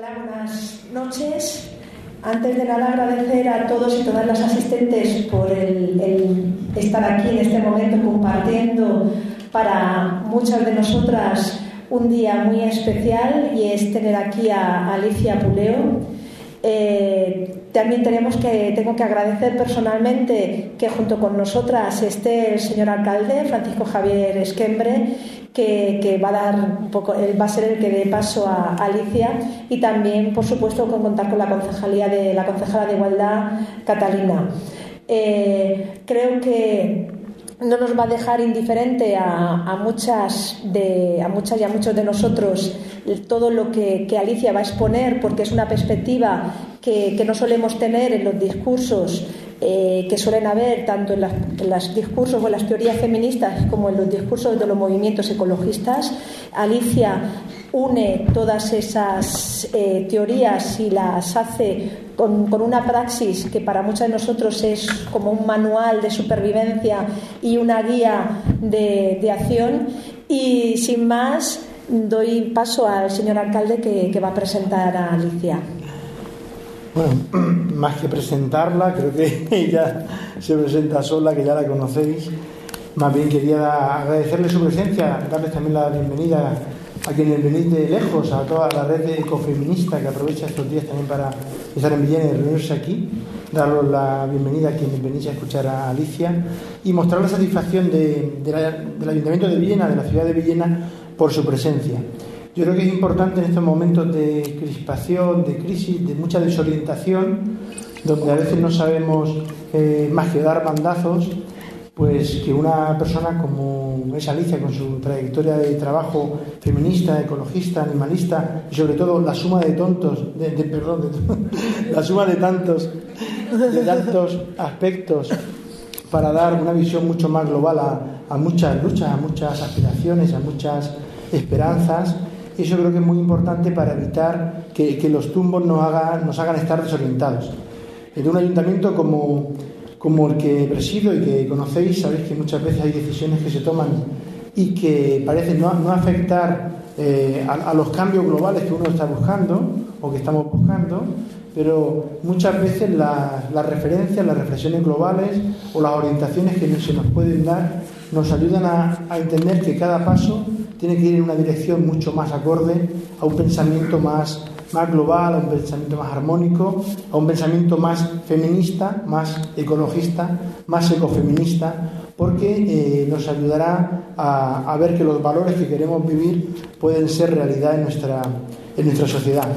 Buenas noches. Antes de nada, agradecer a todos y todas las asistentes por estar aquí en este momento compartiendo para muchas de nosotras un día muy especial y es tener aquí a Alicia Puleo. Eh, también tenemos que, tengo que agradecer personalmente que junto con nosotras esté el señor alcalde, Francisco Javier Esquembre, que, va a dar un poco, va a ser el que dé paso a, Alicia y también, por supuesto, con contar con la concejalía de la concejala de Igualdad, Catalina. Eh, creo que no nos va a dejar indiferente a, muchas de, a muchas y a muchos de nosotros todo lo que, Alicia va a exponer, porque es una perspectiva que, no solemos tener en los discursos eh, que suelen haber tanto en, los discursos o en las teorías feministas como en los discursos de los movimientos ecologistas. Alicia une todas esas eh, teorías y las hace con, una praxis que para muchos de nosotros es como un manual de supervivencia y una guía de, acción. Y sin más, doy paso al señor alcalde que, que va a presentar a Alicia. Bueno, más que presentarla, creo que ella se presenta sola, que ya la conocéis. Más bien quería agradecerle su presencia, darles también la bienvenida a quienes venís de lejos, a toda la red ecofeminista que aprovecha estos días también para estar en Villena y reunirse aquí, daros la bienvenida a quienes venís a escuchar a Alicia y mostrar la satisfacción del Ayuntamiento de Villena, de la ciudad de Villena, por su presencia. Yo creo que es importante en estos momentos de crispación, de crisis, de mucha desorientación, donde a veces no sabemos eh, más que dar bandazos, pues que una persona como es Alicia, con su trayectoria de trabajo feminista, ecologista, animalista y sobre todo la suma de tontos, de, perdón, la suma de tantos, de tantos aspectos para dar una visión mucho más global a, muchas luchas, a muchas aspiraciones, a muchas esperanzas. Eso creo que es muy importante para evitar que, los tumbos nos hagan, nos hagan estar desorientados. En un ayuntamiento como como el que presido y que conocéis, sabéis que muchas veces hay decisiones que se toman y que parecen no, afectar eh, a, los cambios globales que uno está buscando o que estamos buscando, pero muchas veces las referencias, las reflexiones globales o las orientaciones que se nos pueden dar nos ayudan a entender que cada paso tiene que ir en una dirección mucho más acorde a un pensamiento más más global, a un pensamiento más armónico, a un pensamiento más feminista, más ecologista, más ecofeminista, porque eh, nos ayudará a, ver que los valores que queremos vivir pueden ser realidad en nuestra, en nuestra sociedad.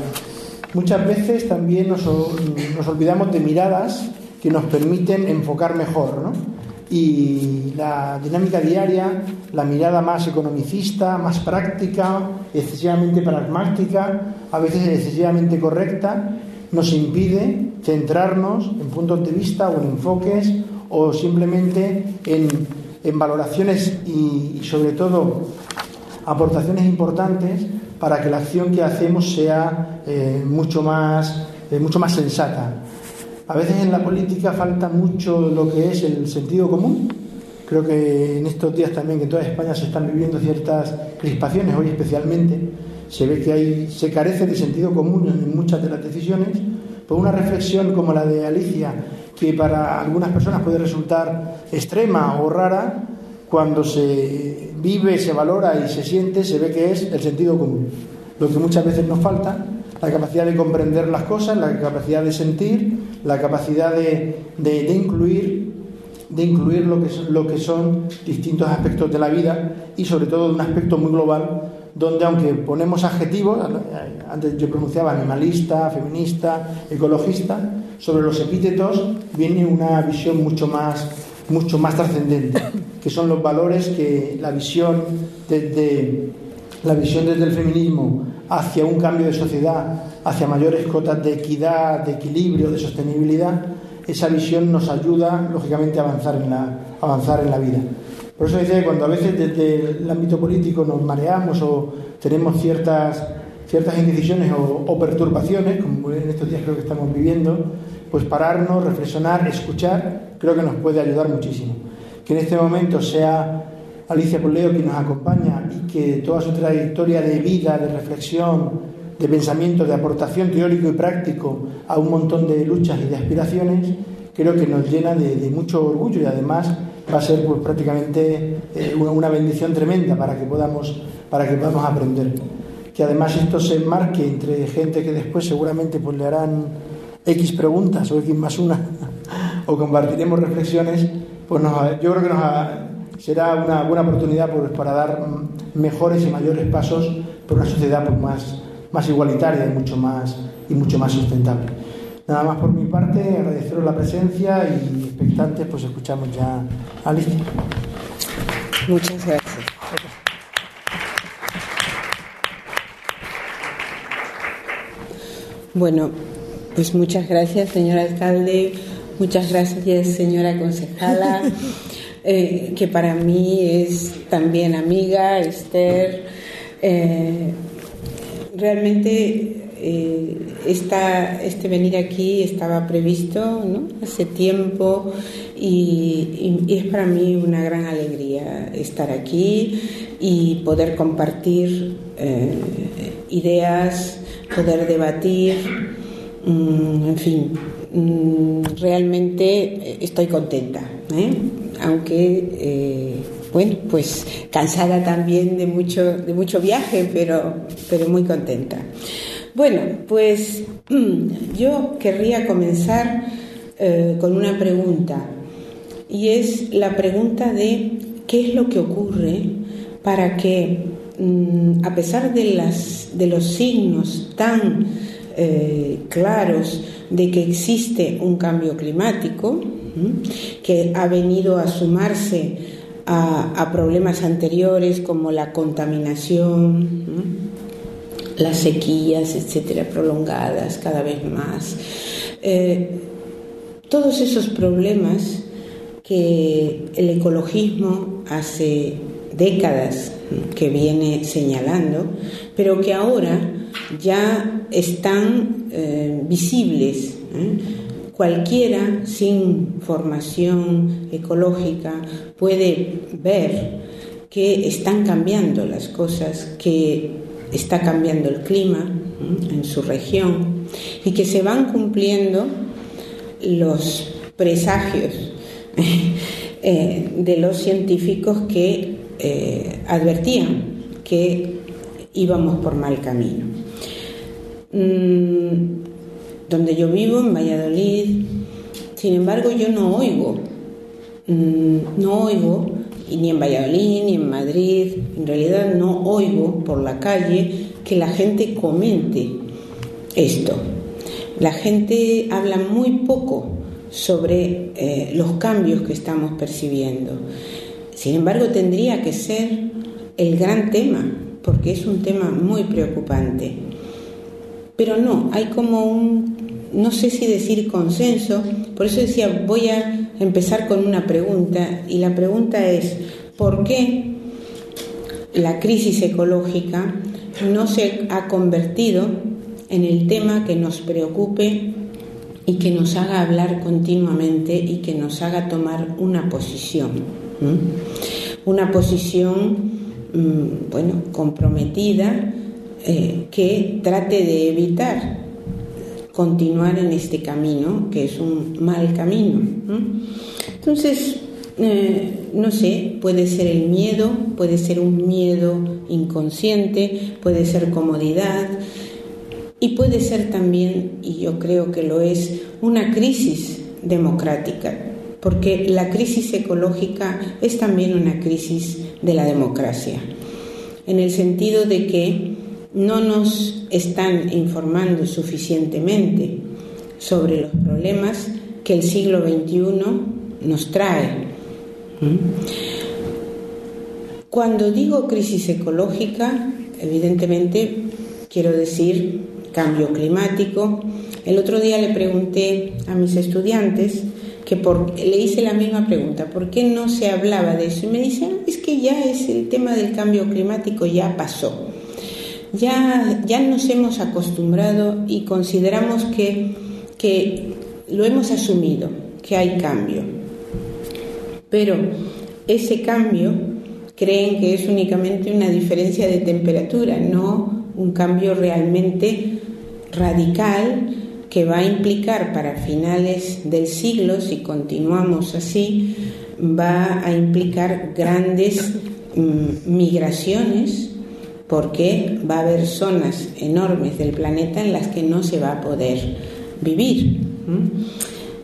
Muchas veces también nos, nos olvidamos de miradas que nos permiten enfocar mejor, ¿no? Y la dinámica diaria, la mirada más economicista, más práctica, excesivamente pragmática, a veces excesivamente correcta, nos impide centrarnos en puntos de vista o en enfoques o simplemente en, valoraciones y, sobre todo aportaciones importantes para que la acción que hacemos sea eh, mucho, más, eh, mucho más sensata. A veces en la política falta mucho lo que es el sentido común. Creo que en estos días también que en toda España se están viviendo ciertas crispaciones, hoy especialmente, se ve que hay, se carece de sentido común en muchas de las decisiones. Por una reflexión como la de Alicia, que para algunas personas puede resultar extrema o rara, cuando se vive, se valora y se siente, se ve que es el sentido común. Lo que muchas veces nos falta la capacidad de comprender las cosas, la capacidad de sentir, la capacidad de, incluir de incluir lo que, lo que son distintos aspectos de la vida y sobre todo de un aspecto muy global donde aunque ponemos adjetivos, antes yo pronunciaba animalista, feminista, ecologista, sobre los epítetos viene una visión mucho más, mucho más trascendente, que son los valores que la visión desde, la visión desde el feminismo hacia un cambio de sociedad, hacia mayores cotas de equidad, de equilibrio, de sostenibilidad, esa visión nos ayuda, lógicamente, a avanzar en la, avanzar en la vida. Por eso dice que cuando a veces desde el ámbito político nos mareamos o tenemos ciertas, ciertas indecisiones o, perturbaciones, como en estos días creo que estamos viviendo, pues pararnos, reflexionar, escuchar, creo que nos puede ayudar muchísimo. Que en este momento sea Alicia Poleo quien nos acompaña y que toda su trayectoria de vida, de reflexión, de pensamiento, de aportación teórico y práctico a un montón de luchas y de aspiraciones, creo que nos llena de, mucho orgullo y además va a ser pues, prácticamente eh, una, bendición tremenda para que podamos, para que podamos aprender. Que además esto se enmarque entre gente que después seguramente pues, le harán X preguntas o X más una o compartiremos reflexiones, pues yo creo que nos, será una buena oportunidad pues, para dar mejores y mayores pasos por una sociedad pues, más, más igualitaria y mucho más, y mucho más sustentable. Nada más por mi parte, agradeceros la presencia y expectantes, pues escuchamos ya a Alicia. Muchas gracias. Bueno, pues muchas gracias, señor alcalde, muchas gracias, señora concejala, eh, que para mí es también amiga, Esther. Eh, realmente eh, este venir aquí estaba previsto hace tiempo y, es para mí una gran alegría estar aquí y poder compartir ideas, poder debatir, mm, en fin, mm, realmente estoy contenta. Aunque bueno, pues cansada también de mucho, de mucho viaje, pero, pero muy contenta. Bueno, pues yo querría comenzar eh, con una pregunta y es la pregunta de qué es lo que ocurre para que, mm, a pesar de, las, de los signos tan eh, claros de que existe un cambio climático, que ha venido a sumarse a, problemas anteriores como la contaminación, las sequías, etcétera, prolongadas cada vez más. Eh, todos esos problemas que el ecologismo hace décadas que viene señalando, pero que ahora ya están eh, visibles. ¿eh? Cualquiera sin formación ecológica puede ver que están cambiando las cosas, que está cambiando el clima en su región y que se van cumpliendo los presagios eh, de los científicos que eh, advertían que íbamos por mal camino. Donde yo vivo, en Valladolid, sin embargo yo no oigo, mm, no oigo ni en Valladolid, ni en Madrid, en realidad no oigo por la calle que la gente comente esto. La gente habla muy poco sobre eh, los cambios que estamos percibiendo. Sin embargo, tendría que ser el gran tema, porque es un tema muy preocupante. Pero no, hay como un, no sé si decir consenso, por eso decía, voy a empezar con una pregunta y la pregunta es, ¿por qué la crisis ecológica no se ha convertido en el tema que nos preocupe y que nos haga hablar continuamente y que nos haga tomar una posición? Una posición, mm, bueno, comprometida eh, que trate de evitar continuar en este camino, que es un mal camino. Entonces, eh, no sé, puede ser el miedo, puede ser un miedo inconsciente, puede ser comodidad y puede ser también, y yo creo que lo es, una crisis democrática, porque la crisis ecológica es también una crisis de la democracia, en el sentido de que no nos están informando suficientemente sobre los problemas que el siglo XXI nos trae. Cuando digo crisis ecológica, evidentemente quiero decir cambio climático. El otro día le pregunté a mis estudiantes que por, le hice la misma pregunta, ¿por qué no se hablaba de eso? Y me dicen, es que ya es el tema del cambio climático, ya pasó ya, ya nos hemos acostumbrado y consideramos que, que lo hemos asumido, que hay cambio. Pero ese cambio creen que es únicamente una diferencia de temperatura, no un cambio realmente radical que va a implicar para finales del siglo, si continuamos así, va a implicar grandes mm, migraciones porque va a haber zonas enormes del planeta en las que no se va a poder vivir.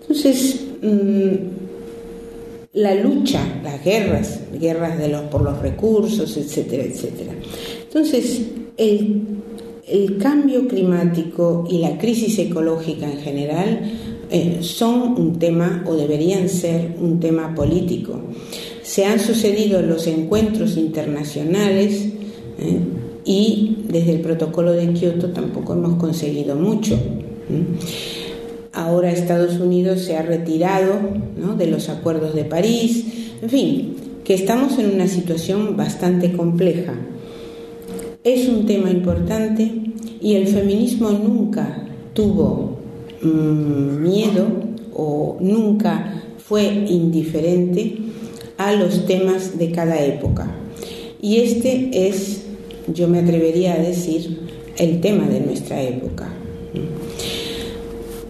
Entonces, mm, la lucha, las guerras, guerras de los, por los recursos, etcétera, etcétera. Entonces, el, el cambio climático y la crisis ecológica en general eh, son un tema o deberían ser un tema político. Se han sucedido los encuentros internacionales eh, y desde el protocolo de Kioto tampoco hemos conseguido mucho. Ahora Estados Unidos se ha retirado de los acuerdos de París, en fin, que estamos en una situación bastante compleja. Es un tema importante y el feminismo nunca tuvo mm, miedo o nunca fue indiferente a los temas de cada época. Y este es, yo me atrevería a decir, el tema de nuestra época.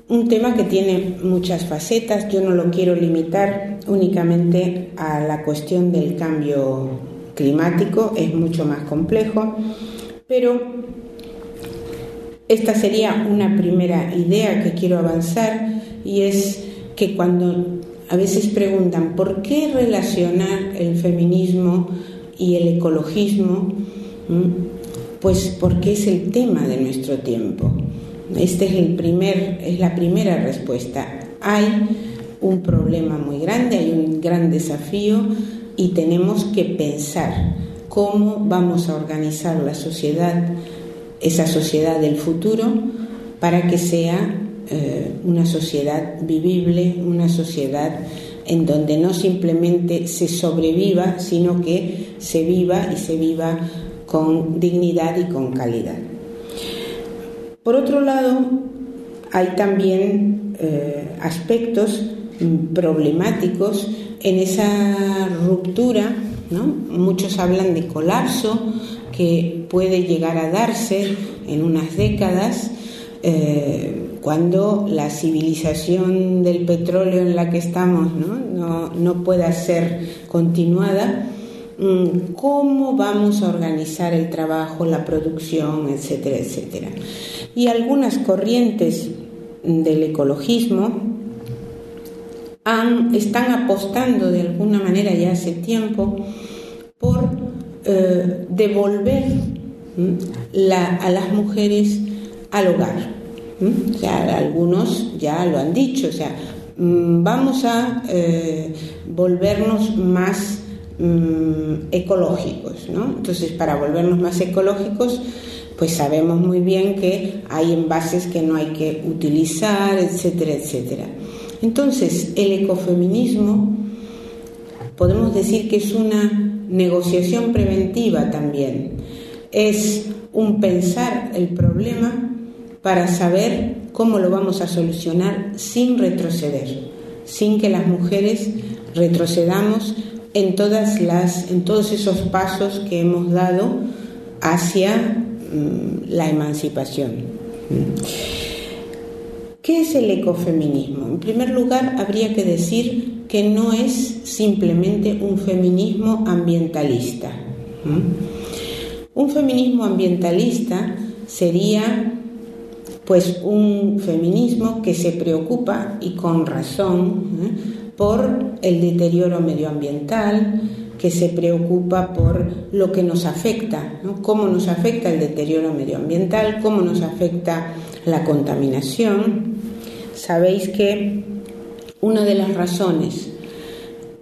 Un tema que tiene muchas facetas, yo no lo quiero limitar únicamente a la cuestión del cambio climático, es mucho más complejo, pero esta sería una primera idea que quiero avanzar y es que cuando a veces preguntan por qué relacionar el feminismo y el ecologismo, pues porque es el tema de nuestro tiempo. Esta es, la primera respuesta. Hay un problema muy grande, hay un gran desafío y tenemos que pensar cómo vamos a organizar la sociedad, esa sociedad del futuro, para que sea eh, una sociedad vivible, una sociedad en donde no simplemente se sobreviva, sino que se viva y se viva con dignidad y con calidad. Por otro lado, hay también eh, aspectos problemáticos en esa ruptura, ¿no? muchos hablan de colapso que puede llegar a darse en unas décadas eh, cuando la civilización del petróleo en la que estamos no, no pueda ser continuada cómo vamos a organizar el trabajo, la producción, etcétera, etcétera. Y algunas corrientes del ecologismo están apostando de alguna manera ya hace tiempo por eh, devolver a las mujeres al hogar. algunos ya lo han dicho, o sea, mm, vamos a eh, volvernos más Mm, ecológicos. ¿no? Entonces, para volvernos más ecológicos, pues sabemos muy bien que hay envases que no hay que utilizar, etcétera, etcétera. Entonces, el ecofeminismo podemos decir que es una negociación preventiva también. Es un pensar el problema para saber cómo lo vamos a solucionar sin retroceder, sin que las mujeres retrocedamos en, todas las, en todos esos pasos que hemos dado hacia mm, la emancipación. ¿Qué es el ecofeminismo? En primer lugar, habría que decir que no es simplemente un feminismo ambientalista. Un feminismo ambientalista sería pues un feminismo que se preocupa y con razón. Por el deterioro medioambiental, que se preocupa por lo que nos afecta, cómo nos afecta el deterioro medioambiental, cómo nos afecta la contaminación. Sabéis que una de las razones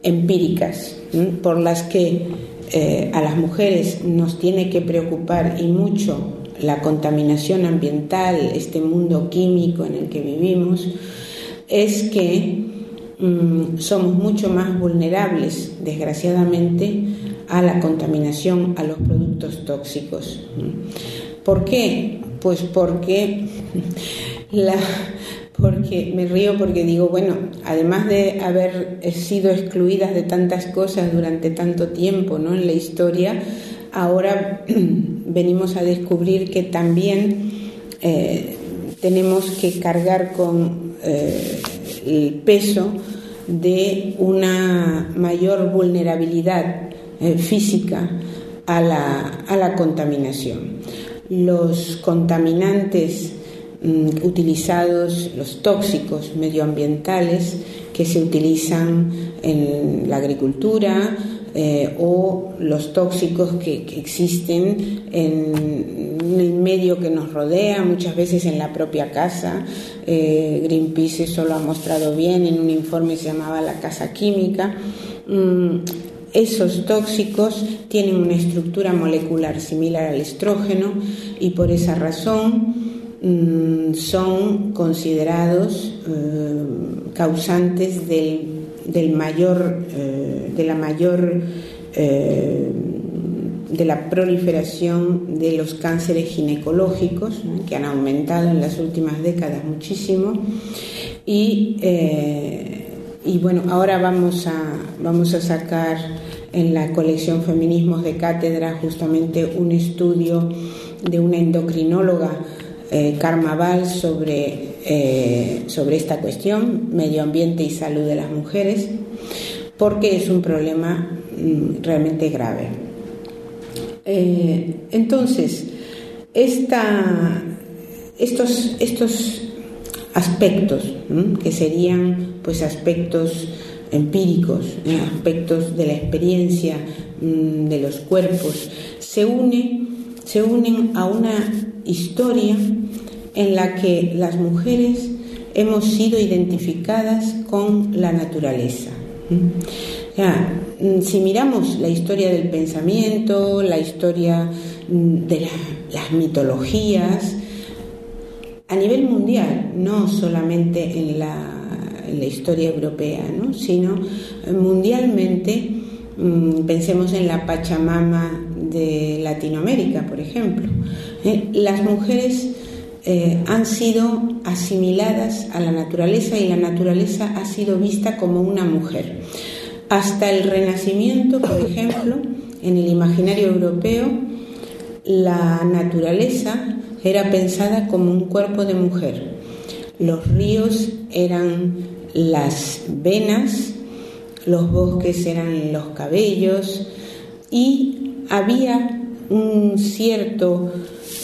empíricas por las que eh, a las mujeres nos tiene que preocupar y mucho la contaminación ambiental, este mundo químico en el que vivimos, es que Mm, somos mucho más vulnerables, desgraciadamente, a la contaminación, a los productos tóxicos. ¿Por qué? Pues porque la, porque me río porque digo, bueno, además de haber sido excluidas de tantas cosas durante tanto tiempo ¿no? en la historia, ahora venimos a descubrir que también eh, tenemos que cargar con eh, el peso de una mayor vulnerabilidad eh, física a la, a la, contaminación. Los contaminantes mm, utilizados, los tóxicos medioambientales que se utilizan en la agricultura, eh, o los tóxicos que, existen en, el medio que nos rodea, muchas veces en la propia casa. Eh, Greenpeace eso lo ha mostrado bien en un informe que se llamaba La Casa Química. Mm, esos tóxicos tienen una estructura molecular similar al estrógeno y por esa razón mm, son considerados eh, causantes del del mayor, eh, de la mayor eh, de la proliferación de los cánceres ginecológicos, que han aumentado en las últimas décadas muchísimo. Y, eh, y, bueno, ahora vamos a, vamos a sacar en la colección Feminismos de Cátedra justamente un estudio de una endocrinóloga, Karma Val, sobre eh, sobre esta cuestión, medio ambiente y salud de las mujeres, porque es un problema mm, realmente grave. Eh, entonces, esta, estos, estos aspectos, que serían pues aspectos empíricos, aspectos de la experiencia mm, de los cuerpos, se, une, se unen a una historia en la que las mujeres hemos sido identificadas con la naturaleza. Mm, si miramos la historia del pensamiento, la historia mm, de las mitologías, a nivel mundial, no solamente en la, historia europea, sino mundialmente, mm, pensemos en la Pachamama de Latinoamérica, por ejemplo. ¿eh? Las mujeres eh, han sido asimiladas a la naturaleza y la naturaleza ha sido vista como una mujer. Hasta el Renacimiento, por ejemplo, en el imaginario europeo, la naturaleza era pensada como un cuerpo de mujer. Los ríos eran las venas, los bosques eran los cabellos y había un cierto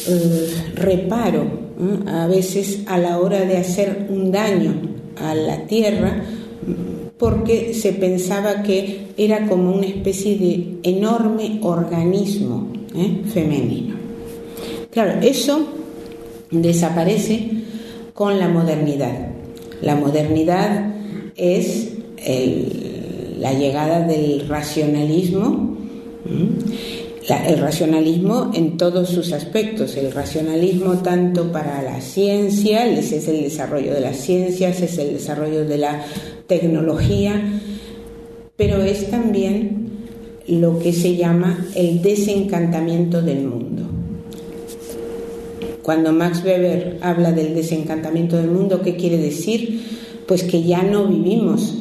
eh, reparo a veces a la hora de hacer un daño a la tierra porque se pensaba que era como una especie de enorme organismo ¿eh? femenino. Claro, eso desaparece con la modernidad. La modernidad es la llegada del racionalismo el racionalismo en todos sus aspectos, el racionalismo tanto para la ciencia, es el desarrollo de las ciencias, es el desarrollo de la tecnología, pero es también lo que se llama el desencantamiento del mundo. Cuando Max Weber habla del desencantamiento del mundo, ¿qué quiere decir? Pues que ya no vivimos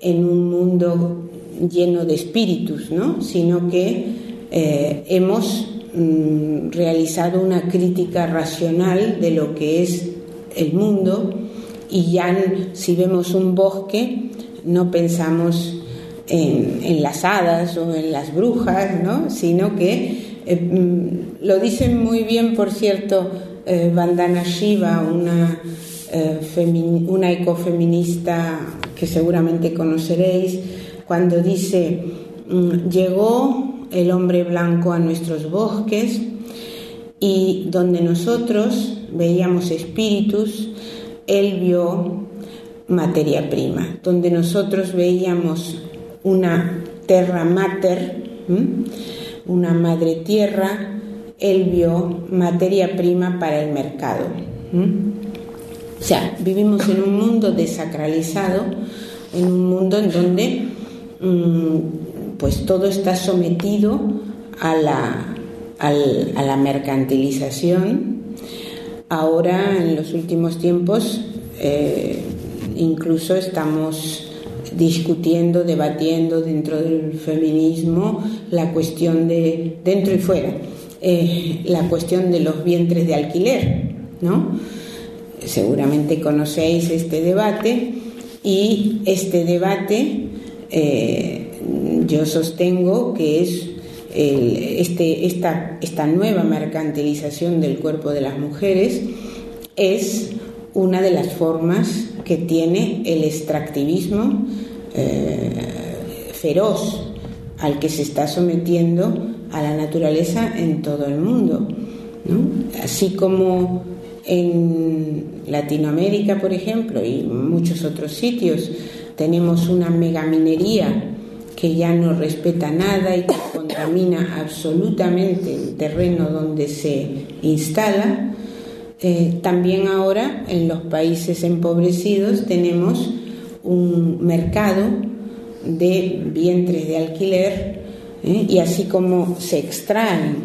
en un mundo lleno de espíritus, ¿no? sino que eh, hemos mm, realizado una crítica racional de lo que es el mundo y ya si vemos un bosque no pensamos en, las hadas o en las brujas, ¿no? sino que eh, mm, lo dicen muy bien, por cierto, eh, Vandana Shiva, una, una ecofeminista que seguramente conoceréis, cuando dice, mm, llegó el hombre blanco a nuestros bosques y donde nosotros veíamos espíritus, él vio materia prima, donde nosotros veíamos una terra mater, una madre tierra, él vio materia prima para el mercado. O sea, vivimos en un mundo desacralizado, en un mundo en donde mm, pues todo está sometido a la, a la mercantilización. Ahora, en los últimos tiempos, eh, incluso estamos discutiendo, debatiendo dentro del feminismo la cuestión de, dentro y fuera, eh, la cuestión de los vientres de alquiler, ¿no? Seguramente conocéis este debate y este debate eh, yo sostengo que es este, esta, esta nueva mercantilización del cuerpo de las mujeres es una de las formas que tiene el extractivismo eh, feroz al que se está sometiendo a la naturaleza en todo el mundo. Así como en Latinoamérica, por ejemplo, y muchos otros sitios, tenemos una megaminería que ya no respeta nada y que contamina absolutamente el terreno donde se instala, eh, también ahora en los países empobrecidos tenemos un mercado de vientres de alquiler ¿eh? y así como se extraen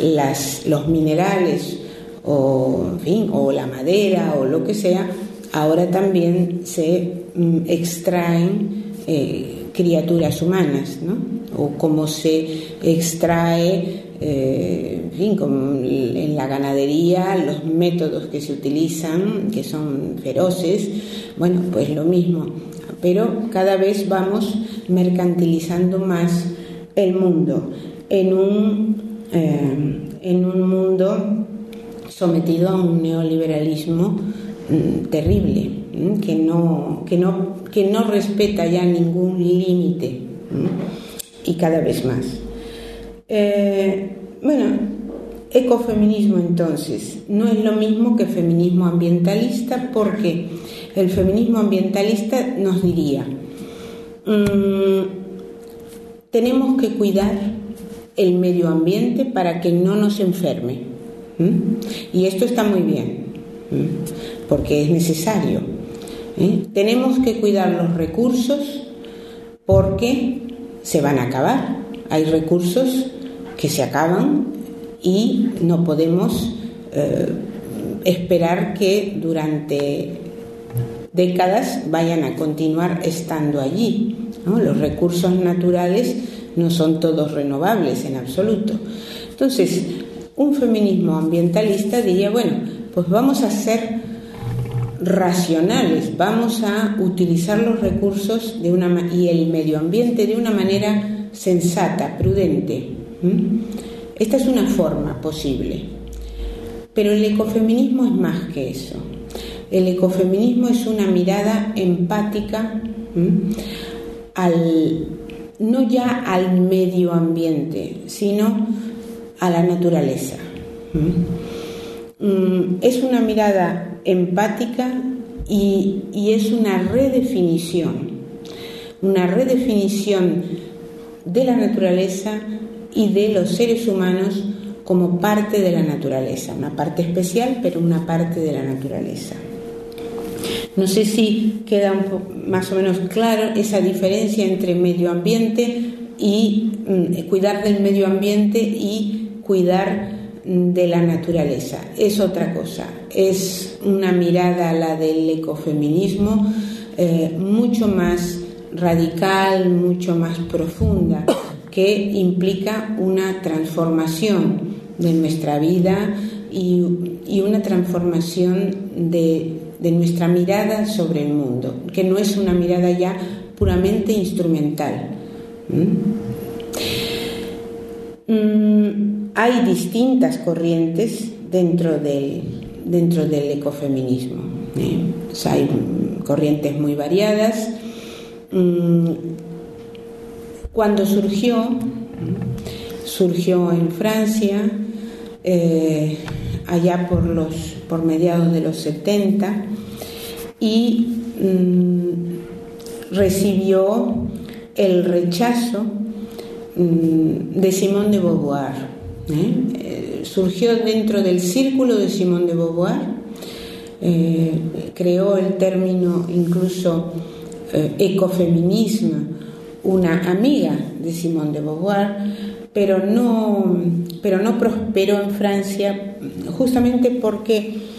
las, los minerales o, o la madera o lo que sea, ahora también se mm, extraen eh, criaturas humanas, ¿no? o como se extrae, eh, en fin, en la ganadería, los métodos que se utilizan, que son feroces, bueno, pues lo mismo, pero cada vez vamos mercantilizando más el mundo en un, eh, en un mundo sometido a un neoliberalismo mm, terrible, que no, que no que no respeta ya ningún límite y cada vez más. Eh, bueno, ecofeminismo entonces no es lo mismo que feminismo ambientalista porque el feminismo ambientalista nos diría, mm, tenemos que cuidar el medio ambiente para que no nos enferme. Y esto está muy bien, porque es necesario. ¿Eh? Tenemos que cuidar los recursos porque se van a acabar. Hay recursos que se acaban y no podemos eh, esperar que durante décadas vayan a continuar estando allí. Los recursos naturales no son todos renovables en absoluto. Entonces, un feminismo ambientalista diría, bueno, pues vamos a hacer racionales, vamos a utilizar los recursos de una, y el medio ambiente de una manera sensata, prudente. Esta es una forma posible. Pero el ecofeminismo es más que eso. El ecofeminismo es una mirada empática al, no ya al medio ambiente, sino a la naturaleza. Mm, es una mirada empática y, es una redefinición, una redefinición de la naturaleza y de los seres humanos como parte de la naturaleza, una parte especial, pero una parte de la naturaleza. No sé si queda más o menos claro esa diferencia entre medio ambiente y mm, cuidar del medio ambiente y cuidar de la naturaleza. Es otra cosa, es una mirada la del ecofeminismo eh, mucho más radical, mucho más profunda, que implica una transformación de nuestra vida y, una transformación de, nuestra mirada sobre el mundo, que no es una mirada ya puramente instrumental. Mm, hay distintas corrientes dentro del, dentro del ecofeminismo. ¿eh? hay corrientes muy variadas. Mm, cuando surgió, surgió en Francia, eh, allá por, los, por mediados de los 70, y mm, recibió el rechazo mm, de Simone de Beauvoir. ¿Eh? surgió dentro del círculo de Simone de Beauvoir, eh, creó el término incluso eh, ecofeminismo, una amiga de Simone de Beauvoir, pero no, pero no prosperó en Francia justamente porque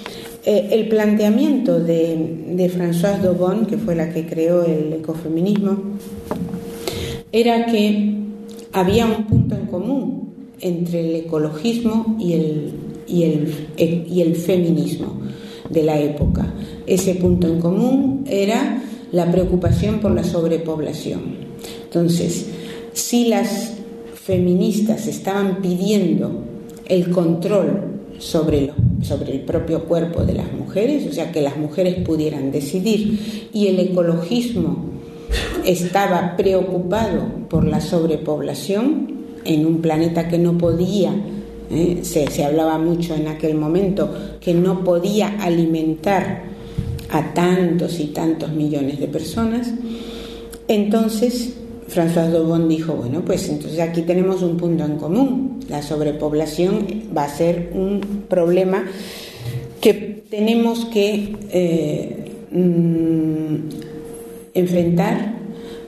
el planteamiento de, de Françoise Daubon, que fue la que creó el ecofeminismo, era que había un punto en común entre el ecologismo y el, y el, y el feminismo de la época. Ese punto en común era la preocupación por la sobrepoblación. Entonces, si las feministas estaban pidiendo el control sobre, sobre el propio cuerpo de las mujeres, o sea, que las mujeres pudieran decidir, y el ecologismo estaba preocupado por la sobrepoblación en un planeta que no podía, ¿eh? se, se hablaba mucho en aquel momento, que no podía alimentar a tantos y tantos millones de personas, entonces François Daubon dijo, bueno, pues entonces aquí tenemos un punto en común. La sobrepoblación va a ser un problema que tenemos que eh, mm, enfrentar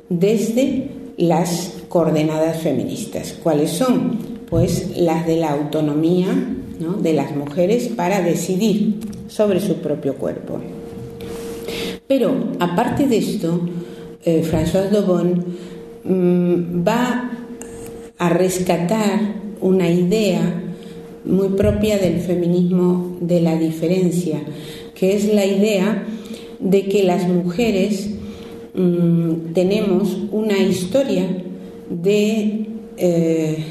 desde las coordenadas feministas. ¿Cuáles son? Pues las de la autonomía de las mujeres para decidir sobre su propio cuerpo. Pero aparte de esto, eh, François Daubon Mm, va a rescatar una idea muy propia del feminismo de la diferencia, que es la idea de que las mujeres mm, tenemos una historia de eh,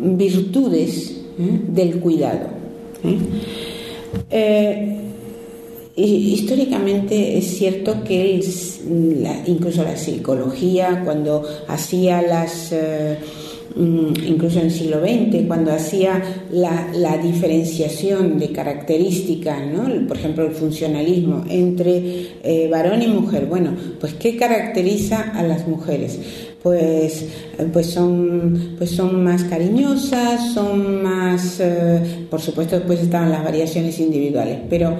virtudes ¿eh? del cuidado. ¿eh? históricamente es cierto que incluso la psicología, cuando hacía las, incluso en el siglo XX, cuando hacía la, diferenciación de características, por ejemplo el funcionalismo entre eh, varón y mujer, bueno, pues ¿qué caracteriza a las mujeres? Pues, pues, son, pues son más cariñosas, son más, eh, por supuesto después estaban las variaciones individuales, pero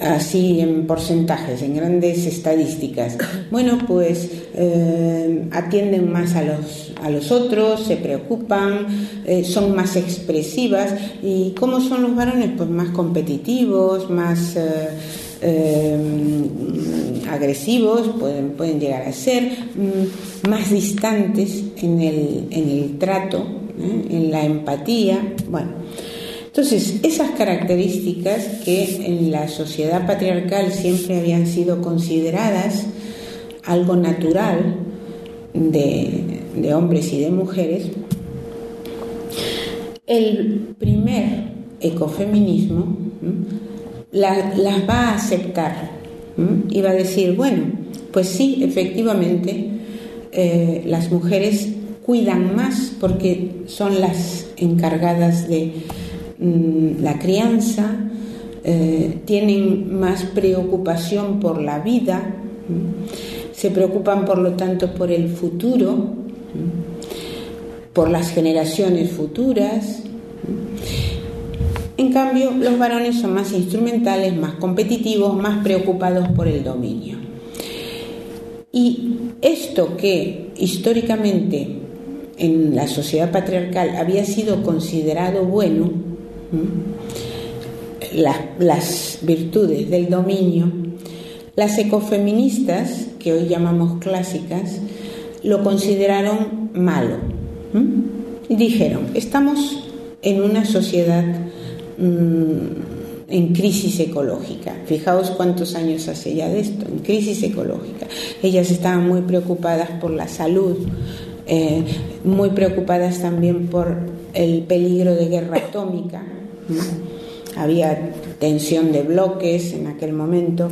así en porcentajes, en grandes estadísticas. Bueno, pues eh, atienden más a los, a los otros, se preocupan, eh, son más expresivas y ¿cómo son los varones? Pues más competitivos, más... Eh, agresivos, pueden, pueden llegar a ser mm, más distantes en el, en el trato, en la empatía. Bueno, entonces, esas características que en la sociedad patriarcal siempre habían sido consideradas algo natural de, hombres y de mujeres, el primer ecofeminismo las va a aceptar y va a decir, bueno, pues sí, efectivamente, eh, las mujeres cuidan más porque son las encargadas de la crianza, eh, tienen más preocupación por la vida, se preocupan por lo tanto por el futuro, por las generaciones futuras. En cambio, los varones son más instrumentales, más competitivos, más preocupados por el dominio. Y esto que históricamente en la sociedad patriarcal había sido considerado bueno, las, virtudes del dominio, las ecofeministas, que hoy llamamos clásicas, lo consideraron malo. Y dijeron, estamos en una sociedad mm, en crisis ecológica. Fijaos cuántos años hace ya de esto, en crisis ecológica. Ellas estaban muy preocupadas por la salud, eh, muy preocupadas también por el peligro de guerra atómica. Había tensión de bloques en aquel momento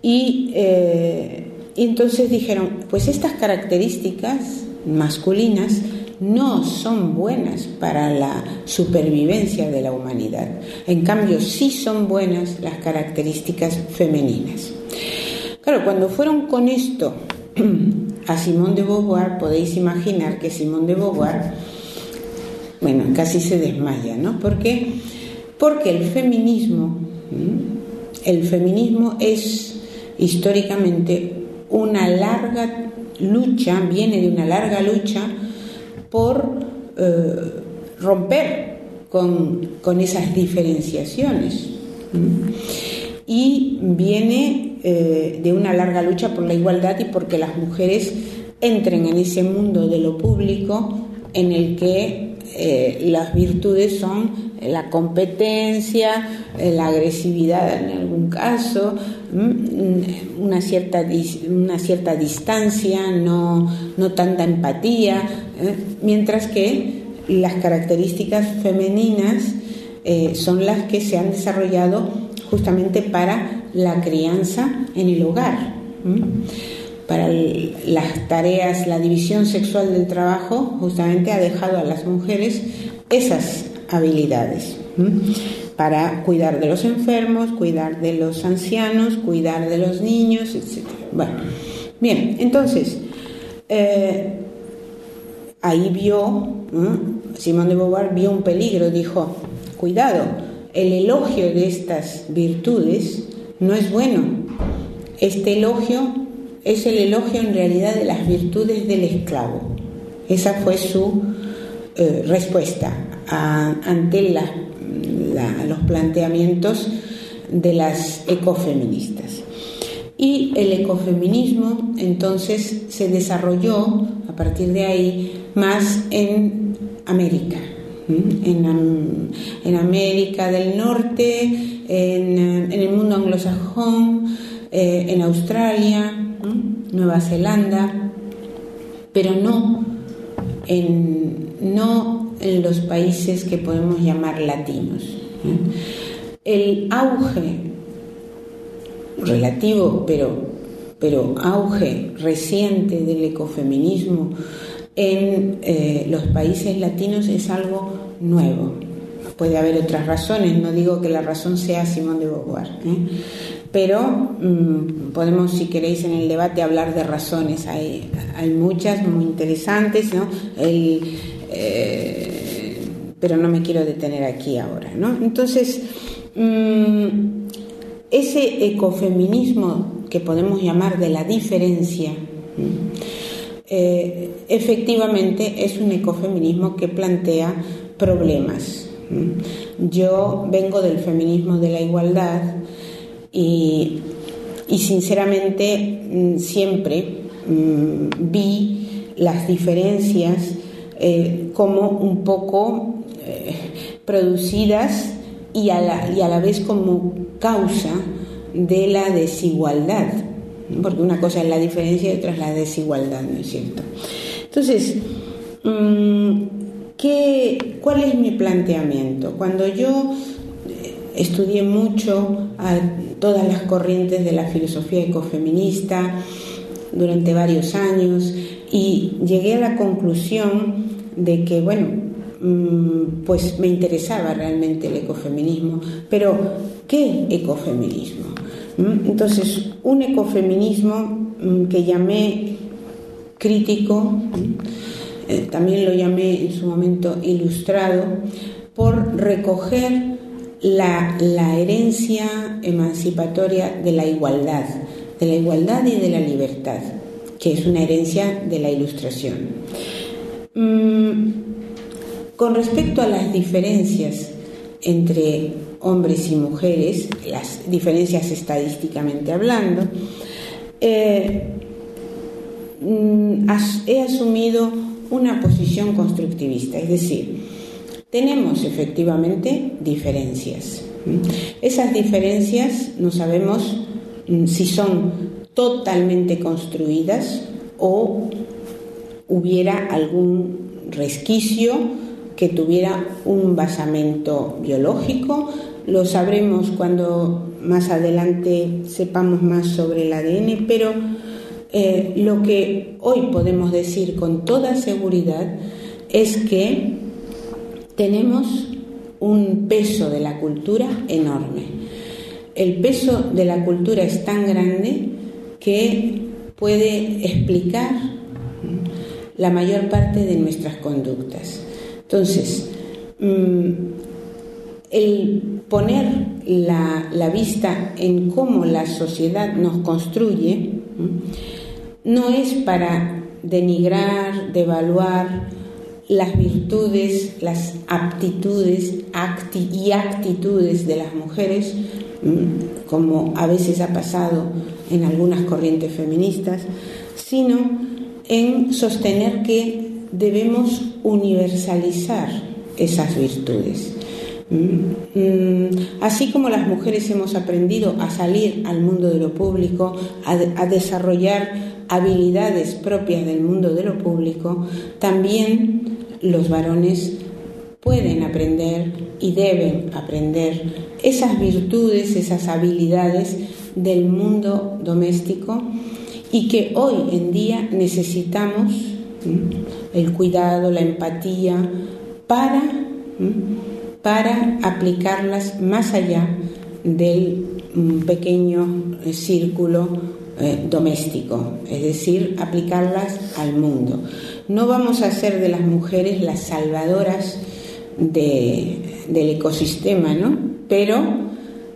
y, eh, y entonces dijeron, pues estas características masculinas no son buenas para la supervivencia de la humanidad. En cambio, sí son buenas las características femeninas. Claro, cuando fueron con esto a Simón de Beauvoir, podéis imaginar que Simón de Beauvoir, bueno, casi se desmaya, ¿no? ¿Por qué? Porque el feminismo, el feminismo es históricamente una larga lucha, viene de una larga lucha por eh, romper con, esas diferenciaciones. Y viene eh, de una larga lucha por la igualdad y porque las mujeres entren en ese mundo de lo público en el que eh, las virtudes son la competencia, eh, la agresividad en algún caso, una cierta, una cierta distancia, no, no tanta empatía, mientras que las características femeninas eh, son las que se han desarrollado justamente para la crianza en el hogar. Para las tareas, la división sexual del trabajo justamente ha dejado a las mujeres esas habilidades para cuidar de los enfermos, cuidar de los ancianos, cuidar de los niños, etc. Bueno, bien, entonces, eh, ahí vio, Simón de Beauvoir vio un peligro, dijo, cuidado, el elogio de estas virtudes no es bueno. Este elogio es el elogio en realidad de las virtudes del esclavo. Esa fue su eh, respuesta ante los planteamientos de las ecofeministas. Y el ecofeminismo entonces se desarrolló a partir de ahí más en América, en, América del Norte, en, el mundo anglosajón, eh, en Australia, Nueva Zelanda, pero no en, no en los países que podemos llamar latinos. El auge relativo, pero, pero auge reciente del ecofeminismo en eh, los países latinos es algo nuevo. Puede haber otras razones, no digo que la razón sea Simón de Beauvoir, ¿eh? pero mm, podemos, si queréis, en el debate hablar de razones. Hay, hay muchas muy interesantes, ¿no? El, eh, pero no me quiero detener aquí ahora. ¿no? Entonces, mm, ese ecofeminismo que podemos llamar de la diferencia, eh, efectivamente es un ecofeminismo que plantea problemas. Yo vengo del feminismo de la igualdad y, sinceramente mm, siempre mm, vi las diferencias eh, como un poco eh, producidas y a, la, y a la vez como causa de la desigualdad porque una cosa es la diferencia y otra es la desigualdad, ¿no es cierto? Entonces, mm, ¿qué, ¿cuál es mi planteamiento? Cuando yo eh, estudié mucho a todas las corrientes de la filosofía ecofeminista durante varios años y llegué a la conclusión de que, bueno, mm, pues me interesaba realmente el ecofeminismo, pero ¿qué ecofeminismo? ¿Mm? Entonces, un ecofeminismo mm, que llamé crítico, eh, también lo llamé en su momento ilustrado, por recoger la, herencia emancipatoria de la igualdad, de la igualdad y de la libertad, que es una herencia de la ilustración. Mm, con respecto a las diferencias entre hombres y mujeres, las diferencias estadísticamente hablando, eh, mm, he asumido una posición constructivista, es decir, tenemos efectivamente diferencias. Esas diferencias no sabemos mm, si son totalmente construidas o hubiera algún resquicio que tuviera un basamento biológico, lo sabremos cuando más adelante sepamos más sobre el ADN, pero eh, lo que hoy podemos decir con toda seguridad es que tenemos un peso de la cultura enorme. El peso de la cultura es tan grande que puede explicar la mayor parte de nuestras conductas. Entonces, mm, el poner la, vista en cómo la sociedad nos construye no es para denigrar, devaluar las virtudes, las aptitudes y actitudes de las mujeres, como a veces ha pasado en algunas corrientes feministas, sino en sostener que debemos universalizar esas virtudes. Mm, mm, así como las mujeres hemos aprendido a salir al mundo de lo público, a, desarrollar habilidades propias del mundo de lo público, también los varones pueden aprender y deben aprender esas virtudes, esas habilidades del mundo doméstico y que hoy en día necesitamos el cuidado, la empatía para, para aplicarlas más allá del pequeño eh, círculo eh, doméstico, es decir, aplicarlas al mundo. No vamos a ser de las mujeres las salvadoras del ecosistema, ¿no? Pero,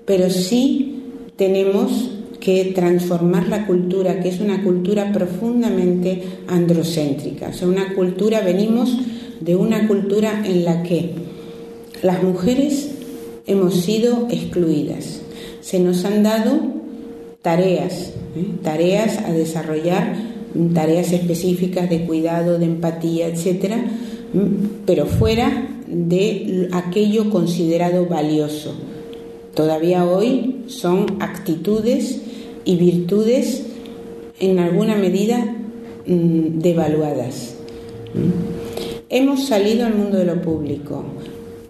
pero sí tenemos que transformar la cultura, que es una cultura profundamente androcéntrica. O sea, una cultura, venimos de una cultura en la que las mujeres hemos sido excluidas. Se nos han dado tareas, ¿eh? tareas a desarrollar, tareas específicas de cuidado, de empatía, etcétera, pero fuera de aquello considerado valioso. Todavía hoy son actitudes y virtudes en alguna medida mm, devaluadas. Hemos salido al mundo de lo público,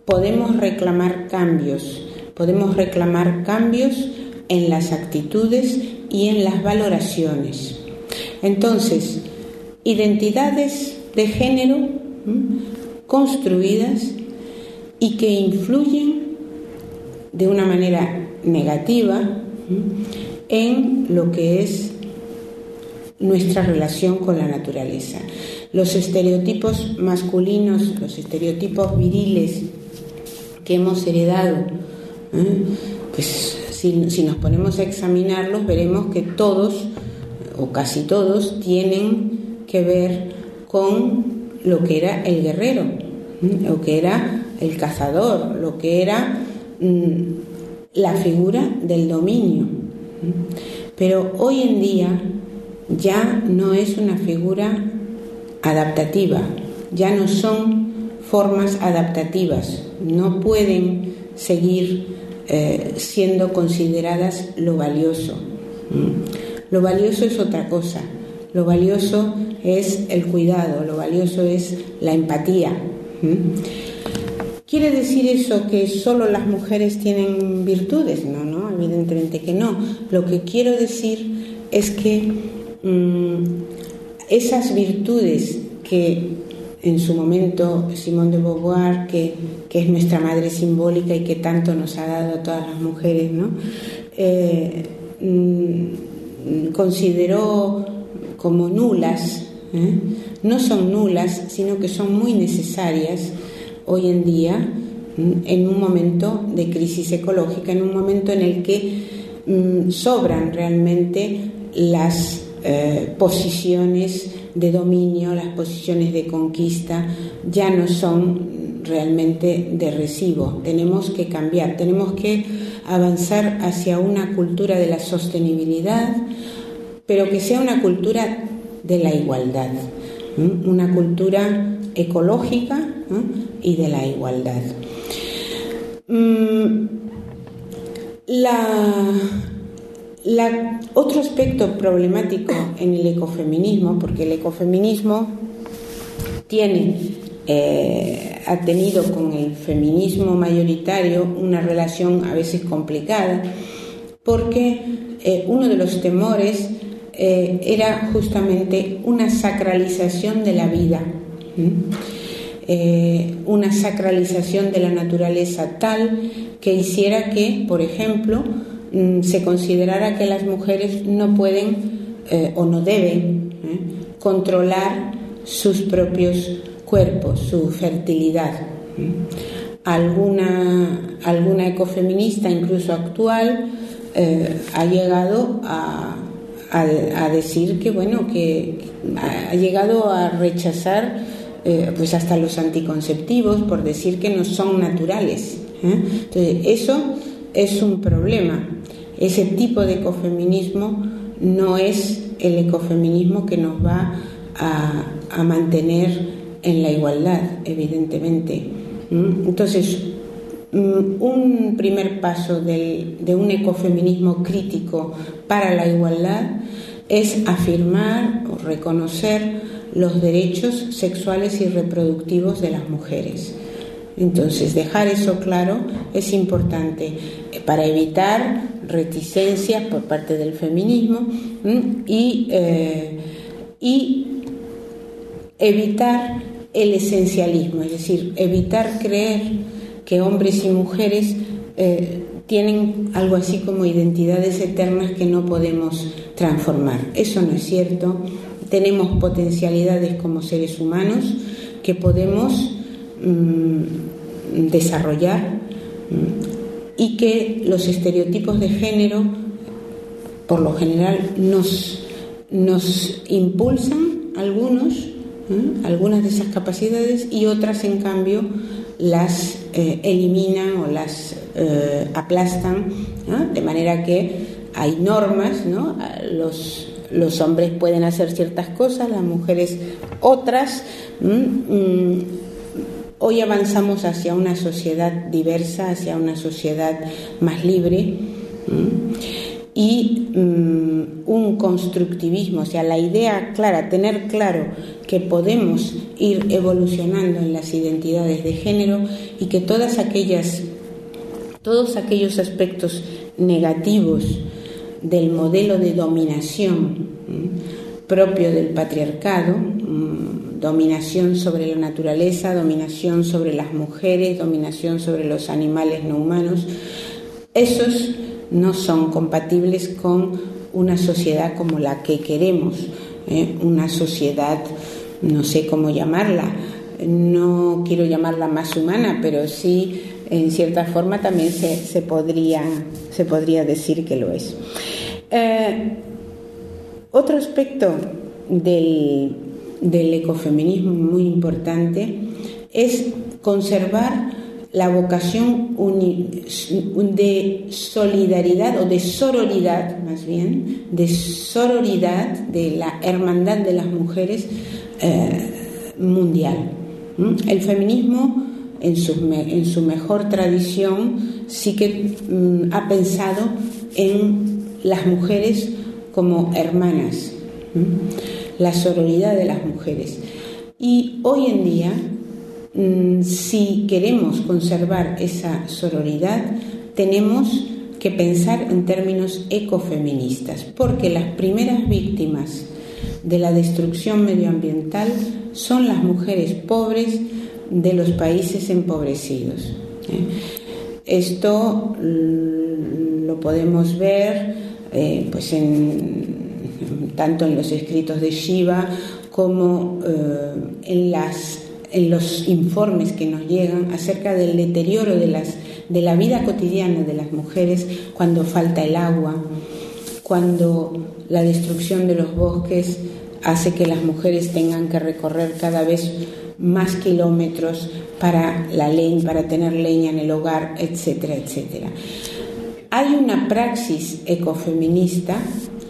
podemos reclamar cambios, podemos reclamar cambios en las actitudes y en las valoraciones. Entonces, identidades de género construidas y que influyen de una manera negativa en lo que es nuestra relación con la naturaleza. Los estereotipos masculinos, los estereotipos viriles que hemos heredado, ¿eh? pues si, nos ponemos a examinarlos veremos que todos o casi todos tienen que ver con lo que era el guerrero, lo que era el cazador, lo que era mm, la figura del dominio. Pero hoy en día ya no es una figura adaptativa, ya no son formas adaptativas, no pueden seguir eh, siendo consideradas lo valioso. Lo valioso es otra cosa, lo valioso es el cuidado, lo valioso es la empatía. ¿Quiere decir eso que solo las mujeres tienen virtudes? No, no, evidentemente que no. Lo que quiero decir es que mm, esas virtudes que en su momento Simone de Beauvoir, que, es nuestra madre simbólica y que tanto nos ha dado a todas las mujeres, ¿no? Eh, mm, consideró como nulas, ¿eh? no son nulas, sino que son muy necesarias hoy en día en un momento de crisis ecológica, en un momento en el que mm, sobran realmente las eh, posiciones de dominio, las posiciones de conquista, ya no son realmente de recibo. Tenemos que cambiar, tenemos que avanzar hacia una cultura de la sostenibilidad, pero que sea una cultura de la igualdad, una cultura ecológica y de la igualdad. Mm, otro aspecto problemático en el ecofeminismo, porque el ecofeminismo tiene, eh, ha tenido con el feminismo mayoritario una relación a veces complicada, porque eh, uno de los temores eh, era justamente una sacralización de la vida, eh, una sacralización de la naturaleza tal que hiciera que, por ejemplo, mm, se considerara que las mujeres no pueden eh, o no deben controlar sus propios cuerpos, su fertilidad. Alguna, alguna ecofeminista, incluso actual, ha llegado a, a, decir que, bueno, que ha llegado a rechazar eh, pues hasta los anticonceptivos por decir que no son naturales. ¿eh? Entonces, eso es un problema. Ese tipo de ecofeminismo no es el ecofeminismo que nos va a, mantener en la igualdad, evidentemente. Entonces, mm, un primer paso de un ecofeminismo crítico para la igualdad es afirmar o reconocer los derechos sexuales y reproductivos de las mujeres. Entonces, dejar eso claro es importante para evitar reticencias por parte del feminismo y, eh, y evitar el esencialismo, es decir, evitar creer que hombres y mujeres eh, tienen algo así como identidades eternas que no podemos transformar. Eso no es cierto. Tenemos potencialidades como seres humanos que podemos mm, desarrollar mm, y que los estereotipos de género por lo general nos, nos impulsan algunos, mm, algunas de esas capacidades y otras en cambio las eh, eliminan o las eh, aplastan, de manera que hay normas, ¿no? los, los hombres pueden hacer ciertas cosas, las mujeres otras. Mm, hoy avanzamos hacia una sociedad diversa, hacia una sociedad más libre y mm, un constructivismo, o sea, la idea clara, tener claro que podemos ir evolucionando en las identidades de género y que todas aquellas, todos aquellos aspectos negativos del modelo de dominación propio del patriarcado, dominación sobre la naturaleza, dominación sobre las mujeres, dominación sobre los animales no humanos, esos no son compatibles con una sociedad como la que queremos, ¿eh? una sociedad, no sé cómo llamarla, no quiero llamarla más humana, pero sí en cierta forma también se, podría, se podría decir que lo es. Eh, otro aspecto del, del ecofeminismo muy importante es conservar la vocación de solidaridad o de sororidad, más bien, de sororidad de la hermandad de las mujeres eh, mundial. El feminismo, en su, mejor tradición, sí que mm, ha pensado en las mujeres como hermanas, la sororidad de las mujeres. Y hoy en día Mm, si queremos conservar esa sororidad, tenemos que pensar en términos ecofeministas, porque las primeras víctimas de la destrucción medioambiental son las mujeres pobres de los países empobrecidos. ¿eh? Esto lo podemos ver eh, pues tanto en los escritos de Shiva como eh, en las en los informes que nos llegan acerca del deterioro de, las, de la vida cotidiana de las mujeres cuando falta el agua, cuando la destrucción de los bosques hace que las mujeres tengan que recorrer cada vez más kilómetros para la leña, para tener leña en el hogar, etcétera, etcétera. Hay una praxis ecofeminista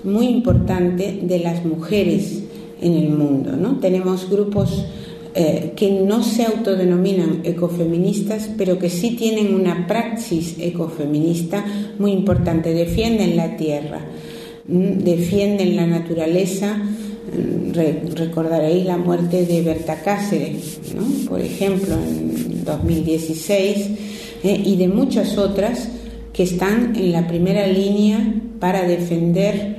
muy importante de las mujeres en el mundo, ¿no? Tenemos grupos eh, que no se autodenominan ecofeministas, pero que sí tienen una praxis ecofeminista muy importante. Defienden la tierra, mm, defienden la naturaleza. Recordaréis la muerte de Berta Cáceres, por ejemplo, en 2016, eh, y de muchas otras que están en la primera línea para defender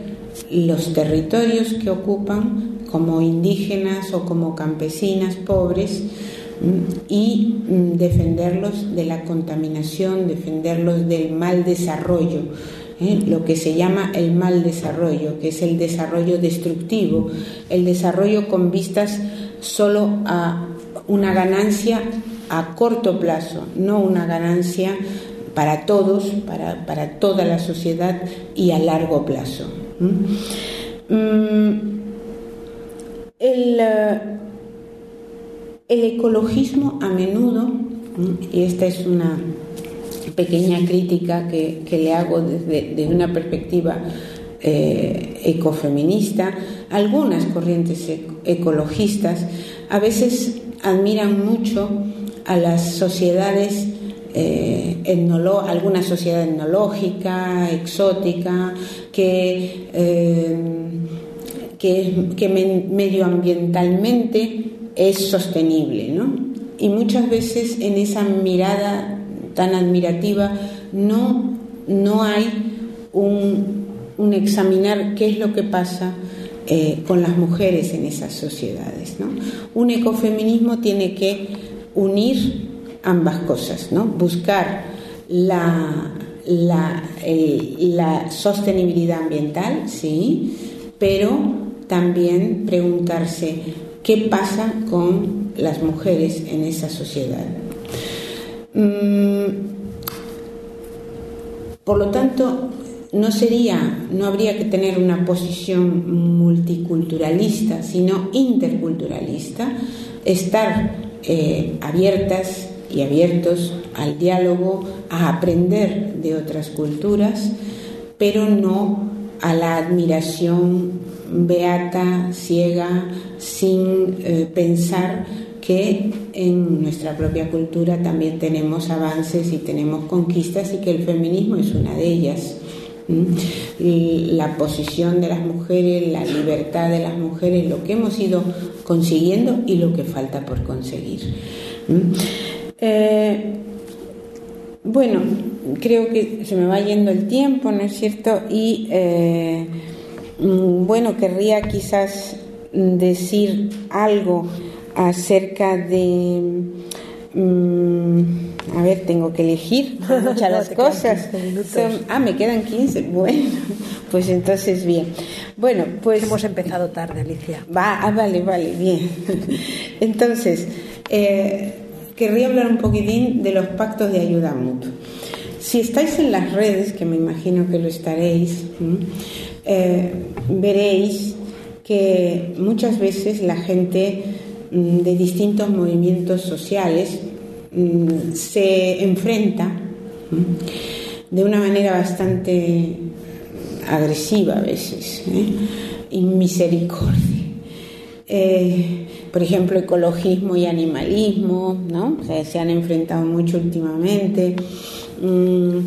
los territorios que ocupan como indígenas o como campesinas pobres y defenderlos de la contaminación, defenderlos del mal desarrollo, ¿eh? lo que se llama el mal desarrollo, que es el desarrollo destructivo, el desarrollo con vistas solo a una ganancia a corto plazo, no una ganancia para todos, para, toda la sociedad y a largo plazo. El, el ecologismo a menudo, y esta es una pequeña crítica que, le hago desde, una perspectiva eh, ecofeminista, algunas corrientes ecologistas a veces admiran mucho a las sociedades eh, alguna sociedad etnológica, exótica, que, eh, que, medioambientalmente es sostenible. ¿no? Y muchas veces en esa mirada tan admirativa no, no hay un, un examinar qué es lo que pasa eh, con las mujeres en esas sociedades. ¿no? Un ecofeminismo tiene que unir ambas cosas, ¿no? buscar la, la, la sostenibilidad ambiental, sí, pero también preguntarse qué pasa con las mujeres en esa sociedad. Mm, por lo tanto, no sería, no habría que tener una posición multiculturalista, sino interculturalista, estar eh, abiertas y abiertos al diálogo, a aprender de otras culturas, pero no a la admiración beata, ciega, sin eh, pensar que en nuestra propia cultura también tenemos avances y tenemos conquistas y que el feminismo es una de ellas la posición de las mujeres, la libertad de las mujeres, lo que hemos ido consiguiendo y lo que falta por conseguir. Eh, bueno, creo que se me va yendo el tiempo, ¿no es cierto? Y eh, mm, bueno, querría quizás decir algo acerca de... Mm, a ver, tengo que elegir muchas las cosas. ah, me quedan 15. Bueno, pues entonces bien. Bueno, pues. Hemos empezado tarde, Alicia. Va, ah, vale, vale, bien. entonces, eh, querría hablar un poquitín de los pactos de ayuda mutua. Si estáis en las redes, que me imagino que lo estaréis, eh, veréis que muchas veces la gente de distintos movimientos sociales Mm, se enfrenta de una manera bastante agresiva a veces ¿eh? y misericordia. Eh, por ejemplo, ecologismo y animalismo, ¿no? se han enfrentado mucho últimamente. Mm,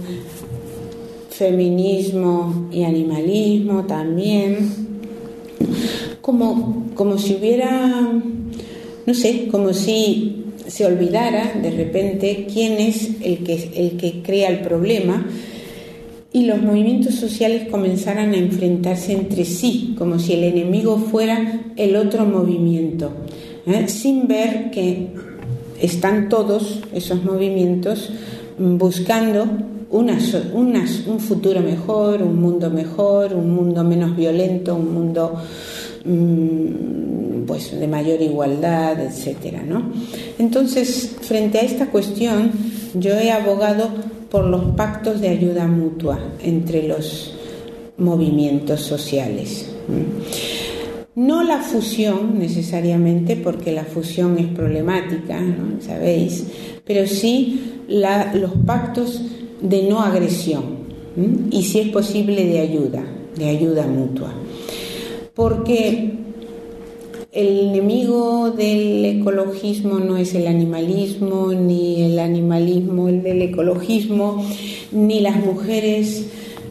feminismo y animalismo también. Como, como si hubiera, no sé, como si se olvidara de repente quién es el que, el que crea el problema y los movimientos sociales comenzaran a enfrentarse entre sí, como si el enemigo fuera el otro movimiento, ¿eh? sin ver que están todos esos movimientos buscando un futuro mejor, un mundo mejor, un mundo menos violento, un mundo pues de mayor igualdad, etcétera, ¿no? Entonces, frente a esta cuestión, yo he abogado por los pactos de ayuda mutua entre los movimientos sociales. No la fusión necesariamente, porque la fusión es problemática, ¿no? ¿sabéis? Pero sí los pactos de no agresión y si es posible de ayuda, de ayuda mutua porque el enemigo del ecologismo no es el animalismo, ni el animalismo el del ecologismo, ni las mujeres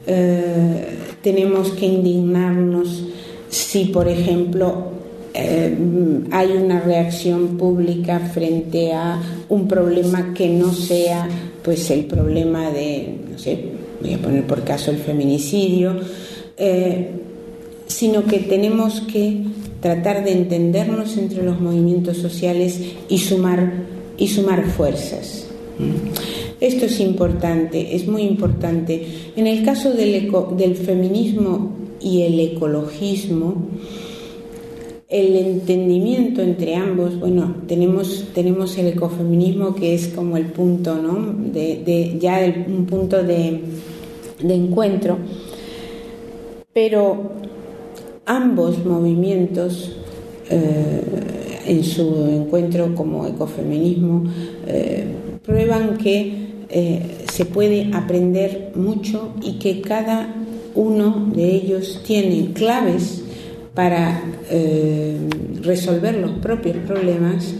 eh, tenemos que indignarnos si, por ejemplo, eh, hay una reacción pública frente a un problema que no sea pues el problema de, no sé, voy a poner por caso el feminicidio. Eh, sino que tenemos que tratar de entendernos entre los movimientos sociales y sumar, y sumar fuerzas. Esto es importante, es muy importante. En el caso del, del feminismo y el ecologismo, el entendimiento entre ambos, bueno, tenemos, tenemos el ecofeminismo que es como el punto, ¿no? De, ya un punto de, de encuentro, pero ambos movimientos, eh, en su encuentro como ecofeminismo, prueban que se puede aprender mucho y que cada uno de ellos tiene claves para resolver los propios problemas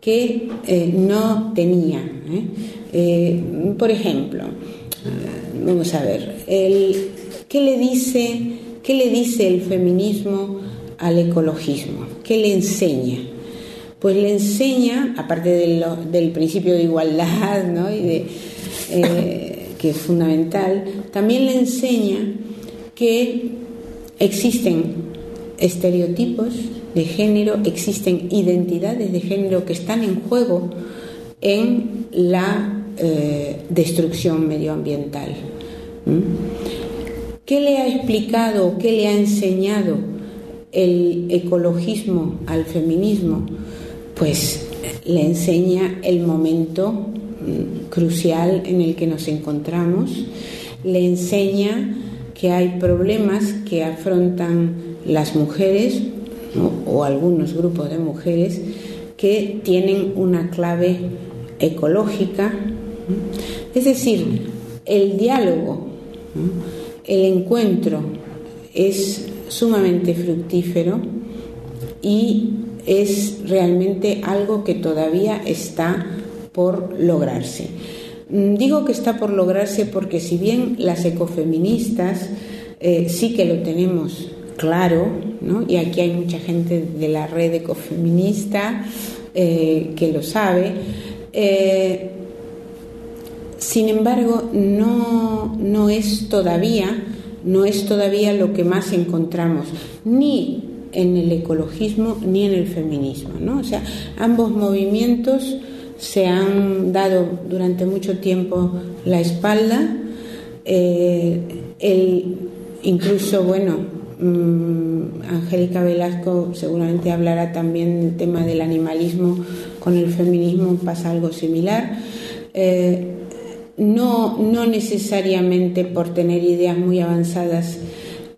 que no tenía. por ejemplo, vamos a ver, ¿qué, le dice, ¿qué le dice el feminismo al ecologismo? ¿Qué le enseña? Pues le enseña, aparte del principio de igualdad, eh, que es fundamental, también le enseña que existen estereotipos de género, existen identidades de género que están en juego en la eh, destrucción medioambiental. ¿Qué le ha explicado, qué le ha enseñado el ecologismo al feminismo? Pues le enseña el momento mm, crucial en el que nos encontramos, le enseña que hay problemas que afrontan las mujeres o algunos grupos de mujeres que tienen una clave ecológica. Es decir, el diálogo, el encuentro es sumamente fructífero y es realmente algo que todavía está por lograrse. Mm, digo que está por lograrse porque si bien las ecofeministas eh, sí que lo tenemos claro, y aquí hay mucha gente de la red ecofeminista eh, que lo sabe, eh, sin embargo, no, no, es todavía, no es todavía lo que más encontramos, ni en el ecologismo ni en el feminismo. ¿no? O sea, ambos movimientos se han dado durante mucho tiempo la espalda. Eh, incluso, bueno, mm, Angélica Velasco seguramente hablará también del tema del animalismo, con el feminismo pasa algo similar. Eh, no, no necesariamente por tener ideas muy avanzadas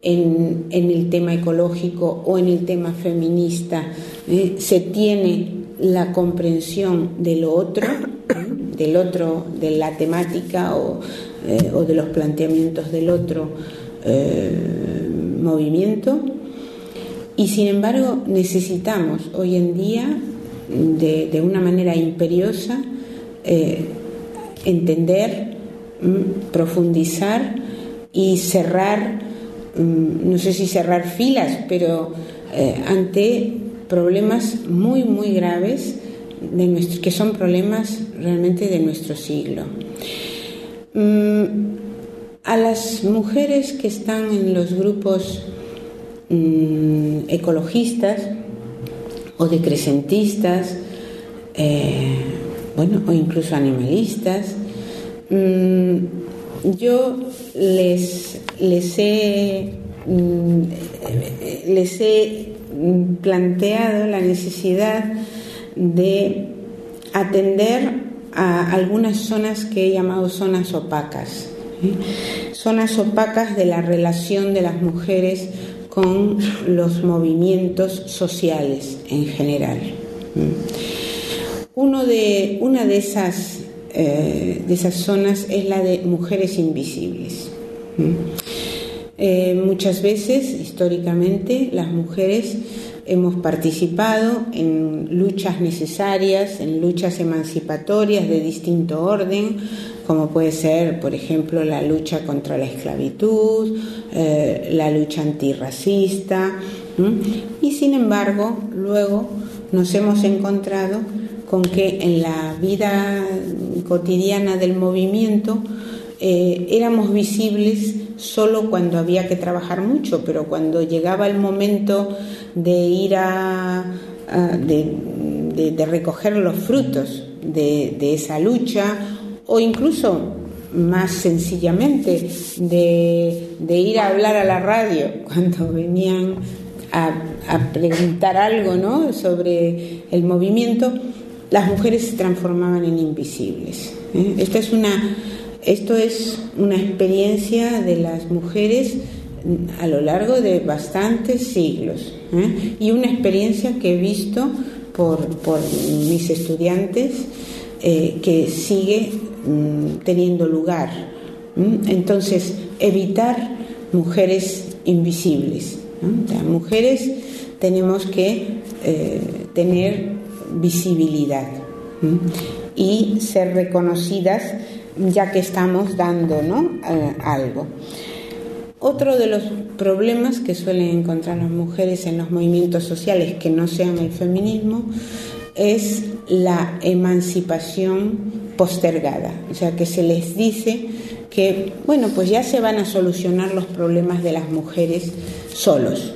en, el tema ecológico o en el tema feminista, ¿eh? se tiene la comprensión de lo otro, ¿eh? del otro, de la temática o, eh, de los planteamientos del otro movimiento. Y sin embargo necesitamos hoy en día, de, de una manera imperiosa, entender, mm, profundizar y cerrar, mm, no sé si cerrar filas, pero eh, ante problemas muy, muy graves de que son problemas realmente de nuestro siglo. Mm, a las mujeres que están en los grupos ecologistas o decrecentistas, eh, bueno, o incluso animalistas, mm, yo les, les, he, mm, les he planteado la necesidad de atender a algunas zonas que he llamado zonas opacas, zonas opacas de la relación de las mujeres con los movimientos sociales en general. Uno de, una de esas, eh, de esas zonas es la de mujeres invisibles. Eh, muchas veces, históricamente, las mujeres hemos participado en luchas necesarias, en luchas emancipatorias de distinto orden, como puede ser, por ejemplo, la lucha contra la esclavitud, eh, la lucha antirracista, y sin embargo, luego nos hemos encontrado con que en la vida cotidiana del movimiento eh, éramos visibles solo cuando había que trabajar mucho, pero cuando llegaba el momento de ir a, de, recoger los frutos de, esa lucha o incluso más sencillamente de, ir a hablar a la radio cuando venían a, preguntar algo ¿no? sobre el movimiento, las mujeres se transformaban en invisibles. ¿eh? Esta es una, esto es una experiencia de las mujeres a lo largo de bastantes siglos ¿eh? y una experiencia que he visto por, mis estudiantes eh, que sigue mm, teniendo lugar. Entonces, evitar mujeres invisibles. mujeres tenemos que tener visibilidad y ser reconocidas ya que estamos dando eh, algo. Otro de los problemas que suelen encontrar las mujeres en los movimientos sociales que no sean el feminismo es la emancipación postergada, o sea que se les dice que, bueno, pues ya se van a solucionar los problemas de las mujeres solos.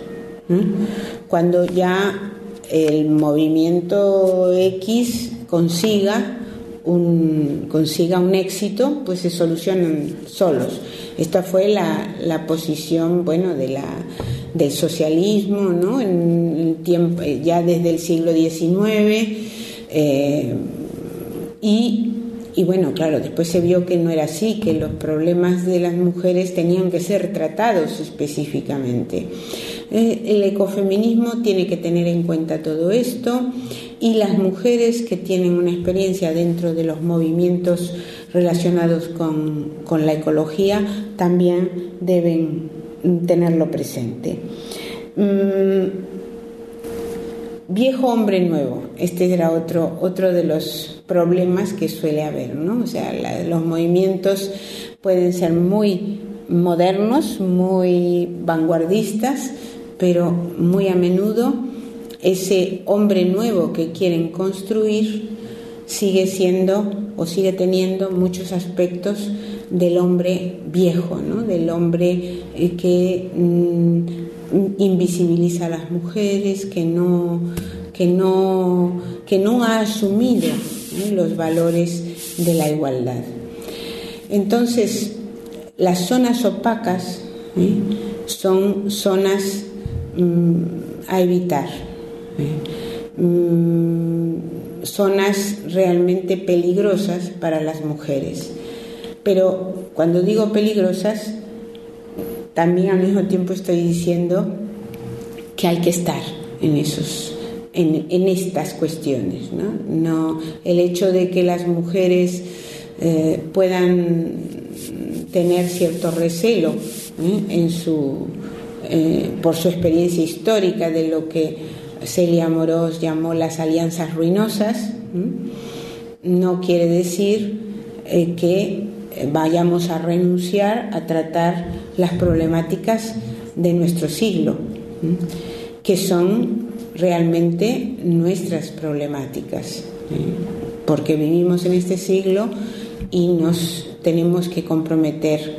Cuando ya el movimiento X consiga un, consiga un éxito, pues se solucionan solos. Esta fue la, la posición, bueno, de la, del socialismo, ¿no? En tiempo, ya desde el siglo XIX. Eh, y, y bueno, claro, después se vio que no era así, que los problemas de las mujeres tenían que ser tratados específicamente. Eh, el ecofeminismo tiene que tener en cuenta todo esto y las mujeres que tienen una experiencia dentro de los movimientos relacionados con, la ecología también deben tenerlo presente. Mm, viejo hombre nuevo, este era otro, otro de los problemas que suele haber, ¿no? O sea, los movimientos pueden ser muy modernos, muy vanguardistas, pero muy a menudo ese hombre nuevo que quieren construir sigue siendo o sigue teniendo muchos aspectos del hombre viejo, ¿no? del hombre eh, que mm, invisibiliza a las mujeres, que no, que no, que no ha asumido los valores de la igualdad. Entonces, las zonas opacas son zonas Mm, a evitar. Mm, zonas realmente peligrosas para las mujeres. Pero cuando digo peligrosas, también al mismo tiempo estoy diciendo que hay que estar en esos en, estas cuestiones ¿no? el hecho de que las mujeres eh, puedan tener cierto recelo ¿eh? en su eh, por su experiencia histórica de lo que Celia Morós llamó las alianzas ruinosas, no quiere decir que vayamos a renunciar a tratar las problemáticas de nuestro siglo, que son realmente nuestras problemáticas, ¿eh? porque vivimos en este siglo y nos tenemos que comprometer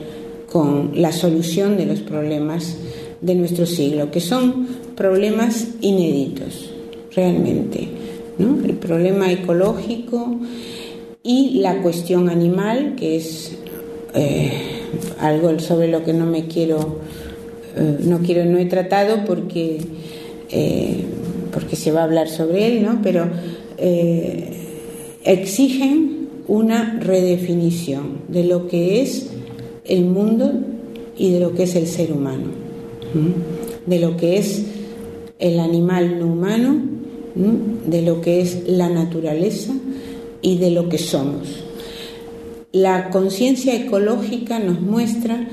con la solución de los problemas de nuestro siglo, que son problemas inéditos, realmente. El problema ecológico y la cuestión animal, que es eh, algo sobre lo que no me quiero, eh, no quiero, no he tratado porque, porque se va a hablar sobre él, ¿no? pero exigen una redefinición de lo que es el mundo y de lo que es el ser humano de lo que es el animal no humano, de lo que es la naturaleza y de lo que somos. La conciencia ecológica nos muestra,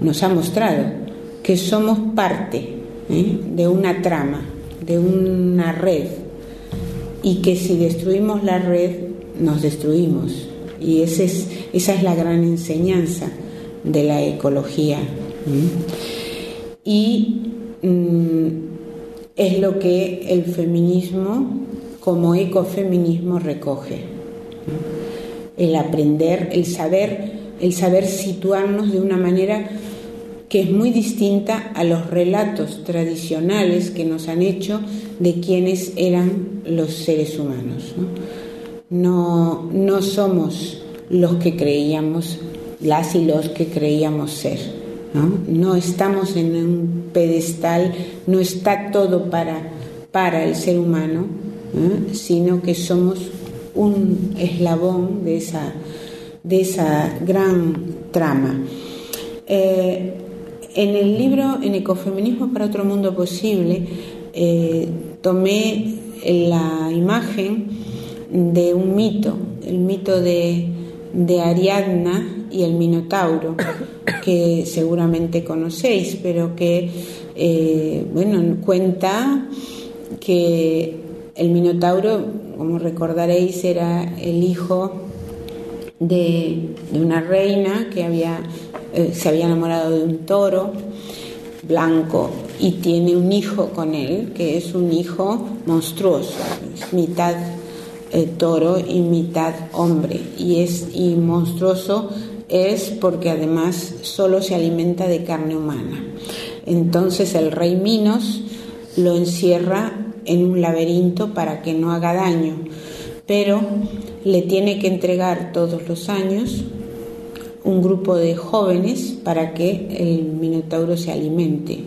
nos ha mostrado que somos parte ¿eh? de una trama, de una red, y que si destruimos la red, nos destruimos. Y esa es, esa es la gran enseñanza de la ecología y mm, es lo que el feminismo como ecofeminismo recoge. El aprender, el saber, el saber situarnos de una manera que es muy distinta a los relatos tradicionales que nos han hecho de quienes eran los seres humanos. No, no somos los que creíamos, las y los que creíamos ser ¿no? estamos en un pedestal, no está todo para, para el ser humano, sino que somos un eslabón de esa, de esa gran trama. Eh, en el libro En Ecofeminismo para otro mundo posible, eh, tomé la imagen de un mito, el mito de, Ariadna y el Minotauro, que seguramente conocéis, pero que eh, bueno, cuenta que el Minotauro, como recordaréis, era el hijo de, una reina que había, eh, se había enamorado de un toro blanco y tiene un hijo con él, que es un hijo monstruoso, mitad eh, toro y mitad hombre, y es y monstruoso es porque además solo se alimenta de carne humana. Entonces el rey Minos lo encierra en un laberinto para que no haga daño, pero le tiene que entregar todos los años un grupo de jóvenes para que el minotauro se alimente.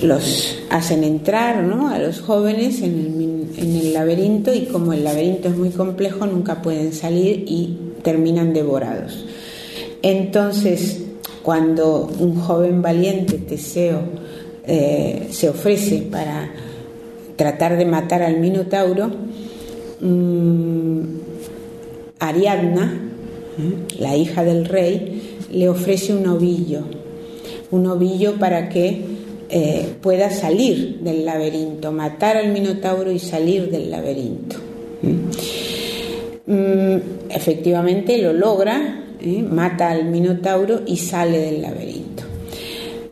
Los hacen entrar ¿no? a los jóvenes en el, laberinto y como el laberinto es muy complejo nunca pueden salir y terminan devorados. Entonces, cuando un joven valiente, Teseo, eh, se ofrece para tratar de matar al Minotauro, mm, Ariadna. La hija del rey, le ofrece un ovillo, un ovillo para que eh, pueda salir del laberinto, matar al Minotauro y salir del laberinto. Mm, efectivamente lo logra, ¿eh? mata al Minotauro y sale del laberinto.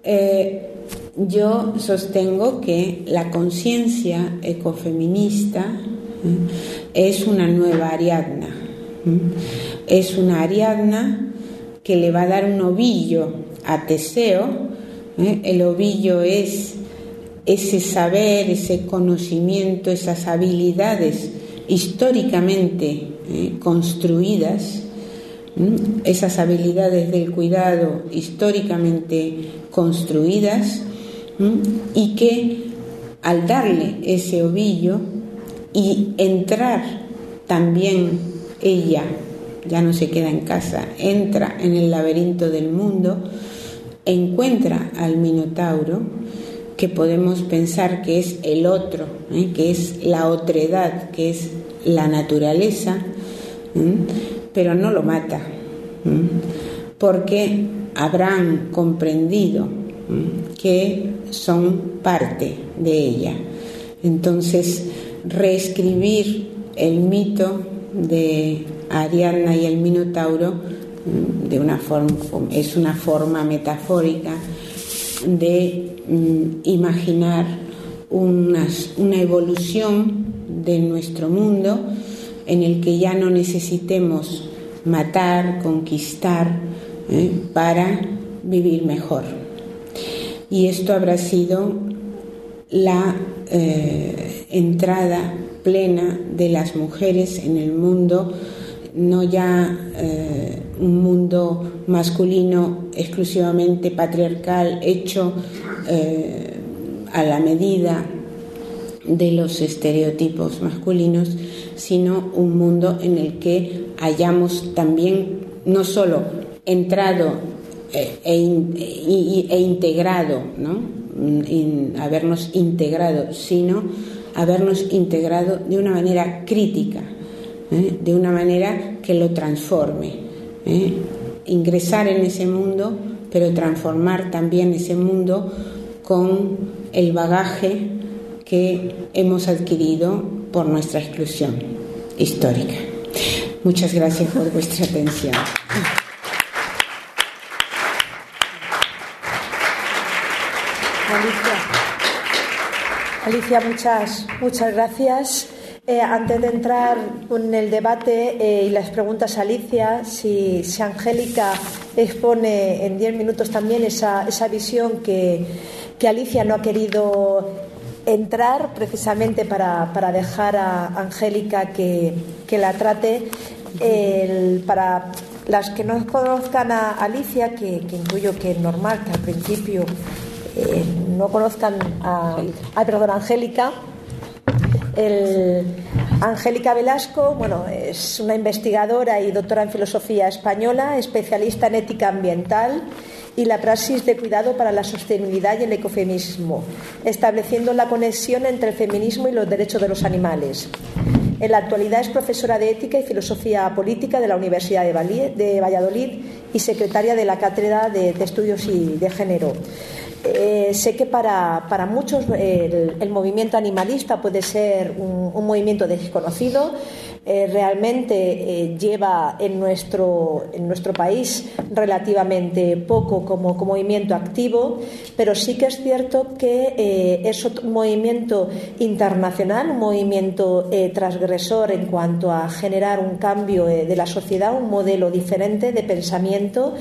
Eh, yo sostengo que la conciencia ecofeminista es una nueva Ariadna. Es una Ariadna que le va a dar un ovillo a Teseo. El ovillo es ese saber, ese conocimiento, esas habilidades históricamente eh, construidas, esas habilidades del cuidado históricamente construidas, y que al darle ese ovillo y entrar también ella, ya no se queda en casa, entra en el laberinto del mundo, encuentra al Minotauro, que podemos pensar que es el otro, ¿eh? que es la otredad, que es la naturaleza, pero no lo mata, porque habrán comprendido que son parte de ella. Entonces, reescribir el mito de Ariadna y el Minotauro de una forma, es una forma metafórica de mm, imaginar una evolución de nuestro mundo en el que ya no necesitemos matar, conquistar, ¿eh? para vivir mejor. Y esto habrá sido la eh, entrada plena de las mujeres en el mundo, no ya eh, un mundo masculino exclusivamente patriarcal, hecho a la medida de los estereotipos masculinos, sino un mundo en el que hayamos también no solo entrado eh, e, e, integrado, ¿no? habernos integrado, sino habernos integrado de una manera crítica, ¿eh? de una manera que lo transforme. ¿eh? Ingresar en ese mundo, pero transformar también ese mundo con el bagaje que hemos adquirido por nuestra exclusión histórica. Muchas gracias por vuestra atención. Muchas, muchas gracias. Eh, antes de entrar en el debate eh, y las preguntas a Alicia, si, si Angélica expone en diez minutos también esa, esa visión que, que Alicia no ha querido entrar precisamente para, para dejar a Angélica que, la trate. para las que no conozcan a Alicia, que, que que es normal que al principio eh, no conozcan a, perdón, Angélica. Angélica Velasco, bueno, es una investigadora y doctora en filosofía española, especialista en ética ambiental y la praxis de cuidado para la sostenibilidad y el ecofeminismo, estableciendo la conexión entre el feminismo y los derechos de los animales. En la actualidad es profesora de Ética y Filosofía Política de la Universidad de Valladolid y secretaria de la Cátedra de, Estudios y de Género. Eh, sé que para, muchos el, movimiento animalista puede ser un movimiento desconocido, eh, realmente eh, lleva en nuestro, en nuestro país relativamente poco como, movimiento activo, pero sí que es cierto que es un movimiento internacional, un movimiento transgresor en cuanto a generar un cambio de la sociedad, un modelo diferente de pensamiento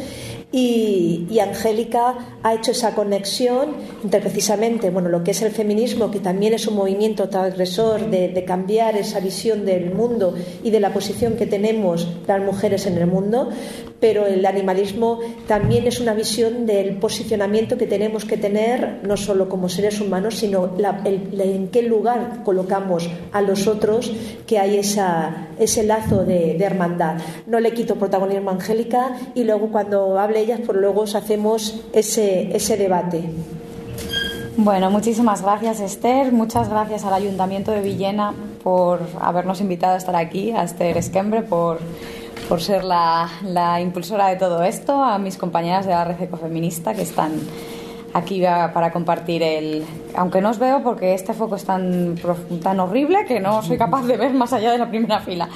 y, Angélica ha hecho esa conexión entre precisamente bueno, lo que es el feminismo, que también es un movimiento transgresor de, cambiar esa visión del mundo y de la posición que tenemos las mujeres en el mundo, pero el animalismo también es una visión del posicionamiento que tenemos que tener, no solo como seres humanos, sino en qué lugar colocamos a los otros, que hay esa, ese lazo de, de hermandad. No le quito protagonismo a Angélica y luego cuando hable ellas, pues luego hacemos ese, ese debate. Bueno, muchísimas gracias Esther, muchas gracias al Ayuntamiento de Villena por habernos invitado a estar aquí, a Esther Esquembre por, por ser la, la, impulsora de todo esto, a mis compañeras de la red ecofeminista que están aquí para compartir el... Aunque no os veo porque este foco es tan, tan horrible que no soy capaz de ver más allá de la primera fila.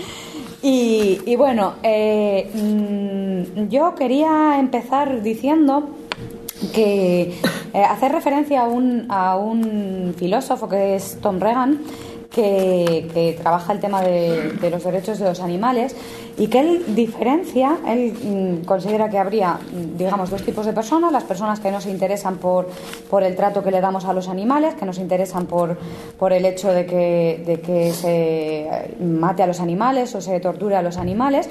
Y, bueno, eh, mm, yo quería empezar diciendo que eh, hacer referencia a un, a un filósofo que es Tom Reagan, que, trabaja el tema de, los derechos de los animales y que él diferencia, él mm, considera que habría, digamos, dos tipos de personas, las personas que no se interesan por, por el trato que le damos a los animales, que nos interesan por, por el hecho de que, de que se mate a los animales o se torture a los animales,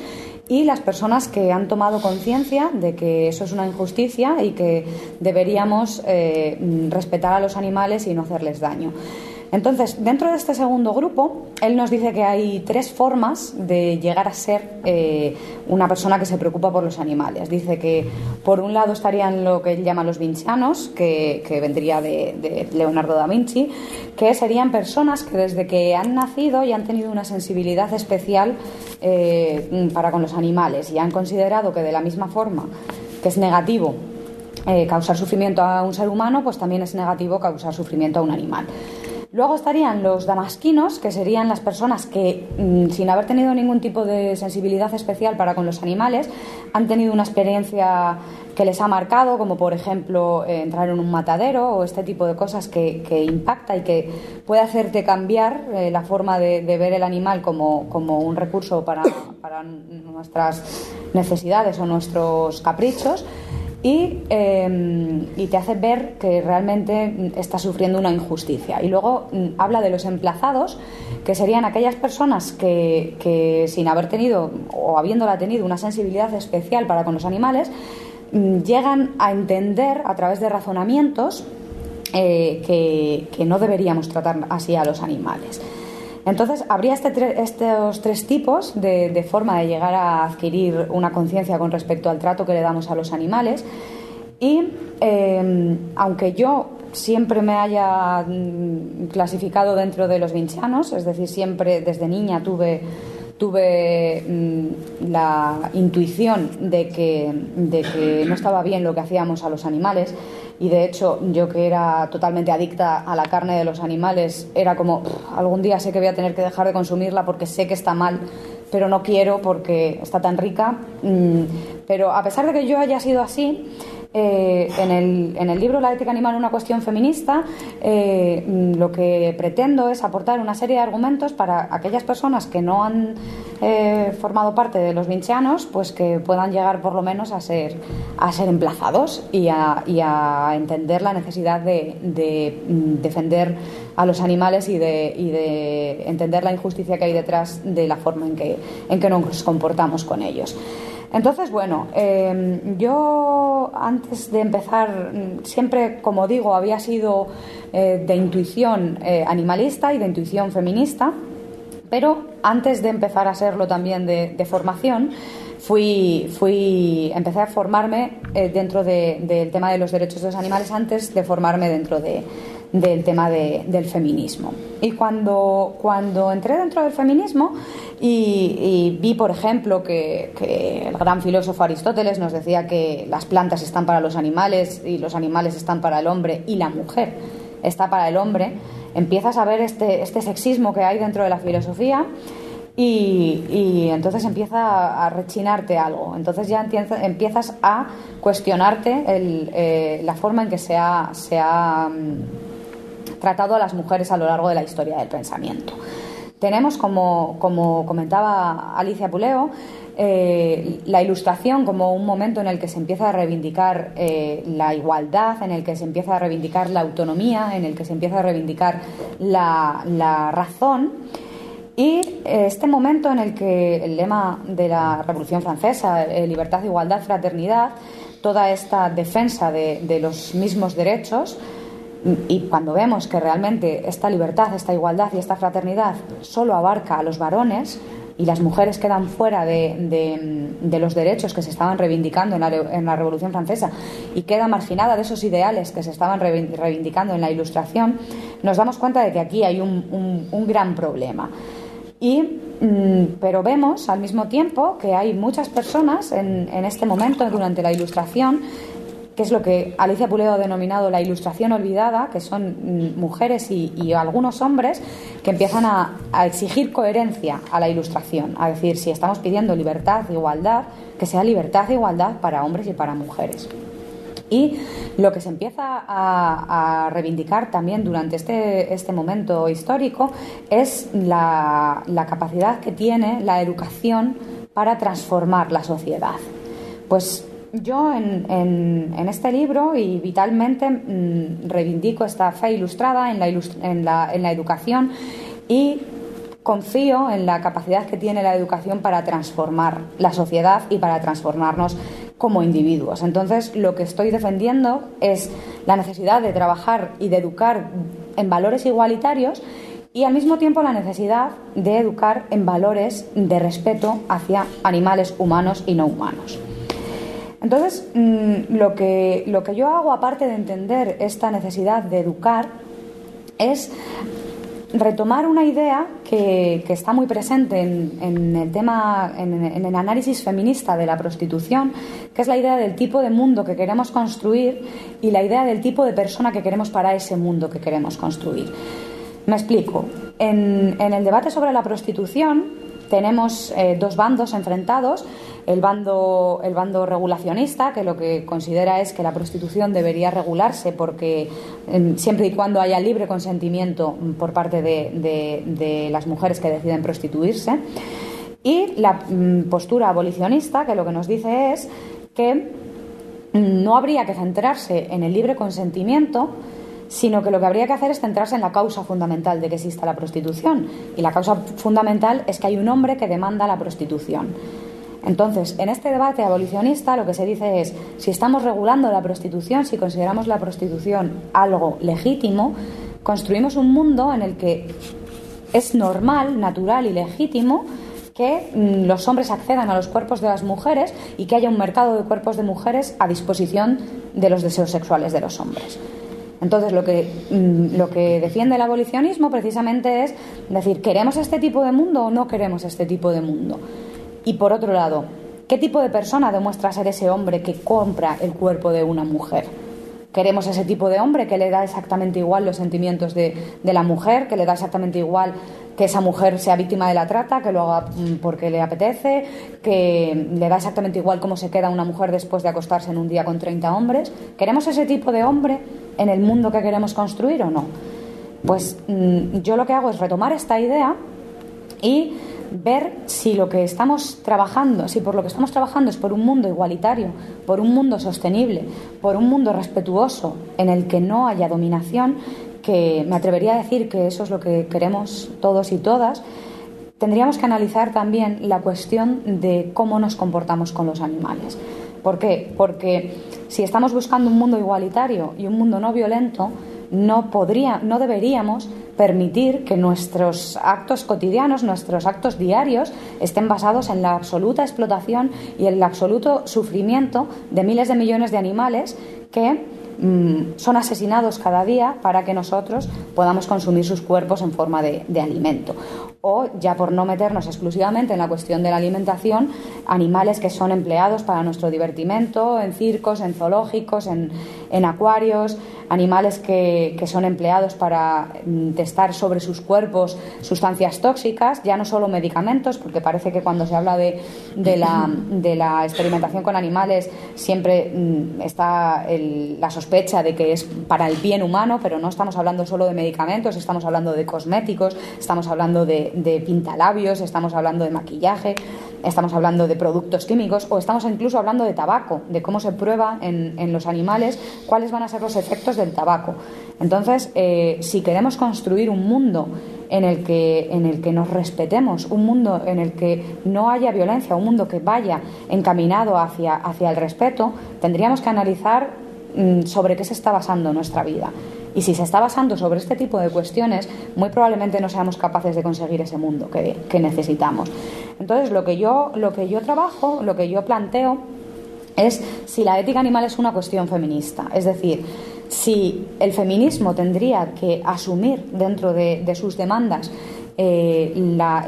y las personas que han tomado conciencia de que eso es una injusticia y que deberíamos eh, respetar a los animales y no hacerles daño. Entonces, dentro de este segundo grupo, él nos dice que hay tres formas de llegar a ser eh, una persona que se preocupa por los animales. Dice que, por un lado, estarían lo que él llama los vincianos, que, vendría de, Leonardo da Vinci, que serían personas que desde que han nacido y han tenido una sensibilidad especial eh, para con los animales y han considerado que de la misma forma que es negativo eh, causar sufrimiento a un ser humano, pues también es negativo causar sufrimiento a un animal. Luego estarían los damasquinos, que serían las personas que, mm, sin haber tenido ningún tipo de sensibilidad especial para con los animales, han tenido una experiencia que les ha marcado, como por ejemplo eh, entrar en un matadero o este tipo de cosas que, impacta y que puede hacerte cambiar eh, la forma de, ver el animal como, un recurso para nuestras necesidades o nuestros caprichos y, em, y, te hace ver que realmente está sufriendo una injusticia. Y luego mm, habla de los emplazados, que serían aquellas personas que, que, sin haber tenido o habiéndola tenido una sensibilidad especial para con los animales, mm, llegan a entender a través de razonamientos eh, que, que no deberíamos tratar así a los animales. Entonces, habría este estos tres tipos de, forma de llegar a adquirir una conciencia con respecto al trato que le damos a los animales. Y em, aunque yo siempre me haya mm, clasificado dentro de los vincianos, es decir, siempre desde niña tuve, tuve mm, la intuición de que, de que no estaba bien lo que hacíamos a los animales, y de hecho yo que era totalmente adicta a la carne de los animales, era como, algún día sé que voy a tener que dejar de consumirla porque sé que está mal, pero no quiero porque está tan rica. Mm, pero a pesar de que yo haya sido así, eh, en, el, en, el, libro La ética animal, una cuestión feminista, eh, lo que pretendo es aportar una serie de argumentos para aquellas personas que no han eh, formado parte de los vinceanos, pues que puedan llegar por lo menos a ser, a ser emplazados y a, y a entender la necesidad de, de, mm, defender a los animales y de, y de entender la injusticia que hay detrás de la forma en que, en que nos comportamos con ellos. Entonces, bueno, em, yo antes de empezar, siempre, como digo, había sido eh, de intuición eh, animalista y de intuición feminista, pero antes de empezar a serlo también de, formación, fui, fui, empecé a formarme eh, dentro del tema de los derechos de los animales antes de formarme dentro de, del tema del feminismo. Y cuando, cuando entré dentro del feminismo y, vi, por ejemplo, que, el gran filósofo Aristóteles nos decía que las plantas están para los animales y los animales están para el hombre y la mujer está para el hombre, empiezas a ver este, este sexismo que hay dentro de la filosofía y, entonces empieza a rechinarte algo. Entonces ya empiezas a cuestionarte eh, la forma en que se ha, se ha mm, tratado a las mujeres a lo largo de la historia del pensamiento. Tenemos, como, comentaba Alicia Puleo, eh, la ilustración como un momento en el que se empieza a reivindicar eh, la igualdad, en el que se empieza a reivindicar la autonomía, en el que se empieza a reivindicar la, razón. Y eh, este momento en el que el lema de la Revolución Francesa, libertad, igualdad, fraternidad, toda esta defensa de, los mismos derechos, y cuando vemos que realmente esta libertad, esta igualdad y esta fraternidad solo abarca a los varones y las mujeres quedan fuera de, los derechos que se estaban reivindicando en la, Revolución Francesa y queda marginada de esos ideales que se estaban reivindicando en la Ilustración, nos damos cuenta de que aquí hay un gran problema. Y, mm, pero vemos al mismo tiempo que hay muchas personas en, este momento, durante la ilustración, que es lo que Alicia Puleo ha denominado la ilustración olvidada, que son mm, mujeres y, algunos hombres que empiezan a, exigir coherencia a la ilustración, a decir, si estamos pidiendo libertad, igualdad, que sea libertad e igualdad para hombres y para mujeres. Y lo que se empieza a, reivindicar también durante este, este momento histórico es la, capacidad que tiene la educación para transformar la sociedad. Pues yo en, este libro y vitalmente mm, reivindico esta fe ilustrada en la, en, la, en la educación y confío en la capacidad que tiene la educación para transformar la sociedad y para transformarnos como individuos. Entonces, lo que estoy defendiendo es la necesidad de trabajar y de educar en valores igualitarios y al mismo tiempo la necesidad de educar en valores de respeto hacia animales humanos y no humanos. Entonces, mm, lo que, lo que yo hago, aparte de entender esta necesidad de educar, es retomar una idea que, está muy presente en, el tema, en, el análisis feminista de la prostitución, que es la idea del tipo de mundo que queremos construir y la idea del tipo de persona que queremos para ese mundo que queremos construir. Me explico. En, el debate sobre la prostitución tenemos eh, dos bandos enfrentados el bando, el bando regulacionista, que lo que considera es que la prostitución debería regularse porque em, siempre y cuando haya libre consentimiento por parte de, las mujeres que deciden prostituirse. Y la mm, postura abolicionista, que lo que nos dice es que no habría que centrarse en el libre consentimiento, sino que lo que habría que hacer es centrarse en la causa fundamental de que exista la prostitución. Y la causa fundamental es que hay un hombre que demanda la prostitución. Entonces, en este debate abolicionista lo que se dice es, si estamos regulando la prostitución, si consideramos la prostitución algo legítimo, construimos un mundo en el que es normal, natural y legítimo que mm, los hombres accedan a los cuerpos de las mujeres y que haya un mercado de cuerpos de mujeres a disposición de los deseos sexuales de los hombres. Entonces, lo que, mm, lo que defiende el abolicionismo precisamente es decir, ¿queremos este tipo de mundo o no queremos este tipo de mundo? Y por otro lado, ¿qué tipo de persona demuestra ser ese hombre que compra el cuerpo de una mujer? Queremos ese tipo de hombre que le da exactamente igual los sentimientos de, la mujer, que le da exactamente igual que esa mujer sea víctima de la trata, que lo haga mm, porque le apetece, que le da exactamente igual cómo se queda una mujer después de acostarse en un día con 30 hombres. ¿Queremos ese tipo de hombre en el mundo que queremos construir o no? Pues mm, yo lo que hago es retomar esta idea y ver si lo que estamos trabajando, si por lo que estamos trabajando es por un mundo igualitario, por un mundo sostenible, por un mundo respetuoso en el que no haya dominación, que me atrevería a decir que eso es lo que queremos todos y todas, tendríamos que analizar también la cuestión de cómo nos comportamos con los animales. ¿Por qué? Porque si estamos buscando un mundo igualitario y un mundo no violento, no, podría, no deberíamos permitir que nuestros actos cotidianos, nuestros actos diarios, estén basados en la absoluta explotación y el absoluto sufrimiento de miles de millones de animales que mm, son asesinados cada día para que nosotros podamos consumir sus cuerpos en forma de, alimento. O, ya por no meternos exclusivamente en la cuestión de la alimentación, animales que son empleados para nuestro divertimento, en circos, en zoológicos, en, acuarios, animales que, que, son empleados para mm, testar sobre sus cuerpos sustancias tóxicas, ya no solo medicamentos, porque parece que cuando se habla de, de, la, de la, experimentación con animales siempre mm, está el, la sospecha de que es para el bien humano, pero no estamos hablando solo de medicamentos, estamos hablando de cosméticos, estamos hablando de, de pintalabios, estamos hablando de maquillaje, estamos hablando de productos químicos o estamos incluso hablando de tabaco, de cómo se prueba en, en los animales cuáles van a ser los efectos del tabaco. Entonces, eh, si queremos construir un mundo en el, que, en el que nos respetemos, un mundo en el que no haya violencia, un mundo que vaya encaminado hacia, hacia el respeto, tendríamos que analizar sobre qué se está basando nuestra vida. Y si se está basando sobre este tipo de cuestiones, muy probablemente no seamos capaces de conseguir ese mundo que, que necesitamos. Entonces, lo que, yo, lo que yo trabajo, lo que yo planteo, es si la ética animal es una cuestión feminista. Es decir, si el feminismo tendría que asumir dentro de, sus demandas eh, la,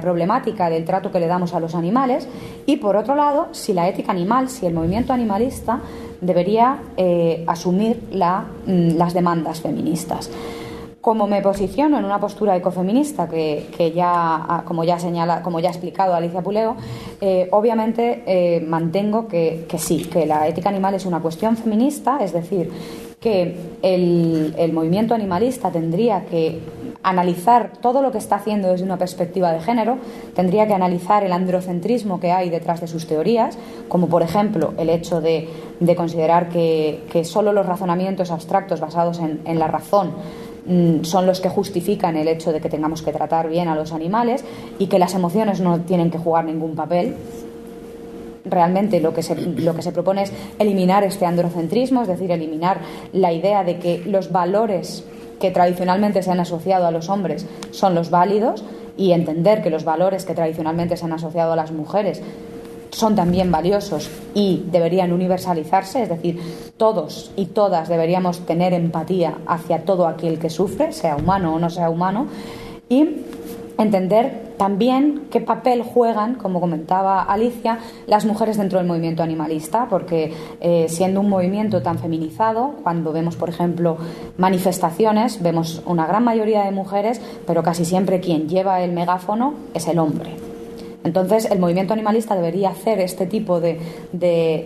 problemática del trato que le damos a los animales y por otro lado si la ética animal, si el movimiento animalista debería eh, asumir mm, las demandas feministas. Como me posiciono en una postura ecofeminista, que, ya, ah, como ya, señala, como ya ha explicado Alicia Puleo, eh, obviamente eh, mantengo que, sí, que la ética animal es una cuestión feminista, es decir, que el movimiento animalista tendría que analizar todo lo que está haciendo desde una perspectiva de género, tendría que analizar el androcentrismo que hay detrás de sus teorías, como por ejemplo el hecho de, de considerar que, que, solo los razonamientos abstractos basados en, en la razón mm, son los que justifican el hecho de que tengamos que tratar bien a los animales y que las emociones no tienen que jugar ningún papel realmente lo que, se, lo que se propone es eliminar este androcentrismo, es decir, eliminar la idea de que los valores que tradicionalmente se han asociado a los hombres son los válidos y entender que los valores que tradicionalmente se han asociado a las mujeres son también valiosos y deberían universalizarse, es decir, todos y todas deberíamos tener empatía hacia todo aquel que sufre, sea humano o no sea humano, y entender también qué papel juegan, como comentaba Alicia, las mujeres dentro del movimiento animalista, porque eh, siendo un movimiento tan feminizado, cuando vemos, por ejemplo, manifestaciones, vemos una gran mayoría de mujeres, pero casi siempre quien lleva el megáfono es el hombre. Entonces, el movimiento animalista debería hacer este tipo de, de,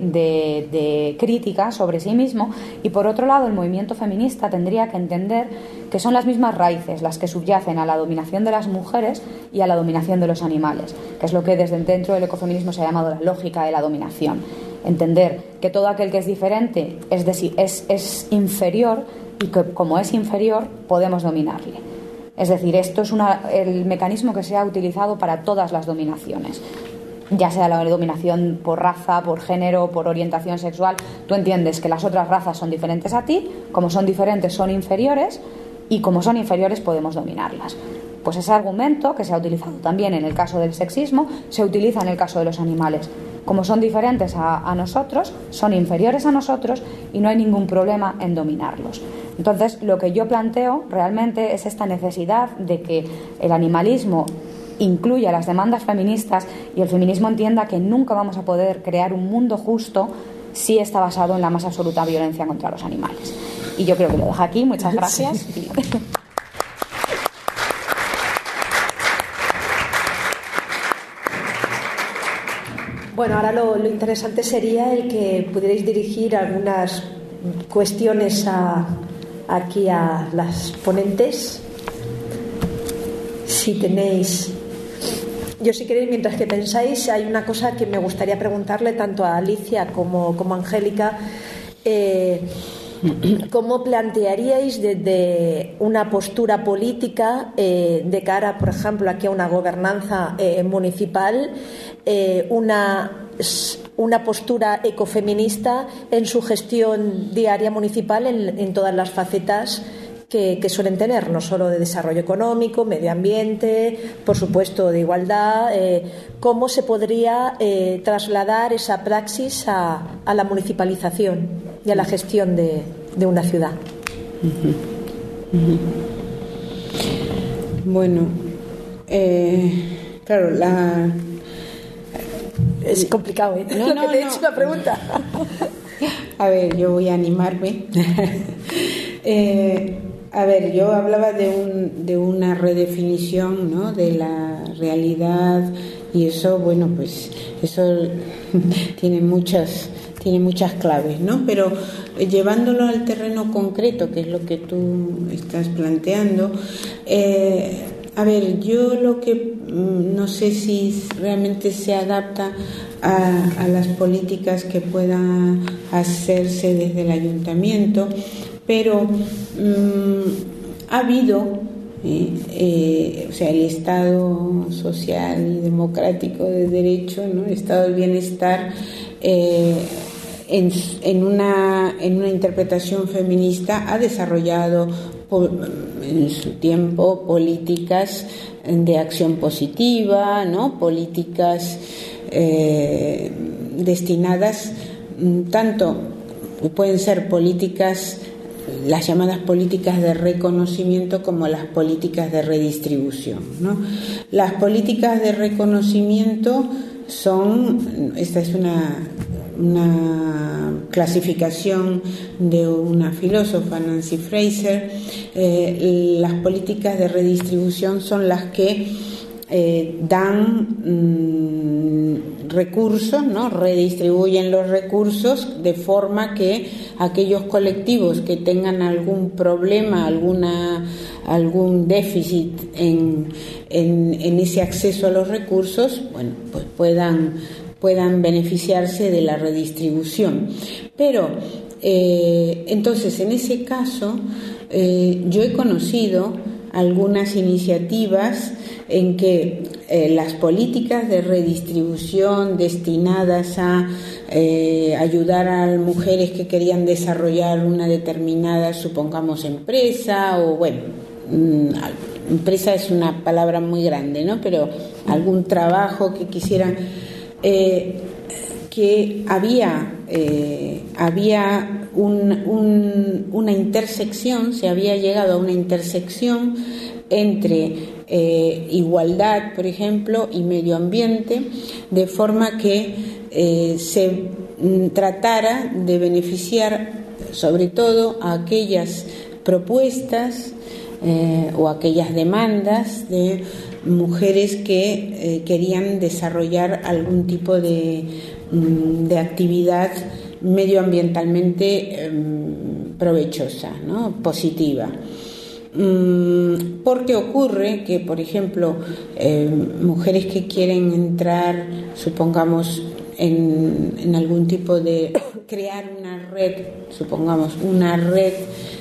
de, crítica sobre sí mismo y, por otro lado, el movimiento feminista tendría que entender que son las mismas raíces las que subyacen a la dominación de las mujeres y a la dominación de los animales, que es lo que desde dentro del ecofeminismo se ha llamado la lógica de la dominación. Entender que todo aquel que es diferente es, es, es inferior y que, como es inferior, podemos dominarle. Es decir, esto es el mecanismo que se ha utilizado para todas las dominaciones ya sea la dominación por raza, por género, por orientación sexual, tú entiendes que las otras razas son diferentes a ti, como son diferentes son inferiores y como son inferiores podemos dominarlas. Pues ese argumento, que se ha utilizado también en el caso del sexismo, se utiliza en el caso de los animales. Como son diferentes a, a nosotros, son inferiores a nosotros y no hay ningún problema en dominarlos. Entonces, lo que yo planteo realmente es esta necesidad de que el animalismo incluya las demandas feministas y el feminismo entienda que nunca vamos a poder crear un mundo justo si está basado en la más absoluta violencia contra los animales. Y yo creo que lo dejo aquí. Muchas gracias. Sí. Bueno, ahora lo, interesante sería el que pudierais dirigir algunas cuestiones a, aquí a las ponentes. Si tenéis. Yo, si queréis, mientras que pensáis, hay una cosa que me gustaría preguntarle tanto a Alicia como, como a Angélica. Eh, ¿Cómo plantearíais desde una postura política eh, de cara, por ejemplo, aquí a una gobernanza eh, municipal, eh, una una postura ecofeminista en su gestión diaria municipal en, todas las facetas que, suelen tener, no solo de desarrollo económico, medio ambiente, por supuesto de igualdad, eh, cómo se podría eh, trasladar esa praxis a, la municipalización y a la gestión de, una ciudad. Bueno, eh, claro, la... Es complicado, ¿eh? No, no, te he hecho una pregunta. A ver, yo voy a animarme. eh, a ver, yo hablaba de, un, de una redefinición ¿no? de la realidad y eso, bueno, pues eso tiene muchas, tiene muchas claves, ¿no? Pero eh, llevándolo al terreno concreto, que es lo que tú estás planteando, eh, a ver, yo lo que mm, no sé si realmente se adapta a, las políticas que puedan hacerse desde el ayuntamiento, pero mm, ha habido, eh, eh, o sea, el Estado social y democrático de derecho, el Estado del bienestar, eh, en, una, en una interpretación feminista ha desarrollado en su tiempo políticas de acción positiva, ¿no? políticas destinadas mm, tanto pueden ser políticas las llamadas políticas de reconocimiento como las políticas de redistribución. Las políticas de reconocimiento son, esta es una, una clasificación de una filósofa, Nancy Fraser, eh, las políticas de redistribución son las que eh, dan mm, recursos, ¿no? redistribuyen los recursos de forma que aquellos colectivos que tengan algún problema, alguna, algún déficit en, en, ese acceso a los recursos, bueno, pues puedan, puedan beneficiarse de la redistribución. Pero eh, entonces, en ese caso, eh, yo he conocido algunas iniciativas en que eh, las políticas de redistribución destinadas a eh, ayudar a mujeres que querían desarrollar una determinada, supongamos, empresa o bueno, mm, empresa es una palabra muy grande, ¿no? Pero algún trabajo que quisieran, eh, que había, había una intersección, se había llegado a una intersección entre eh, igualdad, por ejemplo, y medio ambiente, de forma que eh, se mm, tratara de beneficiar sobre todo a aquellas propuestas eh, o aquellas demandas de mujeres que querían desarrollar algún tipo de, mm, de actividad medioambientalmente em, provechosa, ¿no? positiva. Mm, porque ocurre que, por ejemplo, eh, mujeres que quieren entrar, supongamos, en, en, algún tipo de crear una red, supongamos, una red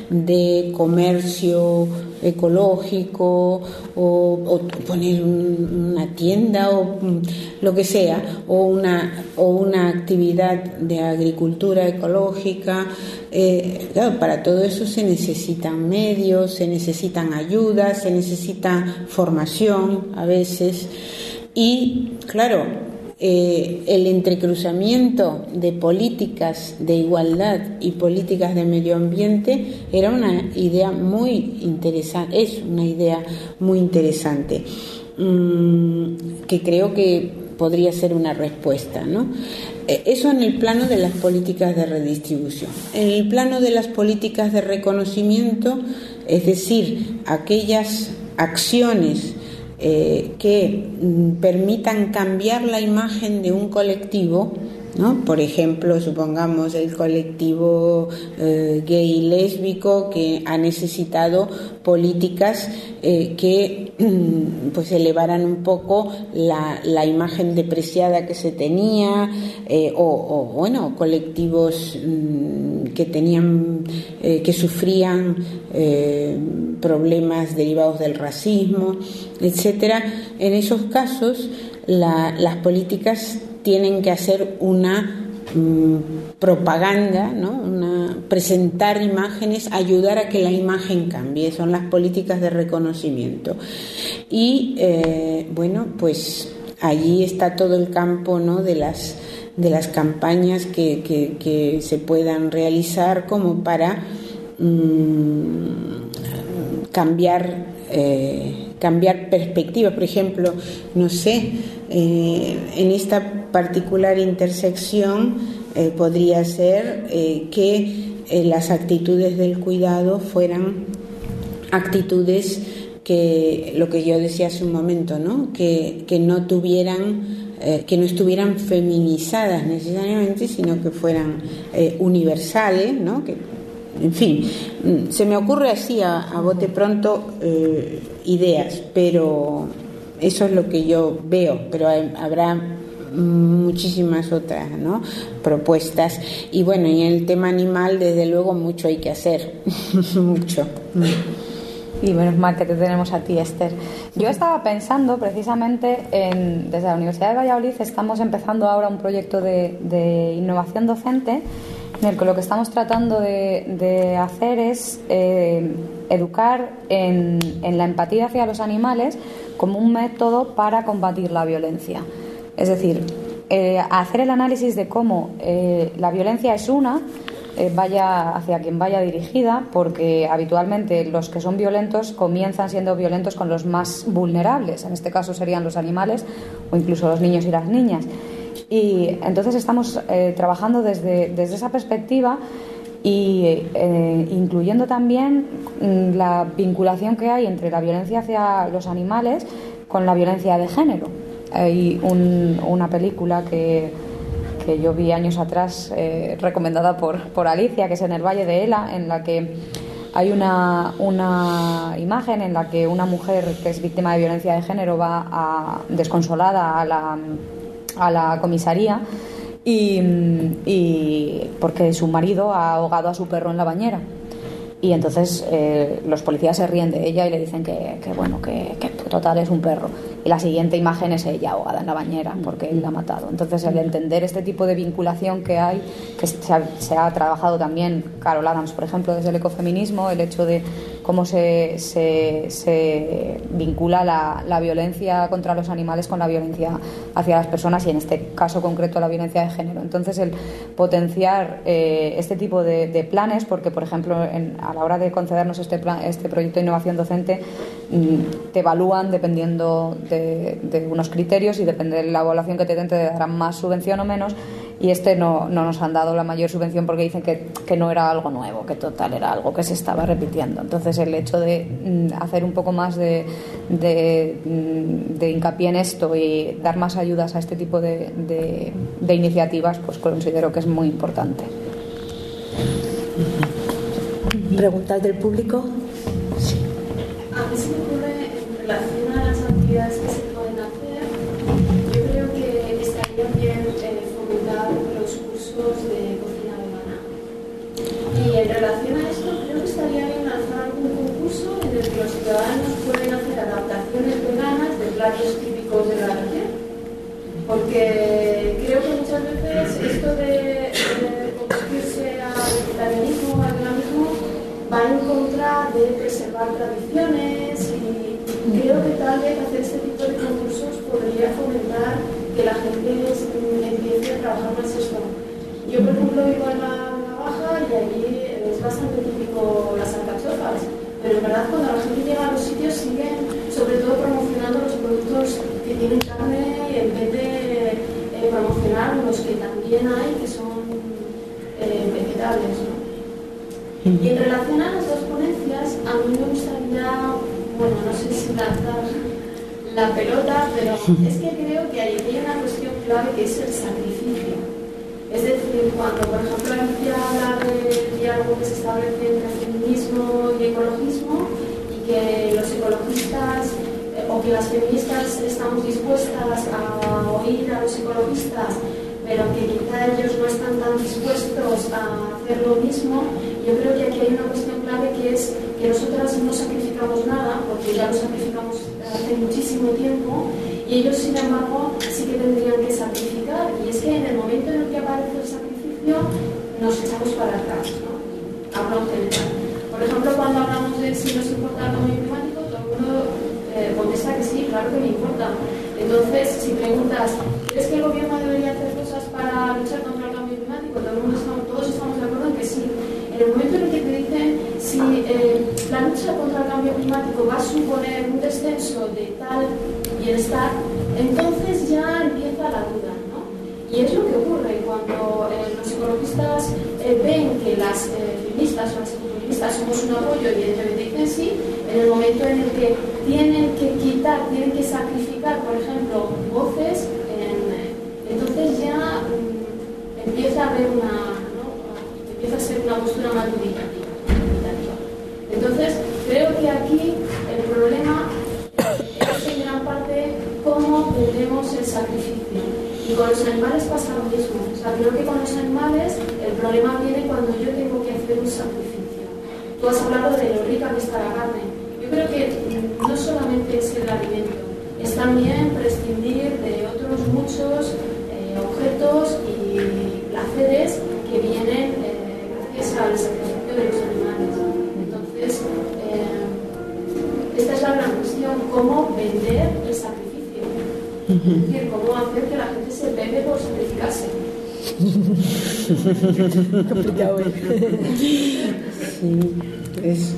de comercio ecológico o, poner una tienda o mm, lo que sea o una o una actividad de agricultura ecológica eh, para todo eso se necesitan medios se necesitan ayudas se necesita formación a veces. Y claro eh, el entrecruzamiento de políticas de igualdad y políticas de medio ambiente era una idea muy interesante, es una idea muy interesante, mm, que creo que podría ser una respuesta. ¿no? Eh, eso en el plano de las políticas de redistribución. En el plano de las políticas de reconocimiento, es decir, aquellas acciones eh, que mm, permitan cambiar la imagen de un colectivo, ¿no? Por ejemplo, supongamos el colectivo eh, gay y lésbico que ha necesitado políticas eh, que pues elevaran un poco la, la, imagen depreciada que se tenía o, bueno colectivos mm, que tenían que sufrían problemas derivados del racismo etcétera, en esos casos las políticas tienen que hacer una mm, propaganda, ¿no? presentar imágenes, ayudar a que la imagen cambie, son las políticas de reconocimiento. Y eh, bueno, pues allí está todo el campo ¿no? de las de las campañas que, que, se puedan realizar como para mm, cambiar eh, cambiar perspectiva por ejemplo no sé eh, en esta particular intersección eh, podría ser que las actitudes del cuidado fueran actitudes que lo que yo decía hace un momento, ¿no? Que, que no tuvieran eh, que no estuvieran feminizadas necesariamente, sino que fueran eh, universales, ¿no? Que, en fin, se me ocurre así a, bote pronto eh, ideas, pero eso es lo que yo veo, pero habrá muchísimas otras ¿no? propuestas y bueno y en el tema animal desde luego mucho hay que hacer mucho y menos mal que te tenemos a ti, Esther. Yo estaba pensando precisamente en, desde la Universidad de Valladolid estamos empezando ahora un proyecto de, innovación docente en el que lo que estamos tratando de, hacer es eh, educar en, la empatía hacia los animales como un método para combatir la violencia. Es decir, eh, hacer el análisis de cómo eh, la violencia es una, eh, vaya hacia quien vaya dirigida, porque habitualmente los que son violentos comienzan siendo violentos con los más vulnerables, en este caso serían los animales o incluso los niños y las niñas. Y entonces estamos trabajando desde, desde, esa perspectiva y incluyendo también mm, la vinculación que hay entre la violencia hacia los animales con la violencia de género. Hay una película que que yo vi años atrás, eh, recomendada por, por Alicia, que es en el Valle de Ela, en la que hay una, una, imagen en la que una mujer que es víctima de violencia de género va a, desconsolada a la, a la comisaría y, y, porque su marido ha ahogado a su perro en la bañera. Y entonces eh, los policías se ríen de ella y le dicen que, que bueno, que, que, total es un perro. Y la siguiente imagen es ella ahogada en la bañera porque él la ha matado. Entonces el entender este tipo de vinculación que hay, que se ha, se ha trabajado también Carol Adams, por ejemplo, desde el ecofeminismo, el hecho de cómo se, se, vincula la, la, violencia contra los animales con la violencia hacia las personas y en este caso concreto la violencia de género. Entonces, el potenciar eh, este tipo de, planes, porque por ejemplo a la hora de concedernos este, plan, este proyecto de innovación docente, mm, te evalúan dependiendo de, de, unos criterios y depende de la evaluación que te den te darán más subvención o menos y este no, no, nos han dado la mayor subvención porque dicen que, que, no era algo nuevo, que total era algo que se estaba repitiendo. Entonces el hecho de mm, hacer un poco más de, de, mm, de hincapié en esto y dar más ayudas a este tipo de, de, iniciativas, pues considero que es muy importante. ¿Preguntas del público? Sí. A mí se me ocurre en relación Y en relación a esto, creo que estaría bien lanzar algún concurso en el que los ciudadanos pueden hacer adaptaciones veganas de platos típicos de la región. Porque creo que muchas veces esto de, convertirse al vegetarianismo o al veganismo va en contra de preservar tradiciones y creo que tal vez hacer este tipo de concursos podría fomentar que la gente empiece a trabajar más esto. Yo, por ejemplo, vivo en la, Baja y allí bastante típico las alcachofas, pero en verdad cuando la gente llega a los sitios siguen sobre todo promocionando los productos que tienen carne en vez de eh, promocionar los que también hay que son eh, vegetales. Y en relación a las dos ponencias, a mí me gustaría, bueno, no sé si lanzar la pelota, pero es que creo que hay, una cuestión clave que es el sacrificio. Es decir, cuando, por ejemplo, Alicia habla del diálogo que se establece entre feminismo y ecologismo y que los ecologistas eh, o que las feministas estamos dispuestas a oír a los ecologistas, pero que quizá ellos no están tan dispuestos a hacer lo mismo, yo creo que aquí hay una cuestión clave que es que nosotras no sacrificamos nada, porque ya lo sacrificamos hace muchísimo tiempo y ellos, sin embargo, sí que tendrían que sacrificar. Y es que en el momento en el que aparece el sacrificio, nos echamos para atrás, ¿no? Hablo general. Por ejemplo, cuando hablamos de si nos importa el cambio climático, todo el mundo eh, contesta que sí, claro que me importa. Entonces, si preguntas, ¿crees que el gobierno debería hacer cosas para luchar contra el cambio climático? todos estamos de acuerdo en que sí. En el momento en el que te dicen si eh, la lucha contra el cambio climático va a suponer un descenso de tal bienestar, entonces ya empieza la duda. ¿no? Y es lo que ocurre cuando eh, los ecologistas eh, ven que las feministas o las ecologistas somos un apoyo y evidentemente dicen sí, en el momento en el que tienen que quitar, tienen que sacrificar, por ejemplo, voces, entonces ya mm, empieza a haber una, empieza a ser una postura más dubitativa. Entonces, creo que aquí el problema es en gran parte cómo tenemos el Y con los animales pasa lo mismo. O sea, creo que con los animales el problema viene cuando yo tengo que hacer un sacrificio. Tú has hablado de lo rica que está la carne. Yo creo que no solamente es el alimento, es también prescindir de otros muchos eh, objetos y placeres que vienen eh, gracias al sacrificio de los animales. Eh, esta es la gran cuestión, cómo vender el sacrificio. Es decir, cómo hacer que la gente se bebe por sacrificarse. Complicado, ¿eh? Sí, es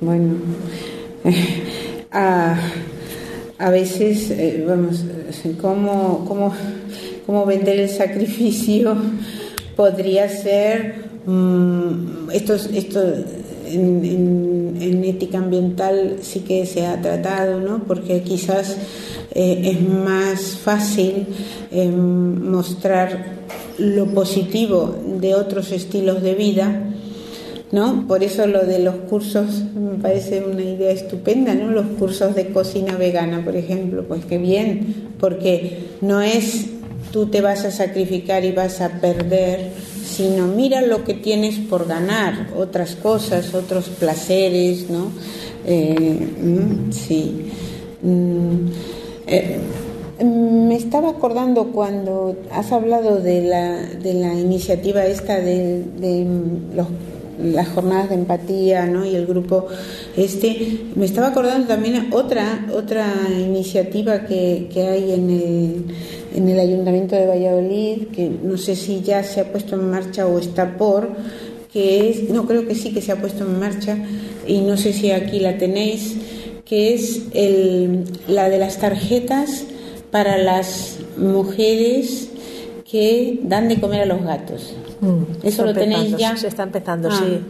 bueno. A, a veces, eh, vamos, ¿cómo, cómo, cómo vender el sacrificio podría ser mmm, estos, estos en, ética ambiental sí que se ha tratado, ¿no? porque quizás eh, es más fácil eh, mostrar lo positivo de otros estilos de vida. ¿No? Por eso lo de los cursos me parece una idea estupenda, ¿no? Los cursos de cocina vegana, por ejemplo, pues qué bien, porque no es tú te vas a sacrificar y vas a perder, sino mira lo que tienes por ganar, otras cosas, otros placeres, ¿no? Eh, mm, sí. Mm, eh, me estaba acordando cuando has hablado de la, de la iniciativa esta de, las jornadas de empatía ¿no? y el grupo este, me estaba acordando también otra, otra iniciativa que, que hay en el en el Ayuntamiento de Valladolid, que no sé si ya se ha puesto en marcha o está por, que es, no creo que sí que se ha puesto en marcha y no sé si aquí la tenéis, que es el, la de las tarjetas para las mujeres que dan de comer a los gatos. Mm, Eso lo tenéis ya. Se está empezando, ah, sí.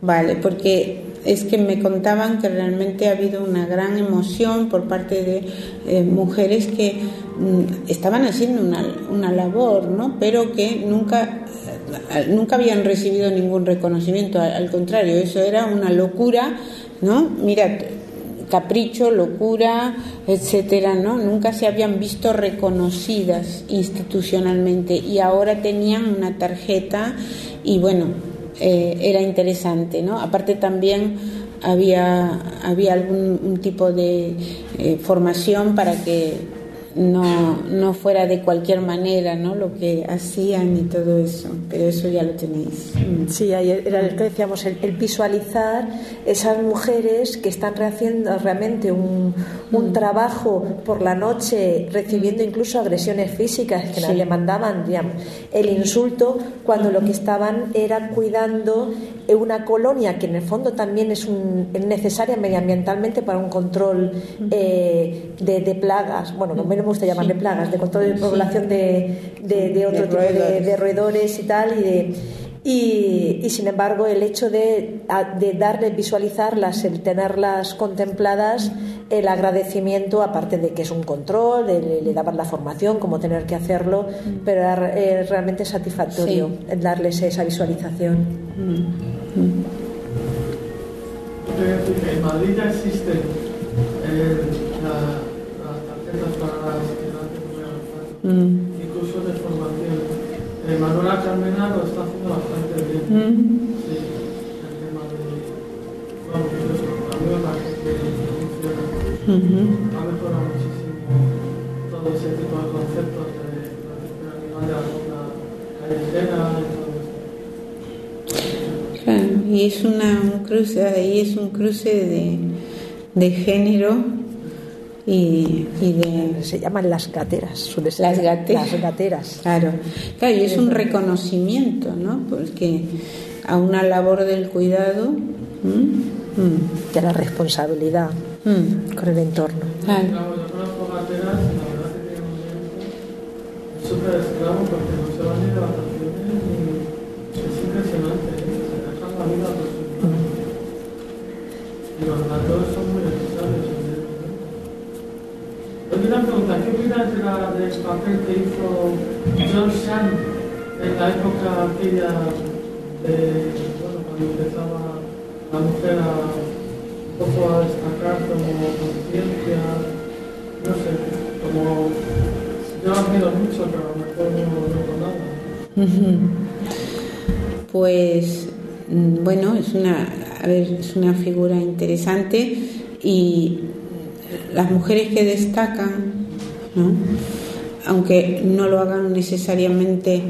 Vale, porque es que me contaban que realmente ha habido una gran emoción por parte de eh, mujeres que mm, estaban haciendo una, una, labor, ¿no? pero que nunca, eh, nunca habían recibido ningún reconocimiento, al, contrario, eso era una locura, ¿no? Mira, capricho, locura, etcétera, ¿no? Nunca se habían visto reconocidas institucionalmente y ahora tenían una tarjeta y bueno, eh, era interesante, ¿no? Aparte también había, había algún tipo de eh, formación para que no, no fuera de cualquier manera ¿no? lo que hacían y todo eso, pero eso ya lo tenéis. Mm. Sí, era el que decíamos, el, visualizar esas mujeres que están haciendo realmente un, un, mm. trabajo por la noche, recibiendo incluso agresiones físicas que le mandaban el insulto, cuando lo que estaban era cuidando una colonia que en el fondo también es, un, necesaria medioambientalmente para un control eh, de, de, plagas, bueno, no me gusta llamarle plagas, de control de población de, de, otro tipo de, roedores. y tal, y y, sin embargo el hecho de, de darles, visualizarlas, el tenerlas contempladas, el agradecimiento, aparte de que es un control, le, daban la formación, cómo tener que hacerlo, pero era eh, realmente satisfactorio el darles esa visualización. En Madrid ya existe eh, mm. incluso de formación. Eh, Manuela Carmena lo está haciendo ha mejorado muchísimo todo ese tipo de conceptos de, de y todo eso. Y es una, un cruce, ahí es un cruce de, de género y, y de... Se llaman las gateras. suele ser Las gateras. Las gateras. Claro, claro, y es un reconocimiento, ¿no? Porque a una labor del cuidado. De la responsabilidad ¿m? con el entorno. Claro. ¿eh? los gatos son muy necesarios en el momento. Oye, una pregunta, ¿qué opinas de del papel que hizo John Sand en la época aquella de, bueno, cuando empezaba la mujer a un poco a destacar como conciencia, no sé, como yo admiro mucho, pero a lo mejor no, nada. Pues mm, bueno, es una, a ver, es una figura interesante y las mujeres que destacan, ¿no? aunque no lo hagan necesariamente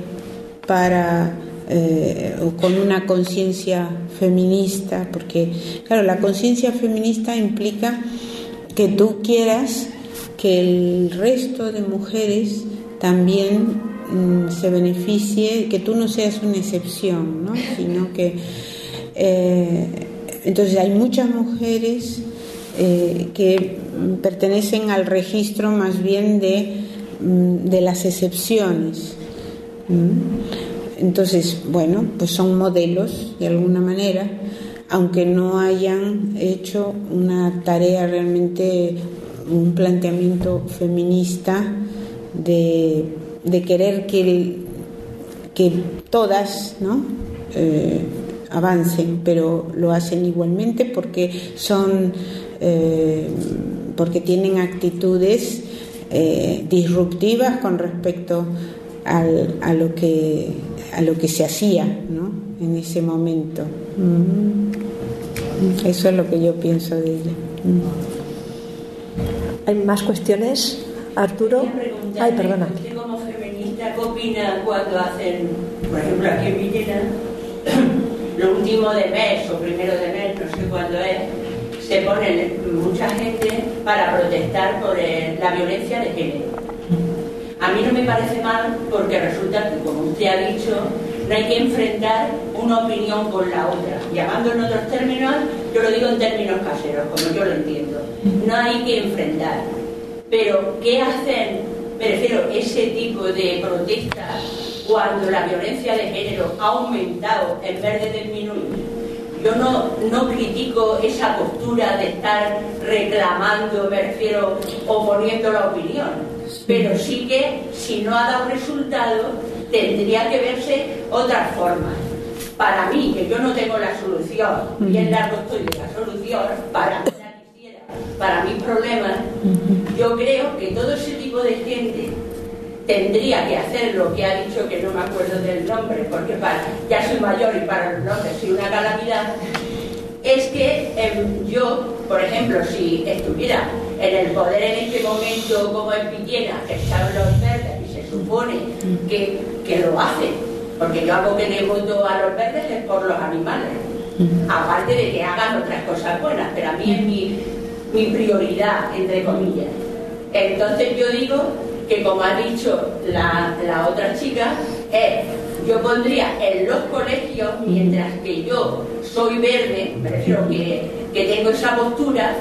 para eh, o con una conciencia feminista, porque claro, la conciencia feminista implica que tú quieras que el resto de mujeres también mm, se beneficie, que tú no seas una excepción, ¿no? sino que eh, entonces hay muchas mujeres eh, que pertenecen al registro más bien de, mm, de las excepciones. Entonces, bueno, pues son modelos de alguna manera, aunque no hayan hecho una tarea realmente, un planteamiento feminista de, de querer que, que todas ¿no? Eh, avancen, pero lo hacen igualmente porque son eh, porque tienen actitudes eh, disruptivas con respecto al- a lo que a lo que se hacía ¿no? en ese momento. Mm. Eso es lo que yo pienso de ella. Mm. ¿Hay más cuestiones? Arturo. Ay, perdona. Usted como feminista, ¿qué opina cuando hacen, por ejemplo, aquí en Villena, lo último de mes o primero de mes, no sé cuándo es, se ponen mucha gente para protestar por la violencia de género? A mí no me parece mal porque resulta que, como usted ha dicho, no hay que enfrentar una opinión con la otra. Llamando en otros términos, yo lo digo en términos caseros, como yo lo entiendo. No hay que enfrentar. Pero, ¿qué hacen? Me refiero ese tipo de protestas cuando la violencia de género ha aumentado en vez de disminuir. Yo no, no critico esa postura de estar reclamando, me refiero, oponiendo la opinión. Pero sí que si no ha dado resultado, tendría que verse otras formas. Para mí, que yo no tengo la solución, bien largo estoy de la solución, para mí para mis problemas, yo creo que todo ese tipo de gente tendría que hacer lo que ha dicho, que no me acuerdo del nombre, porque para, ya soy mayor y para los nombres soy una calamidad, es que em, yo, por ejemplo, si estuviera en el poder en este momento como en Villena, que están los verdes y se supone que, que lo hacen, porque yo hago que le voto a los verdes es por los animales, aparte de que hagan otras cosas buenas, pero a mí es mi, mi prioridad, entre comillas. Entonces yo digo que como ha dicho la, la otra chica, es, yo pondría en los colegios, mientras que yo soy verde, me refiero que, que tengo esa postura,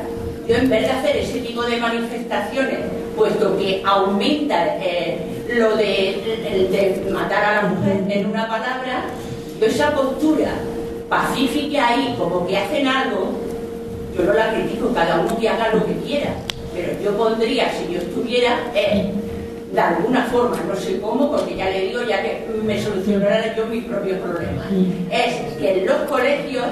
yo en vez de hacer ese tipo de manifestaciones, puesto que aumenta eh, lo de matar a la mujer en una palabra, yo esa postura pacífica ahí, como que hacen algo, yo no la critico, cada uno que haga lo que quiera, pero yo pondría, si yo estuviera, eh, de alguna forma, no sé cómo, porque ya le digo, ya que me solucionaré yo mis propios problemas, es que en los colegios,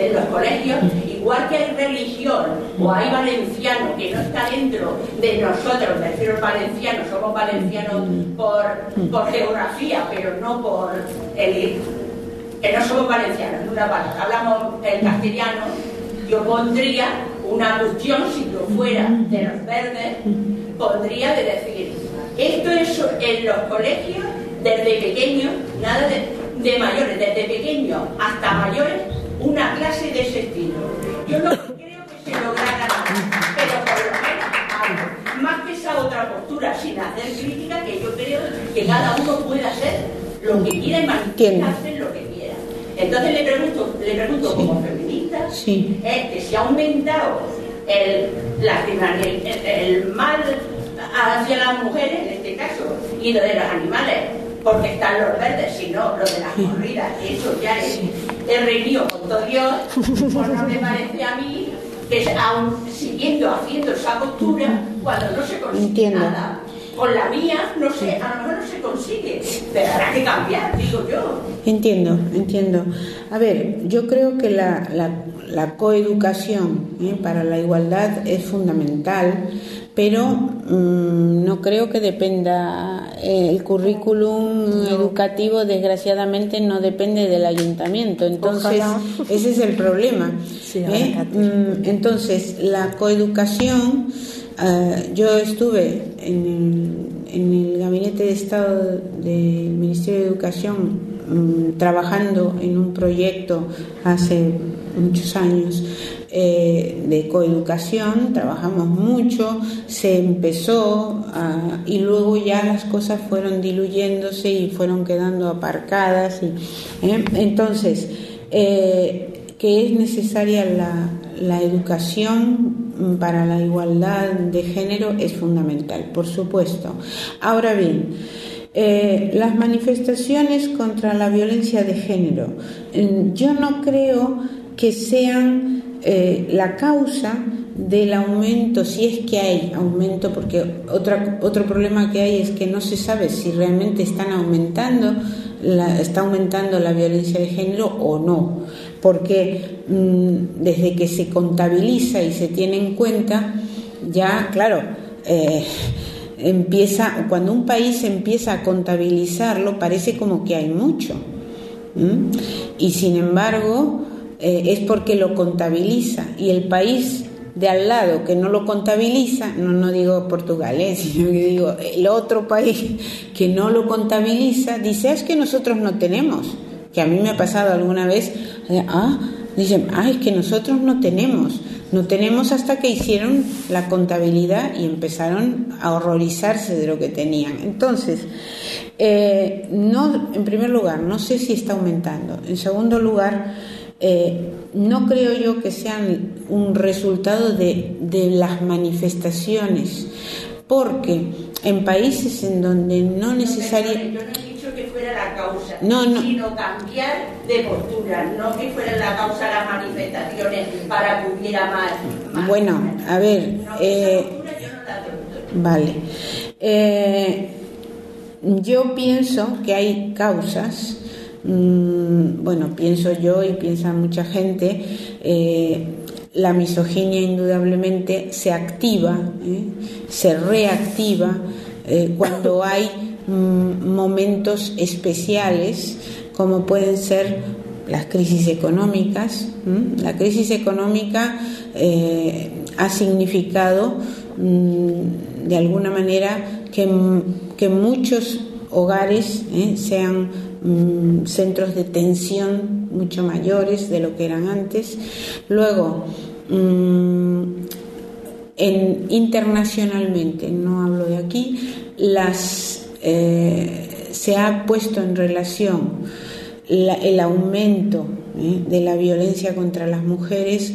en los colegios, igual que hay religión o hay valenciano que no está dentro de nosotros, me refiero al valenciano, somos valencianos por, por geografía, pero no por el que no somos valencianos, en una palabra, hablamos el castellano, yo pondría una cuestión, si yo fuera de los verdes, pondría de decir, esto es en los colegios, desde pequeños, nada de, de mayores, desde pequeños hasta mayores, Yo no creo que se lograra nada, pero por lo menos algo. Más que esa otra postura sin hacer crítica, que yo creo que cada uno puede hacer lo que quiera y manifestarse lo que quiera. Entonces le pregunto, le pregunto como feminista, es que se ha aumentado el, la, el, el mal hacia las mujeres, en este caso, y lo de los animales, porque están los verdes, sino lo de las corridas, eso ya es el reunido con todo Dios, pues no me parece a mí que aún siguiendo haciendo esa postura cuando no se consigue nada. Con la mía, no sé, a lo mejor no se consigue, pero habrá que cambiar, digo yo. Entiendo, entiendo. A ver, yo creo que la, la, la coeducación ¿eh? para la igualdad es fundamental pero mm, no creo que dependa eh, el currículum educativo desgraciadamente no depende del ayuntamiento. Entonces ese es el problema ¿eh? mm, entonces la coeducación eh, yo estuve en el, en el gabinete de estado del ministerio de educación mm, trabajando en un proyecto hace muchos años eh, de coeducación, trabajamos mucho, se empezó y luego ya las cosas fueron diluyéndose y fueron quedando aparcadas. Y, ¿eh? Entonces, eh, que es necesaria la, la educación para la igualdad de género es fundamental, por supuesto. Ahora bien, las manifestaciones contra la violencia de género. Yo no creo que sean eh, la causa del aumento, si es que hay aumento, porque otra, otro problema que hay es que no se sabe si realmente están aumentando, está aumentando la violencia de género o no, porque mm, desde que se contabiliza y se tiene en cuenta, ya, claro, eh, empieza, cuando un país empieza a contabilizarlo, parece como que hay mucho. Y sin embargo, eh, es porque lo contabiliza y el país de al lado que no lo contabiliza, no, no digo Portugal, eh, sino que digo el otro país que no lo contabiliza, dice, ah, es que nosotros no tenemos, que a mí me ha pasado alguna vez, eh, ah, dicen, ah, es que nosotros no tenemos, no tenemos hasta que hicieron la contabilidad y empezaron a horrorizarse de lo que tenían. Entonces, no, en primer lugar, no sé si está aumentando. En segundo lugar, eh, no creo yo que sean un resultado de, las manifestaciones, porque en países en donde no necesariamente... Yo no he dicho que fuera la causa, sino cambiar de postura, no que fuera la causa las manifestaciones para que hubiera más... bueno, a ver... Eh, vale. Eh, yo pienso que hay causas Mm, bueno, pienso yo y piensa mucha gente, eh, la misoginia indudablemente se activa, ¿eh? se reactiva eh, cuando hay mm, momentos especiales como pueden ser las crisis económicas. La crisis económica ha significado mm, de alguna manera que, que muchos hogares sean Mm, centros de tensión mucho mayores de lo que eran antes. Luego, mm, en, internacionalmente, no hablo de aquí, eh, se ha puesto en relación el aumento eh, de la violencia contra las mujeres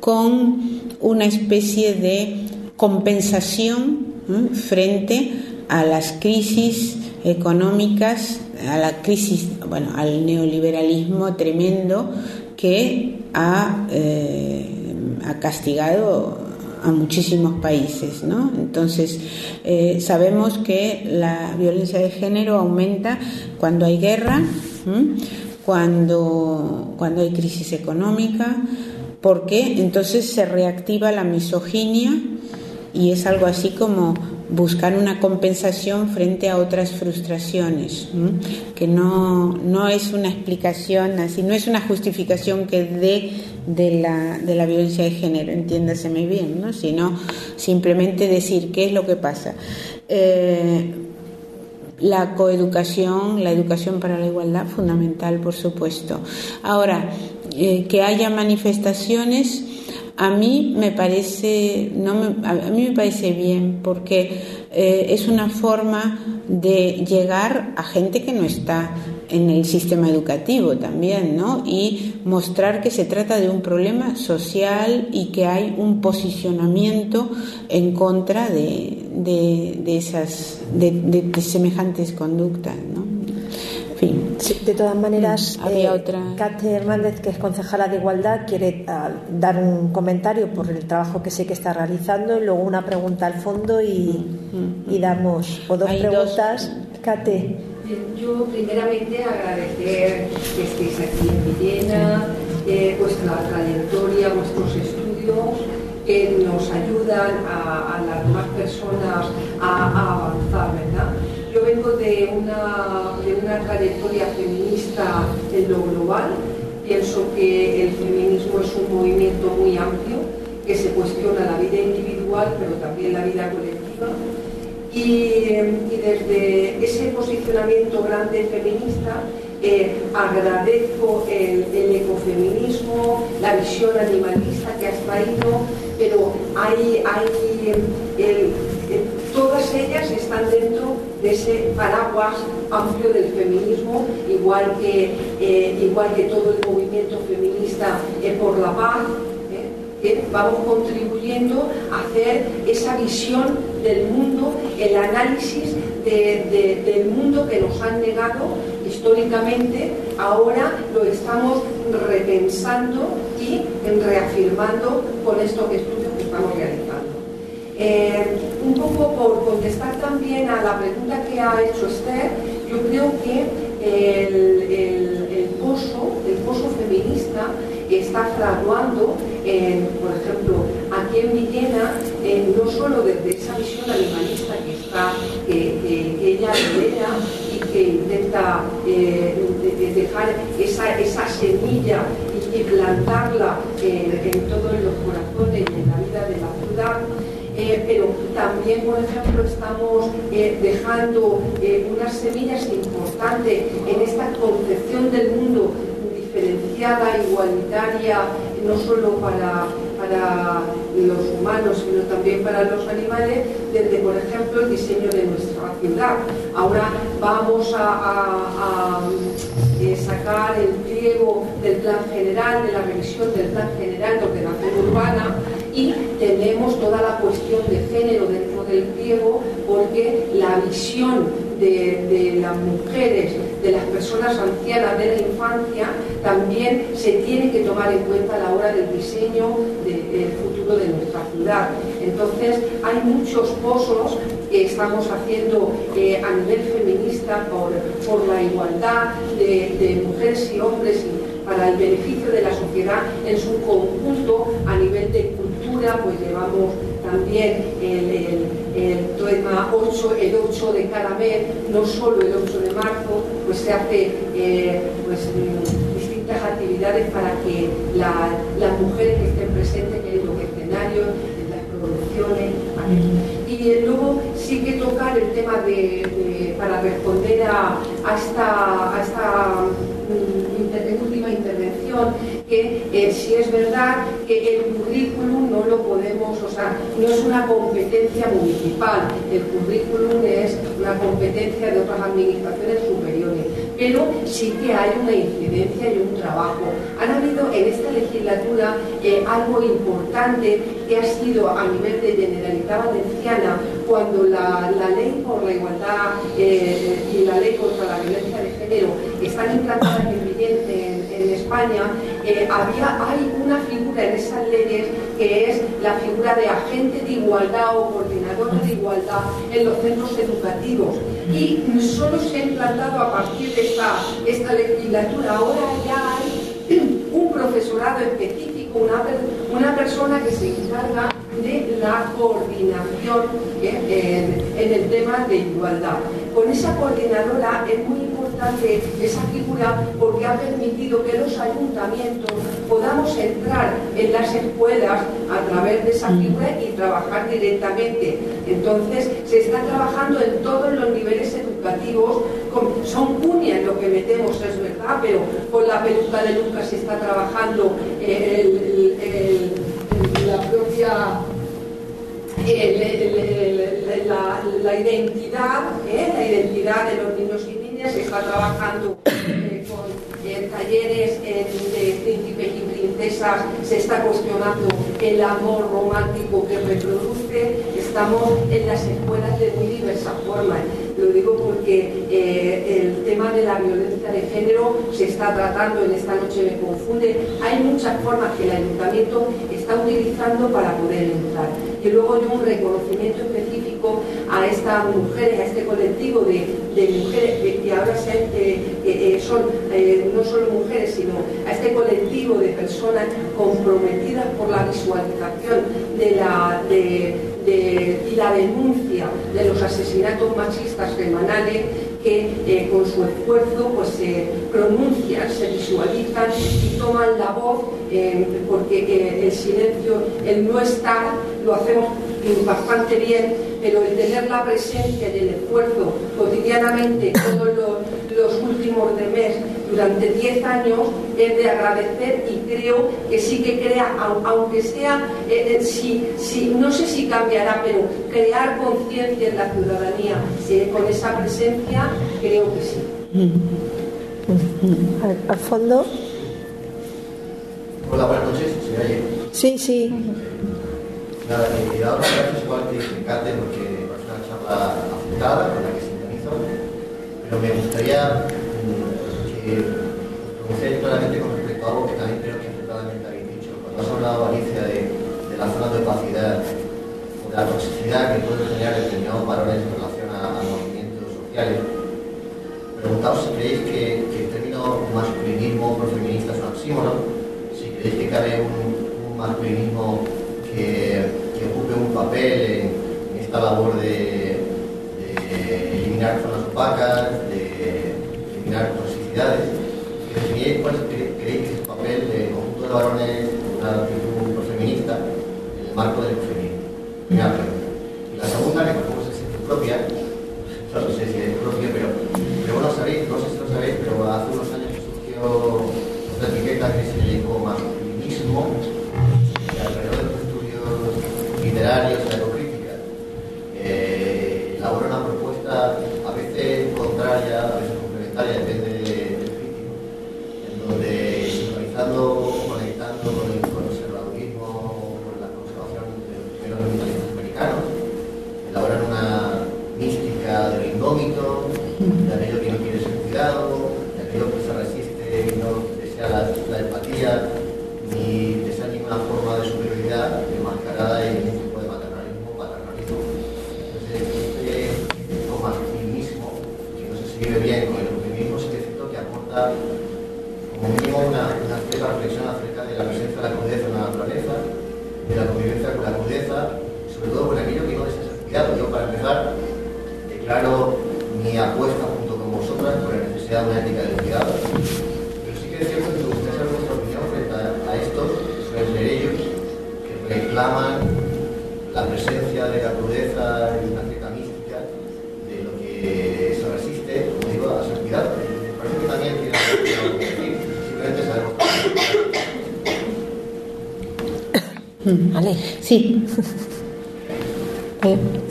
con una especie de compensación eh, frente a las crisis económicas a la crisis, bueno, al neoliberalismo tremendo que ha, eh, ha castigado a muchísimos países, ¿no? Entonces, eh, sabemos que la violencia de género aumenta cuando hay guerra, cuando, cuando hay crisis económica, porque entonces se reactiva la misoginia y es algo así como buscar una compensación frente a otras frustraciones, que no, no, es una explicación así, no es una justificación que dé de la, de la violencia de género, entiéndaseme bien, ¿no? sino simplemente decir qué es lo que pasa. Eh, la coeducación, la educación para la igualdad, fundamental, por supuesto. Ahora, eh, que haya manifestaciones a mí me parece no a mí me parece bien porque eh, es una forma de llegar a gente que no está en el sistema educativo también, ¿no? Y mostrar que se trata de un problema social y que hay un posicionamiento en contra de, de, esas de, semejantes conductas, ¿no? De todas maneras, mm, había eh, otra. Kate Hernández, que es concejala de Igualdad, quiere ah, dar un comentario por el trabajo que sé que está realizando y luego una pregunta al fondo y, mm, mm. damos o dos preguntas. Kate. Yo primeramente agradecer que estéis aquí en Villena, eh, vuestra trayectoria, vuestros estudios que nos ayudan a, las demás personas a avanzar, ¿verdad? Yo vengo de una, de una trayectoria feminista en lo global. Pienso que el feminismo es un movimiento muy amplio que se cuestiona la vida individual, pero también la vida colectiva. Y, desde ese posicionamiento grande feminista eh, agradezco el, ecofeminismo, la visión animalista que has traído, pero hay, hay el, ellas están dentro de ese paraguas amplio del feminismo, igual que, eh, igual que todo el movimiento feminista por la paz, ¿eh? vamos contribuyendo a hacer esa visión del mundo, el análisis del mundo que nos han negado históricamente, ahora lo estamos repensando y reafirmando con estos estudios que estamos realizando. Eh, un poco por contestar también a la pregunta que ha hecho Esther, yo creo que el, pozo, el pozo feminista está fraguando, por ejemplo, aquí en Villena, no solo desde esa visión animalista que está, que, ella lidera y que intenta eh, dejar esa, esa semilla y, plantarla en todos los corazones y en la vida de la ciudad, eh, pero también, por ejemplo, estamos eh, dejando eh, unas semillas importantes en esta concepción del mundo diferenciada, igualitaria, no solo para, para los humanos, sino también para los animales, desde, por ejemplo, el diseño de nuestra ciudad. Ahora vamos a, sacar el pliego del plan general, de la revisión del plan general de ordenación urbana, y tenemos toda la cuestión de género dentro del pliego porque la visión de, las mujeres, de las personas ancianas de la infancia, también se tiene que tomar en cuenta a la hora del diseño del futuro de nuestra ciudad. Entonces, hay muchos pozos que estamos haciendo eh, a nivel feminista por, por la igualdad de, de mujeres y hombres para el beneficio de la sociedad en su conjunto a nivel de cultura, pues llevamos también el, el, tema 8, el 8 de cada mes, no solo el 8 de marzo, pues se hace eh, pues, distintas actividades para que las mujeres que estén presentes en los escenarios, en las producciones. Y luego sí que tocar el tema de, para responder a, esta, a esta que eh, si es verdad que el currículum no lo podemos, o sea, no es una competencia municipal, el currículum es una competencia de otras administraciones superiores, pero sí que hay una incidencia y un trabajo. Han habido en esta legislatura eh, algo importante que ha sido a nivel de Generalitat Valenciana cuando la, ley por la igualdad eh, y la ley contra la violencia de género están implantadas en, en España, eh, había, hay una figura en esas leyes que es la figura de agente de igualdad o coordinador de igualdad en los centros educativos. Y solo se ha implantado a partir de esta, esta legislatura. Ahora ya hay un profesorado específico, una, una persona que se encarga de la coordinación eh, en, en el tema de igualdad. Con esa coordinadora es muy importante importante esa figura porque ha permitido que los ayuntamientos podamos entrar en las escuelas a través de esa figura y trabajar directamente. Entonces, se está trabajando en todos los niveles educativos, son cuñas lo que metemos, es verdad, pero con la peluca de Lucas se está trabajando eh, la propia la, identidad, ¿eh? la identidad de los niños y se está trabajando eh, con talleres de príncipes y princesas, se está cuestionando el amor romántico que reproduce, estamos en las escuelas de muy diversas formas. Lo digo porque eh, el tema de la violencia de género se está tratando, en esta noche me confunde, hay muchas formas que el ayuntamiento está utilizando para poder entrar. Y luego yo un reconocimiento específico a estas mujeres, a este colectivo de, mujeres que, ahora eh, son eh, no solo mujeres, sino a este colectivo de personas comprometidas por la visualización de la, y la denuncia de los asesinatos machistas semanales que eh, con su esfuerzo pues se pronuncian, se visualizan y toman la voz eh, porque eh, el silencio, el no estar, lo hacemos bastante bien, pero el tener la presencia y el esfuerzo cotidianamente todos los, últimos de mes durante 10 años es de agradecer y creo que sí que crea, aunque sea, eh, si, no sé si cambiará, pero crear conciencia en la ciudadanía con esa presencia, creo que sí. Al, fondo. Hola, buenas noches. Sí, sí. Nada, eh, ahora gracias igual que explicarte porque es una charla afectada con la que sintonizo, pero me gustaría mm, que claramente con respecto a algo que también creo que acertadamente habéis dicho. Cuando has hablado, Alicia, de, de la zona de opacidad o de la toxicidad que puede generar determinados valores en relación a, movimientos sociales, preguntaos si creéis que, el término masculinismo profeminista es un oxímono, si creéis que cabe un masculinismo que, ocupe un papel en, esta labor de, eliminar zonas opacas, de eliminar toxicidades. Creéis que es el papel del conjunto de varones con una actitud feminista en el marco del feminismo. La segunda, que tampoco sé si es propia, no sé si es propia, pero, pero bueno, no sé si lo sabéis, pero hace unos años surgió otra etiqueta que se le llamó masculinismo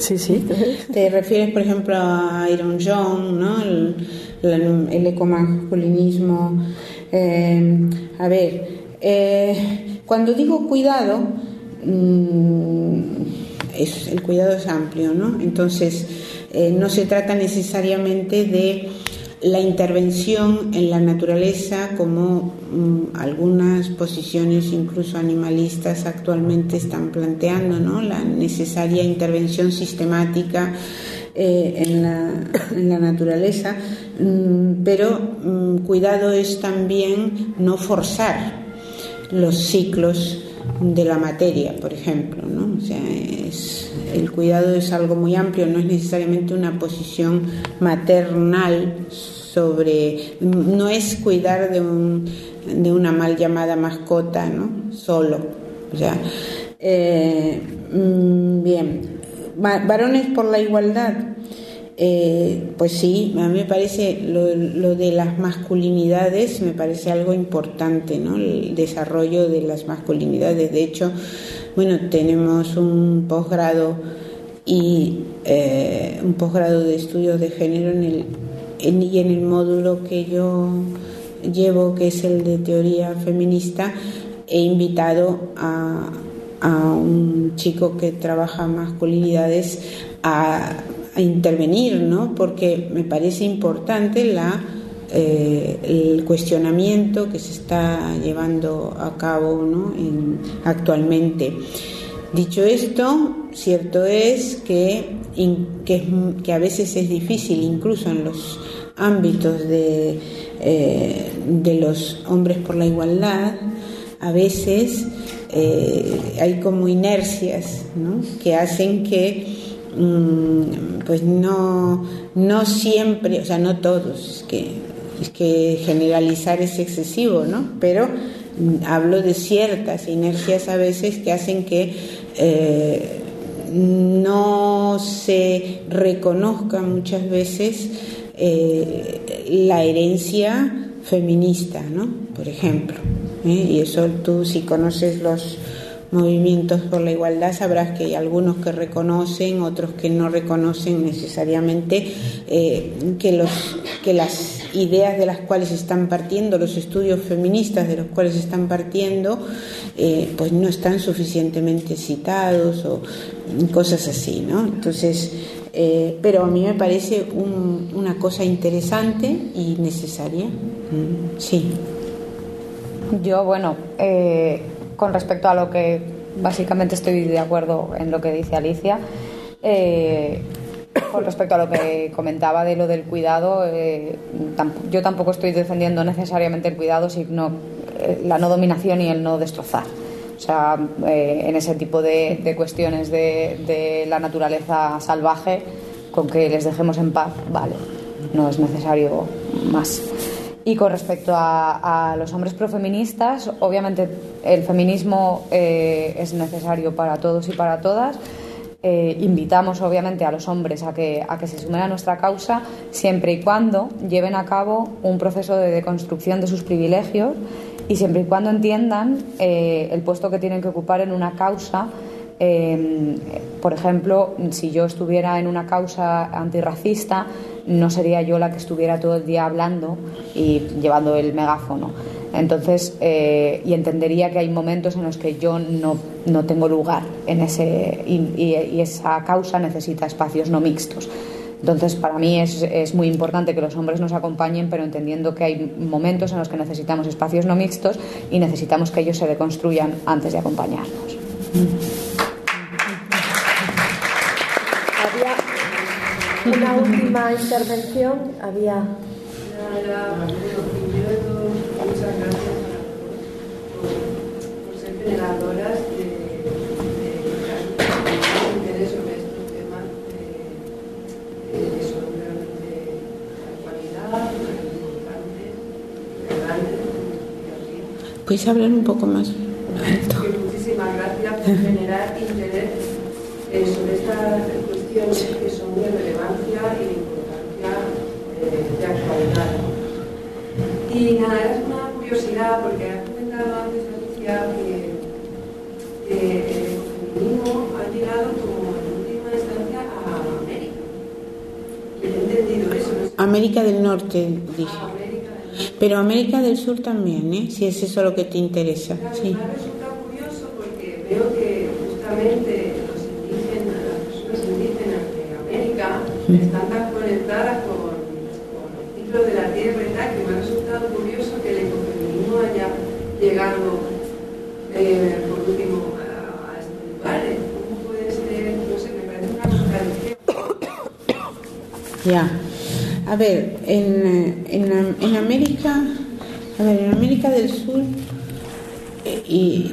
Sí, sí. Te refieres, por ejemplo, a Iron John, ¿no? El, el, ecomasculinismo. Eh, a ver, eh, cuando digo cuidado, mm, es, el cuidado es amplio, ¿no? Entonces, eh, no se trata necesariamente de la intervención en la naturaleza, como mm, algunas posiciones incluso animalistas actualmente están planteando, ¿no? la necesaria intervención sistemática eh, en, la, naturaleza, mm, pero mm, cuidado es también no forzar los ciclos de la materia, por ejemplo. ¿no? O sea, el cuidado es algo muy amplio, no es necesariamente una posición maternal sobre, no es cuidar de, un, de una mal llamada mascota, ¿no? Solo. O sea, eh, mm, bien, varones por la igualdad. Eh, pues sí, a mí me parece lo, lo, de las masculinidades, me parece algo importante, ¿no? El desarrollo de las masculinidades. De hecho, bueno, tenemos un posgrado y eh, un posgrado de estudios de género en el, y en el módulo que yo llevo, que es el de teoría feminista, he invitado a, a un chico que trabaja masculinidades a, intervenir, ¿no? Porque me parece importante la, eh, el cuestionamiento que se está llevando a cabo ¿no? en, actualmente. Dicho esto, cierto es que, que, a veces es difícil, incluso en los ámbitos de, eh, de los hombres por la igualdad, a veces eh, hay como inercias que hacen que pues no, no siempre, o sea, no todos, que, es que generalizar es excesivo, ¿no? Pero hablo de ciertas inercias a veces que hacen que eh, no se reconozca muchas veces eh, la herencia feminista, ¿no? Por ejemplo. ¿eh? Y eso tú si conoces los movimientos por la igualdad sabrás que hay algunos que reconocen, otros que no reconocen necesariamente que, los, que las ideas de las cuales están partiendo, los estudios feministas de los cuales están partiendo, eh, pues no están suficientemente citados o cosas así, ¿no? Entonces, eh, pero a mí me parece una cosa interesante y necesaria. Mm, sí. Yo, bueno, eh, con respecto a lo que básicamente estoy de acuerdo en lo que dice Alicia, con respecto a lo que comentaba de lo del cuidado, eh, yo tampoco estoy defendiendo necesariamente el cuidado, sino eh, la no dominación y el no destrozar. O sea, eh, en ese tipo de, cuestiones de, la naturaleza salvaje, con que les dejemos en paz, vale, no es necesario más. Y con respecto a, los hombres profeministas, obviamente el feminismo es necesario para todos y para todas eh, invitamos obviamente a los hombres a que, a que se sumen a nuestra causa siempre y cuando lleven a cabo un proceso de deconstrucción de sus privilegios y siempre y cuando entiendan eh, el puesto que tienen que ocupar en una causa. Em, por ejemplo, si yo estuviera en una causa antirracista, no sería yo la que estuviera todo el día hablando y llevando el megáfono. Entonces, eh, y entendería que hay momentos en los que yo no, no tengo lugar en ese, y, esa causa necesita espacios no mixtos. Entonces, para mí es, es, muy importante que los hombres nos acompañen, pero entendiendo que hay momentos en los que necesitamos espacios no mixtos y necesitamos que ellos se deconstruyan antes de acompañarnos. Una última intervención. Había muchas gracias por, ser generadoras de, interés sobre estos temas que son realmente de actualidad, importantes, relevantes. ¿Puedes hablar un poco más alto? Muchísimas gracias por generar interés sobre estas cuestiones que son de relevancia y de importancia de actualidad. Y nada, es una curiosidad porque has comentado antes, Alicia, que, el feminismo ha llegado como en última instancia a América. Y he entendido eso. América del Norte, dije. Ah, Pero América del Sur también, ¿eh? si es eso lo que te interesa. sí. Me ha resultado curioso porque veo que justamente los indígenas, las personas indígenas de América mm. Están tan conectadas con, con el ciclo de la tierra y tal, que me ha resultado curioso que el ecofeminismo haya llegado eh, por último a, a estos lugares. ¿Cómo puede ser? No sé, me parece una contradicción. Ya. A ver, en, en, en, América, a ver, en América del Sur eh, y,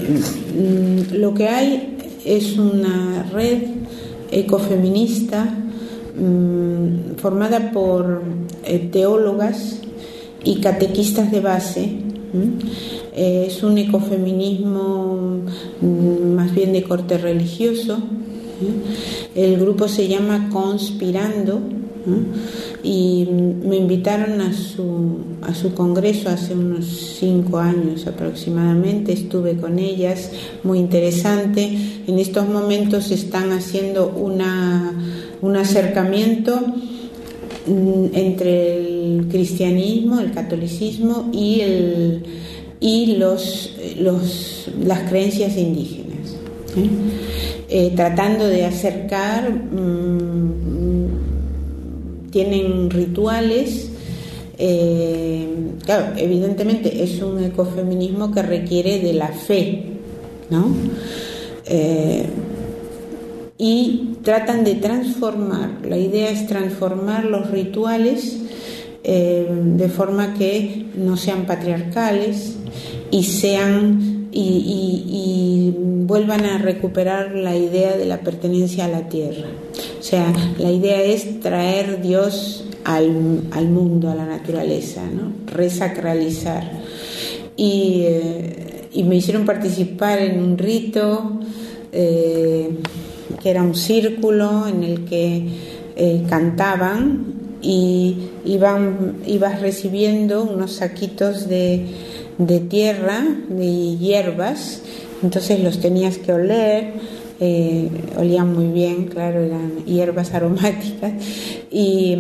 mm, lo que hay es una red ecofeminista mm, formada por eh, teólogas y catequistas de base. Eh, es un ecofeminismo mm, más bien de corte religioso. El grupo se llama Conspirando y me invitaron a su, a su congreso hace unos cinco años aproximadamente, estuve con ellas, muy interesante. En estos momentos están haciendo una, un acercamiento mm, entre el cristianismo, el catolicismo y, el, y los, los, las creencias indígenas, ¿eh? Eh, tratando de acercar mm, tienen rituales. Eh, claro, evidentemente es un ecofeminismo que requiere de la fe, ¿no? Eh, y tratan de transformar, la idea es transformar los rituales eh, de forma que no sean patriarcales y sean y, vuelvan a recuperar la idea de la pertenencia a la tierra. O sea, la idea es traer Dios al, mundo, a la naturaleza, ¿no? resacralizar. Y, eh, me hicieron participar en un rito eh, que era un círculo en el que eh, cantaban y iban, ibas recibiendo unos saquitos de de tierra, de hierbas, entonces los tenías que oler, eh, olían muy bien, claro, eran hierbas aromáticas, y,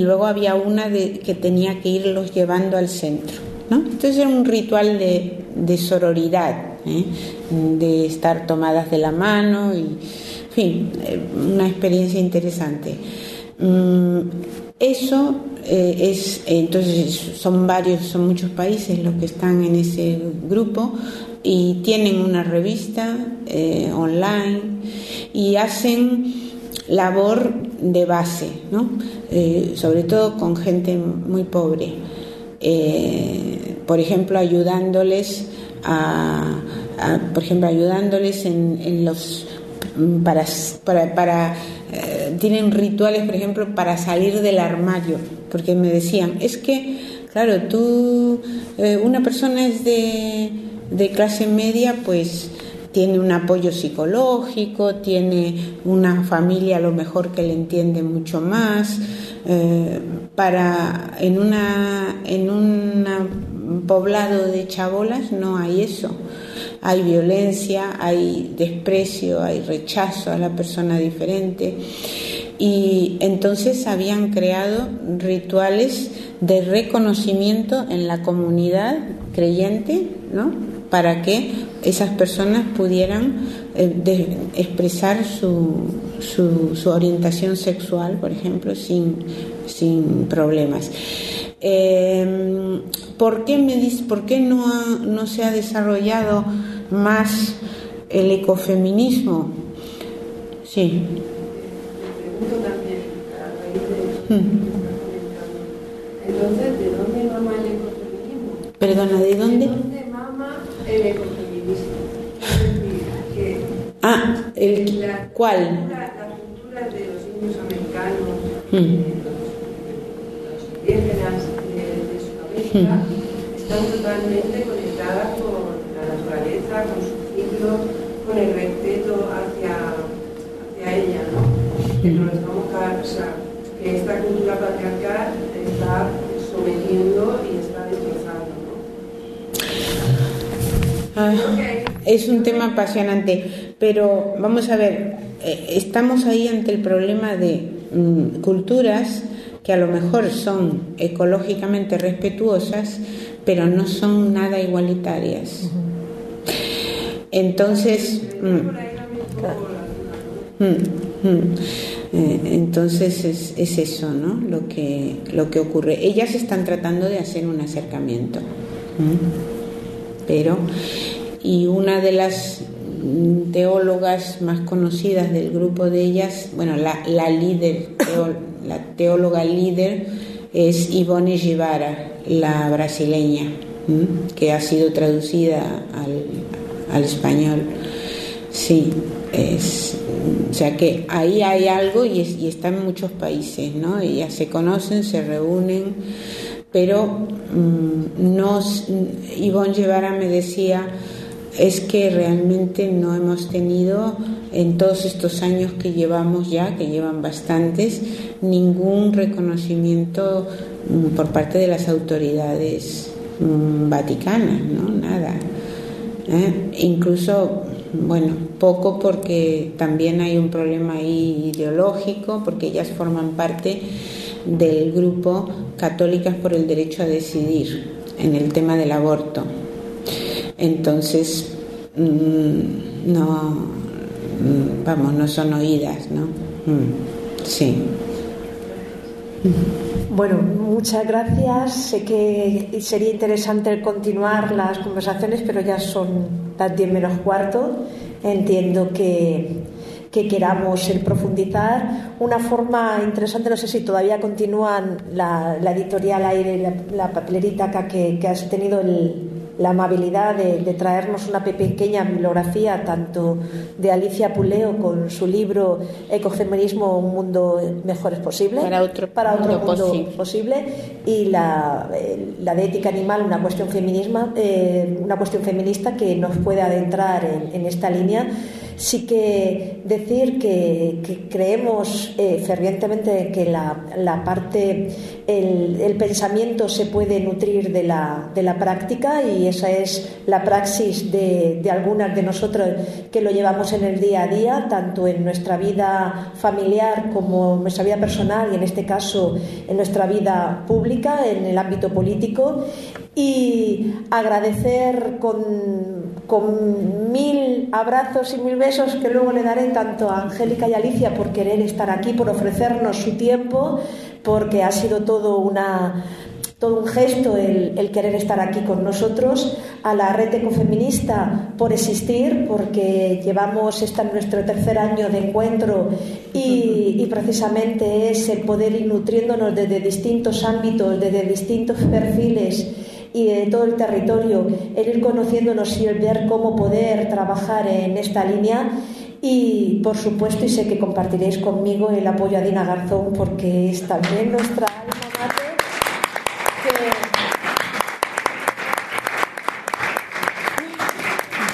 luego había una de, que tenía que irlos llevando al centro. ¿no? Entonces era un ritual de, sororidad, ¿eh? de estar tomadas de la mano, y, en fin, eh, una experiencia interesante. Mm, eso eh, es, entonces son varios, son muchos países los que están en ese grupo y tienen una revista eh, online y hacen labor de base, ¿no? Eh, sobre todo con gente muy pobre. por ejemplo, ayudándoles a, por ejemplo, ayudándoles en, los para tienen rituales, por ejemplo, para salir del armario porque me decían, es que, claro, tú, eh, una persona es de, clase media, pues tiene un apoyo psicológico, tiene una familia a lo mejor que le entiende mucho más. Eh, para en una en un poblado de chabolas no hay eso. Hay violencia, hay desprecio, hay rechazo a la persona diferente y entonces habían creado rituales de reconocimiento en la comunidad creyente, ¿no? Para que esas personas pudieran eh, expresar su, su, orientación sexual, por ejemplo, sin, sin problemas. Em, ¿Por qué, me por qué no, no se ha desarrollado más el ecofeminismo? Sí también a raíz de eso que Entonces, ¿de dónde mama el ecofeminismo? Perdona, ¿de dónde? ¿De dónde mama el ecofeminismo? que ah, el la, ¿cuál? La, cultura de los indios americanos, mm. los, indígenas de, de Sudamérica, mm. están totalmente conectadas con naturaleza, con su ciclo, con el respeto hacia, hacia ella, ¿no? que nos estamos o sea, que esta cultura patriarcal está sometiendo y está destrozando. Ah, es un tema apasionante, pero vamos a ver, eh, estamos ahí ante el problema de mm, culturas que a lo mejor son ecológicamente respetuosas, pero no son nada igualitarias. Mm, eh, entonces es, eso, ¿no? Lo que, lo que ocurre. Ellas están tratando de hacer un acercamiento, pero y una de las teólogas más conocidas del grupo de ellas, bueno, la, líder, la teóloga líder es Ivone Givara, la brasileña, que ha sido traducida al, español Sí, es, o sea que ahí hay algo y, es, y está en muchos países, ¿no? Ellas se conocen, se reúnen, pero mmm, no, Ivonne Guevara me decía, es que realmente no hemos tenido en todos estos años que llevamos ya, que llevan bastantes, ningún reconocimiento mm, por parte de las autoridades mm, vaticanas, ¿no? Nada. ¿Eh? Incluso, bueno, poco porque también hay un problema ahí ideológico, porque ellas forman parte del grupo Católicas por el Derecho a Decidir en el tema del aborto. Entonces, mmm, no, vamos, no son oídas, ¿no? Mm, sí. Bueno, muchas gracias. Sé que sería interesante continuar las conversaciones, pero ya son las 10 menos cuarto. Entiendo que, que queramos el profundizar. Una forma interesante, no sé si todavía continúan la, la editorial aire, la, la que, que has tenido el, la amabilidad de, de, traernos una pequeña bibliografía tanto de Alicia Puleo con su libro Ecofeminismo, un mundo mejor es posible, para otro, para otro mundo, mundo posible. posible, y la, la, de ética animal, una cuestión, feminisma, eh, una cuestión feminista que nos puede adentrar en, en esta línea sí que decir que, creemos eh, fervientemente que la, la parte, el, el, pensamiento se puede nutrir de la, de la práctica y esa es la praxis de, de algunas de nosotros que lo llevamos en el día a día, tanto en nuestra vida familiar como en nuestra vida personal y en este caso en nuestra vida pública, en el ámbito político. Y agradecer con, con, mil abrazos y mil besos que luego le daré tanto a Angélica y Alicia por querer estar aquí, por ofrecernos su tiempo, porque ha sido todo una todo un gesto el, el, querer estar aquí con nosotros, a la red ecofeminista por existir, porque llevamos este nuestro tercer año de encuentro y, y, precisamente es el poder ir nutriéndonos desde distintos ámbitos, desde distintos perfiles y de todo el territorio, el ir conociéndonos y el ver cómo poder trabajar en esta línea. Y por supuesto, y sé que compartiréis conmigo el apoyo a Dina Garzón, porque es también nuestra alma mater.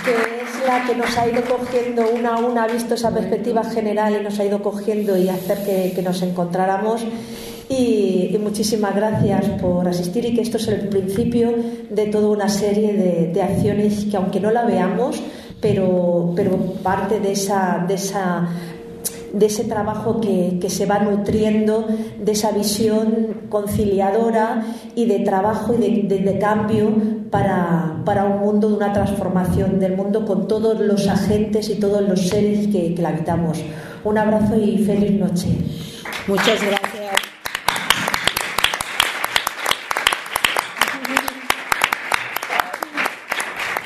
Que, es la que nos ha ido cogiendo una a una, ha visto esa perspectiva general y nos ha ido cogiendo y hacer que nos encontráramos. Y, muchísimas gracias por asistir y que esto es el principio de toda una serie de, acciones que aunque no la veamos, pero, pero parte de esa, de esa de ese trabajo que, que, se va nutriendo, de esa visión conciliadora y de trabajo y de, de, de cambio para, para, un mundo de una transformación del mundo con todos los agentes y todos los seres que, que la habitamos. Un abrazo y feliz noche. Muchas gracias.